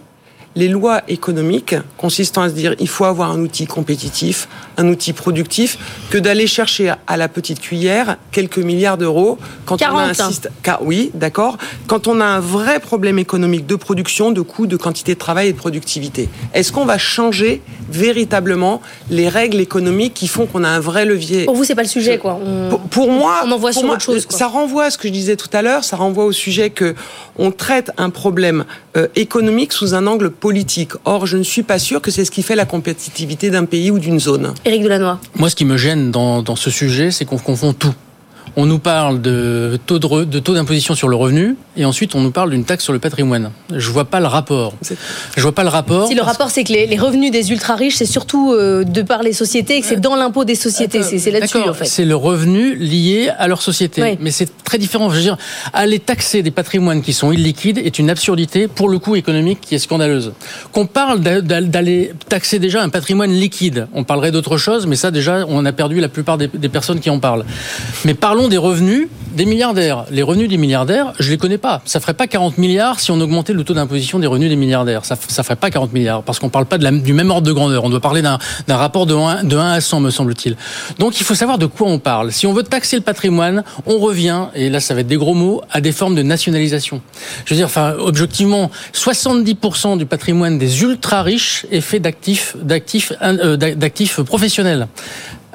les lois économiques consistant à se dire il faut avoir un outil compétitif, un outil productif, que d'aller chercher à la petite cuillère quelques milliards d'euros quand on 40, a un système. Oui, d'accord. Quand on a un vrai problème économique de production, de coûts, de quantité de travail et de productivité, est-ce qu'on va changer véritablement les règles économiques qui font qu'on a un vrai levier? Pour vous, c'est pas le sujet, quoi. On- pour, pour moi, on envoie sur moi, autre chose. quoi. ça renvoie à ce que je disais tout à l'heure, ça renvoie au sujet que on traite un problème euh, économique sous un angle politique. Or, je ne suis pas sûr que c'est ce qui fait la compétitivité d'un pays ou d'une zone. Éric Delannoy. Moi, ce qui me gêne dans, dans ce sujet, c'est qu'on confond tout. On nous parle de taux de, re- de taux d'imposition sur le revenu et ensuite on nous parle d'une taxe sur le patrimoine. Je vois pas le rapport. Je vois pas le rapport. Si le rapport, c'est que les, les revenus des ultra riches, c'est surtout euh, de par les sociétés, et que c'est dans l'impôt des sociétés. C'est c'est là-dessus, D'accord, en fait. C'est le revenu lié à leur société. Oui. Mais c'est très différent. Je veux dire, aller taxer des patrimoines qui sont illiquides est une absurdité pour le coût économique qui est scandaleuse. Qu'on parle d'a- d'a- d'aller taxer déjà un patrimoine liquide, on parlerait d'autre chose, mais ça déjà, on a perdu la plupart des, des personnes qui en parlent. Mais parlons des revenus des milliardaires. Les revenus des milliardaires, je les connais pas. Ça ferait pas 40 milliards si on augmentait le taux d'imposition des revenus des milliardaires. Ça, ça ferait pas 40 milliards parce qu'on parle pas de la- du même ordre de grandeur. On doit parler d'un rapport de 1, de 1 à 100, me semble-t-il. Donc il faut savoir de quoi on parle. Si on veut taxer le patrimoine, on revient, et là ça va être des gros mots, à des formes de nationalisation. Je veux dire, enfin, objectivement, 70% du patrimoine des ultra riches est fait d'actifs, euh, d'actifs professionnels.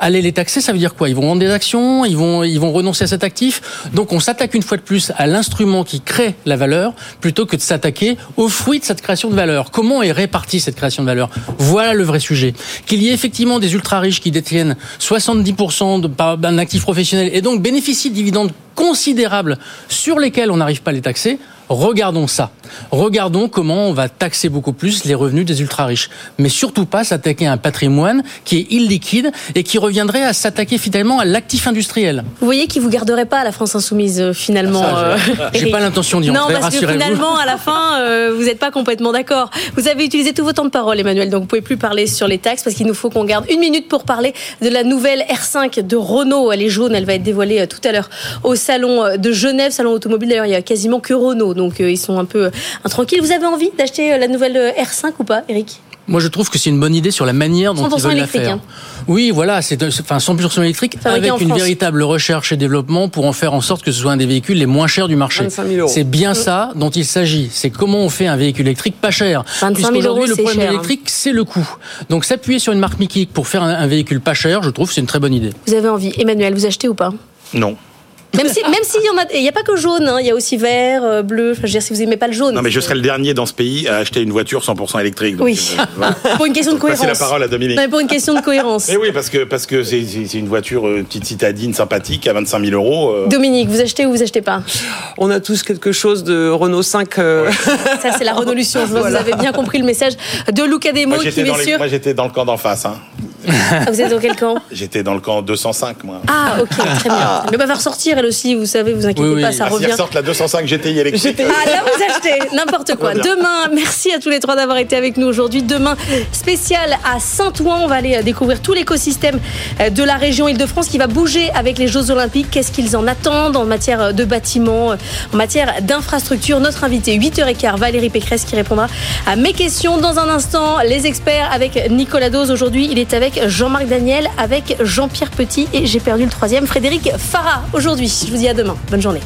Aller les taxer, ça veut dire quoi? Ils vont vendre des actions, ils vont, ils vont renoncer à cet actif? Donc on s'attaque une fois de plus à l'instrument qui crée la valeur plutôt que de s'attaquer aux fruits de cette création de valeur. Comment est répartie cette création de valeur? Voilà le vrai sujet. Qu'il y ait effectivement des ultra riches qui détiennent 70% de- par- d'un actif professionnel et donc bénéficient de dividendes considérables sur lesquels on n'arrive pas à les taxer. Regardons ça. Regardons comment on va taxer beaucoup plus les revenus des ultra riches. Mais surtout pas s'attaquer à un patrimoine qui est illiquide et qui reviendrait à s'attaquer finalement à l'actif industriel. Vous voyez qui vous garderait pas à la France Insoumise, euh, finalement. Ça, [LAUGHS] j'ai- euh, pas l'intention d'y Non, entrer, parce que finalement, à la fin, euh, vous n'êtes pas complètement d'accord. Vous avez utilisé tout votre temps de parole, Emmanuel, donc vous pouvez plus parler sur les taxes parce qu'il nous faut qu'on garde une minute pour parler de la nouvelle R5 de Renault. Elle est jaune, elle va être dévoilée tout à l'heure au salon de Genève, salon automobile. D'ailleurs, il y a quasiment que Renault, donc euh, ils sont un peu euh, intranquilles. Vous avez envie d'acheter euh, la nouvelle euh, R5 ou pas, Eric? Moi, je trouve que c'est une bonne idée sur la manière dont 100% ils veulent la électrique, faire. hein. Oui, voilà, c'est enfin 100% électrique Fabriqué avec une France. véritable recherche et développement pour en faire en sorte que ce soit un des véhicules les moins chers du marché. 25 000 euros. C'est bien ça dont il s'agit. C'est comment on fait un véhicule électrique pas cher. 25 000 Puisqu'aujourd'hui, euros, le c'est problème cher, hein. électrique, c'est le coût. Donc s'appuyer sur une marque Mickey pour faire un, un véhicule pas cher, je trouve que c'est une très bonne idée. Vous avez envie. Emmanuel, vous achetez ou pas? Non. Même si, même s'il y en a, il n'y a pas que jaune, hein, il y a aussi vert, euh, bleu. Enfin, je veux dire, si vous aimez pas le jaune. Non, mais je serai le dernier dans ce pays à acheter une voiture 100% électrique. donc, Oui. euh, voilà. [LAUGHS] Pour une question de Passer cohérence. la parole à Dominique. Non, mais pour une question de cohérence. [LAUGHS] Mais oui, parce que parce que c'est une voiture euh, petite citadine sympathique à 25 000 euros. euh. Dominique, vous achetez ou vous achetez pas? On a tous quelque chose de Renault 5. euh, [LAUGHS] Ça, c'est la Renaulution. Je que vous avez bien compris le message de Luca Demo Moi qui, j'étais dans, les- messieurs. moi, j'étais dans le camp d'en face. hein. Ah, vous êtes dans quel camp? J'étais dans le camp 205, moi. Ah, ok, très bien. Mais va ressortir elle aussi, vous savez, vous inquiétez Oui, oui. pas, ça Ah, revient. la 205 GTI électrique. Ah là vous achetez n'importe quoi. Demain, merci à tous les trois d'avoir été avec nous aujourd'hui. Demain, spécial à Saint-Ouen, on va aller euh, découvrir tout l'écosystème euh, de la région Île-de-France qui va bouger avec les Jeux Olympiques. Qu'est-ce qu'ils en attendent en matière euh, de bâtiments, en matière d'infrastructures? Notre invité 8h15, Valérie Pécresse qui répondra à mes questions dans un instant. Les experts avec Nicolas Dose aujourd'hui, il est avec Jean-Marc Daniel, avec Jean-Pierre Petit et j'ai perdu le troisième, Frédéric Farah Je vous dis à demain. Bonne journée.